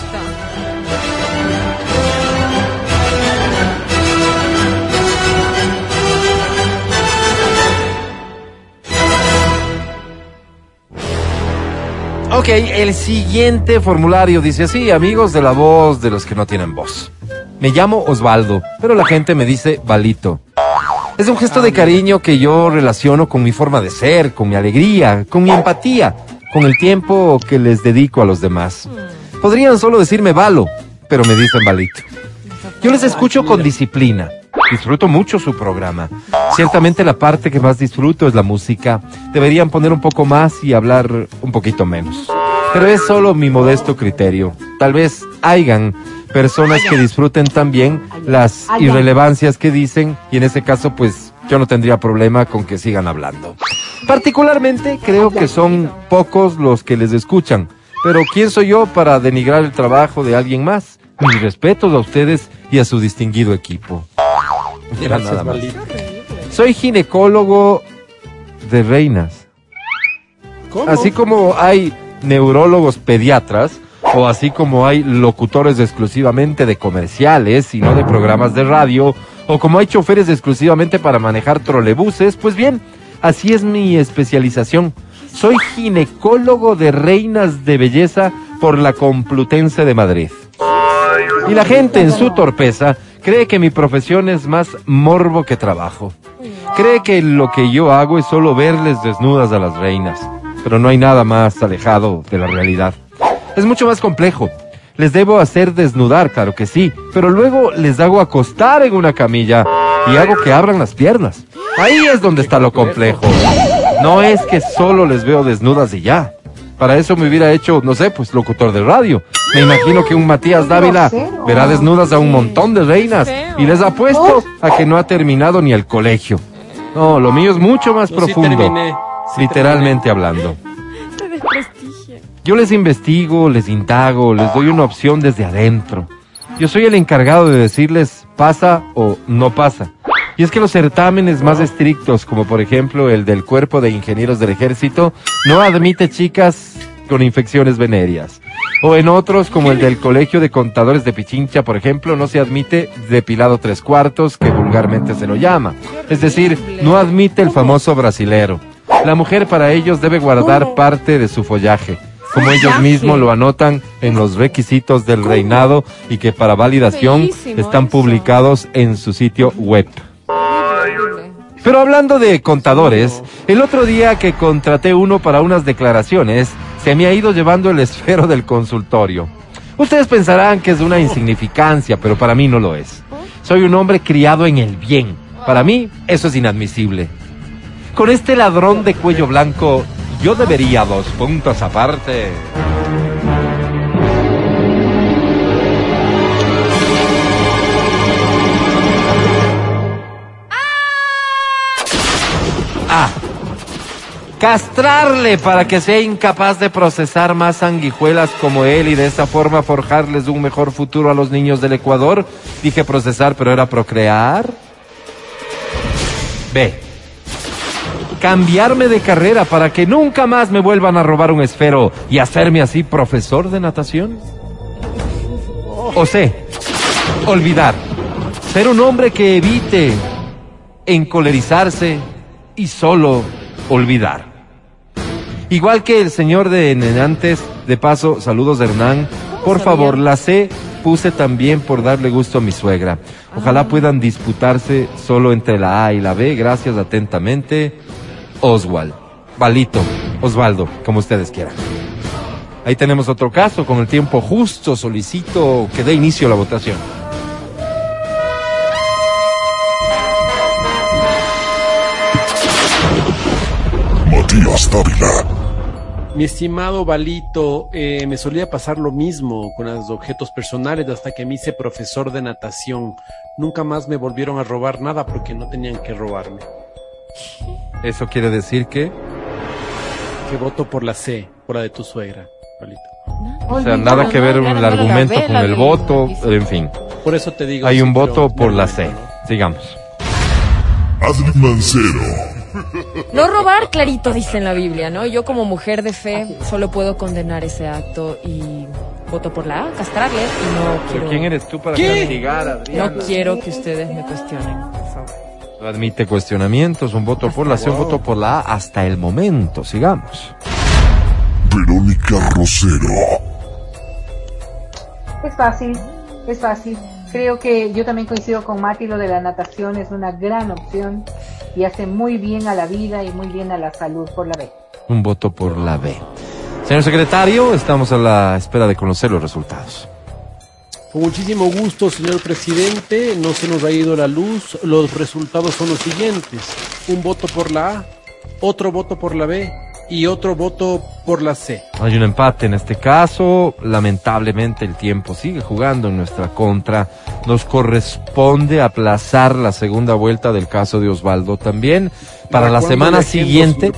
Ok, el siguiente formulario dice así, amigos de la voz de los que no tienen voz. Me llamo Osvaldo, pero la gente me dice Balito. Es un gesto de cariño que yo relaciono con mi forma de ser, con mi alegría, con mi empatía, con el tiempo que les dedico a los demás. Podrían solo decirme Balo, pero me dicen Balito. Yo les escucho con disciplina. Disfruto mucho su programa. Ciertamente la parte que más disfruto es la música. Deberían poner un poco más y hablar un poquito menos. Pero es solo mi modesto criterio. Tal vez hayan personas que disfruten también las irrelevancias que dicen y en ese caso pues yo no tendría problema con que sigan hablando. Particularmente creo que son pocos los que les escuchan. Pero ¿quién soy yo para denigrar el trabajo de alguien más? Mis respetos a ustedes y a su distinguido equipo. Gracias, nada más. Soy ginecólogo de reinas. ¿Cómo? Así como hay neurólogos pediatras, o así como hay locutores exclusivamente de comerciales y no de programas de radio, o como hay choferes exclusivamente para manejar trolebuses, pues bien, así es mi especialización. Soy ginecólogo de reinas de belleza por la Complutense de Madrid. Y la gente en su torpeza cree que mi profesión es más morbo que trabajo. Cree que lo que yo hago es solo verles desnudas a las reinas, pero no hay nada más alejado de la realidad. Es mucho más complejo. Les debo hacer desnudar, claro que sí, pero luego les hago acostar en una camilla y hago que abran las piernas. Ahí es donde está lo complejo. No es que solo les veo desnudas y ya. Para eso me hubiera hecho, no sé, pues locutor de radio. Me imagino que un Matías Dávila verá desnudas a un montón de reinas y les apuesto a que no ha terminado ni el colegio. No, lo mío es mucho más profundo, literalmente hablando. Yo les investigo, les indago, les doy una opción desde adentro. Yo soy el encargado de decirles pasa o no pasa. Y es que los certámenes más estrictos, como por ejemplo el del Cuerpo de Ingenieros del Ejército, no admite chicas con infecciones venéreas. O en otros, como el del Colegio de Contadores de Pichincha, por ejemplo, no se admite depilado tres cuartos, que vulgarmente se lo llama. Es decir, no admite el famoso brasilero. La mujer para ellos debe guardar parte de su follaje, como ellos mismos lo anotan en los requisitos del reinado y que para validación están publicados en su sitio web. Pero hablando de contadores, el otro día que contraté uno para unas declaraciones, se me ha ido llevando el esfero del consultorio. Ustedes pensarán que es una insignificancia, pero para mí no lo es. Soy un hombre criado en el bien. Para mí, eso es inadmisible. Con este ladrón de cuello blanco, yo debería dos puntos aparte. A. Castrarle para que sea incapaz de procesar más sanguijuelas como él y de esa forma forjarles un mejor futuro a los niños del Ecuador. Dije procesar, pero era procrear. B. Cambiarme de carrera para que nunca más me vuelvan a robar un esfero y hacerme así profesor de natación. O C. Olvidar. Ser un hombre que evite encolerizarse y solo olvidar. Igual que el señor de antes, de paso, saludos Hernán. Por favor, la C puse también por darle gusto a mi suegra. Ojalá puedan disputarse solo entre la A y la B. Gracias atentamente, Oswald. Valito, Osvaldo, como ustedes quieran. Ahí tenemos otro caso. Con el tiempo justo solicito que dé inicio a la votación. Matías Dávila. Mi estimado Balito, eh, me solía pasar lo mismo con los objetos personales hasta que me hice profesor de natación. Nunca más me volvieron a robar nada porque no tenían que robarme. Eso quiere decir que, Que voto por la C, por la de tu suegra, Balito. o sea, nada que ver el argumento con el voto, en fin. Por eso te digo. Hay un voto por la C. Sigamos. Adri Mancero. No robar, clarito dice en la Biblia, ¿no? Yo como mujer de fe solo puedo condenar ese acto y voto por la A, castrarle y no quiero... ¿Quién eres tú para ¿Qué? castigar, Adriana? No quiero que ustedes me cuestionen, por favor. No admite cuestionamientos, un voto por la C, un voto por la A hasta el momento. Sigamos. Verónica Rosero. Es fácil, es fácil. Creo que yo también coincido con Mati, lo de la natación es una gran opción y hace muy bien a la vida y muy bien a la salud por la B. Un voto por la B. Señor secretario, estamos a la espera de conocer los resultados. Con muchísimo gusto, señor presidente. No se nos ha ido la luz. Los resultados son los siguientes. Un voto por la A, otro voto por la B y otro voto por la C. Hay un empate en este caso. Lamentablemente el tiempo sigue jugando en nuestra contra. Nos corresponde aplazar la segunda vuelta del caso de Osvaldo también para la semana siguiente.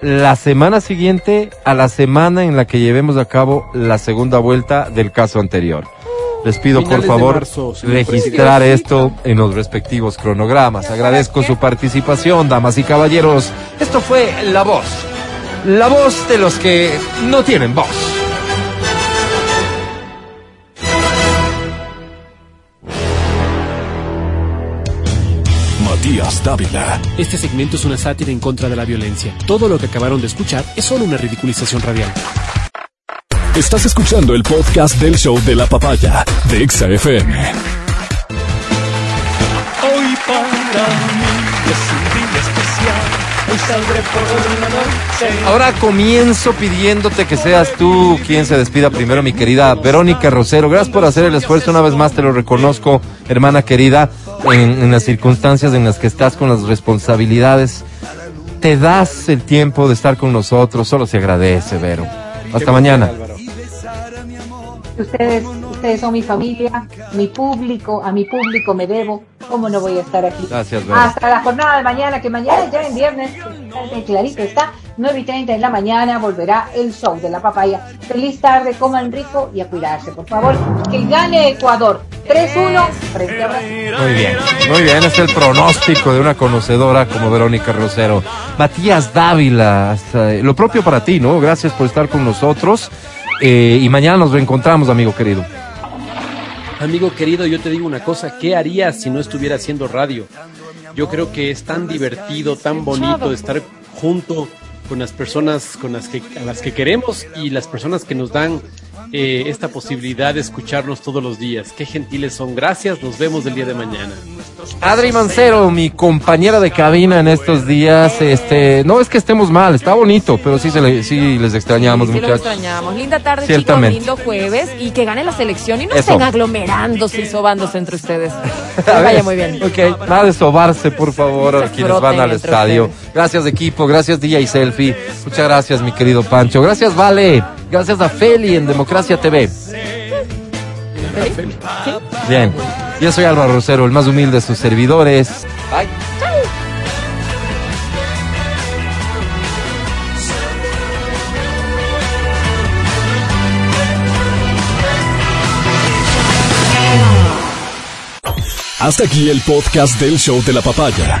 La semana siguiente a la semana en la que llevemos a cabo la segunda vuelta del caso anterior. Les pido por Finales favor marzo, registrar esto en los respectivos cronogramas. Agradezco su participación, damas y caballeros. Esto fue La Voz. La voz de los que no tienen voz. Matías Dávila. Este segmento es una sátira en contra de la violencia. Todo lo que acabaron de escuchar es solo una ridiculización radial. Estás escuchando el podcast del show de la papaya de Exa FM. Hoy para mí Ahora comienzo pidiéndote que seas tú quien se despida primero, mi querida Verónica Rosero. Gracias por hacer el esfuerzo, una vez más te lo reconozco, hermana querida, en, las circunstancias en las que estás con las responsabilidades. Te das el tiempo de estar con nosotros, solo se agradece, Vero. Hasta mañana. Ustedes, ustedes son mi familia, mi público, a mi público me debo. ¿Cómo no voy a estar aquí? Gracias, Vero. Hasta la jornada de mañana, que mañana ya en viernes, eh, clarito está, 9 y 30 de la mañana, volverá el show de la papaya. Feliz tarde, coman rico y a cuidarse, por favor. Que gane Ecuador. 3-1 frente a Brasil. Muy bien, muy bien, es el pronóstico de una conocedora como Verónica Rosero. Matías Dávila, hasta- lo propio para ti, ¿no? Gracias por estar con nosotros. Eh, y mañana nos reencontramos, amigo querido. Amigo querido, yo te digo una cosa, ¿qué harías si no estuviera haciendo radio? Yo creo que es tan divertido, tan bonito estar junto con las personas con las que, a las que queremos y las personas que nos dan eh, esta posibilidad de escucharnos todos los días. Qué gentiles son. Gracias, nos vemos el día de mañana. Adri Mancero, mi compañera de cabina en estos días, este, no es que estemos mal, está bonito, pero sí, se le- sí les extrañamos, Sí, sí, muchachos. extrañamos. Linda tarde, Ciertamente. chicos. Lindo jueves. Y que gane la selección y no Eso. estén aglomerándose y sobándose entre ustedes. Vaya muy bien. Ok, nada de sobarse, por favor, a quienes van al estadio. ustedes. Gracias, equipo. Gracias, DJ Selfie. Muchas gracias, mi querido Pancho. Gracias, Vale. Gracias a Feli en Democracia TV. Bien. Yo soy Álvaro Rosero, el más humilde de sus servidores. Bye. Hasta aquí el podcast del show de la papaya.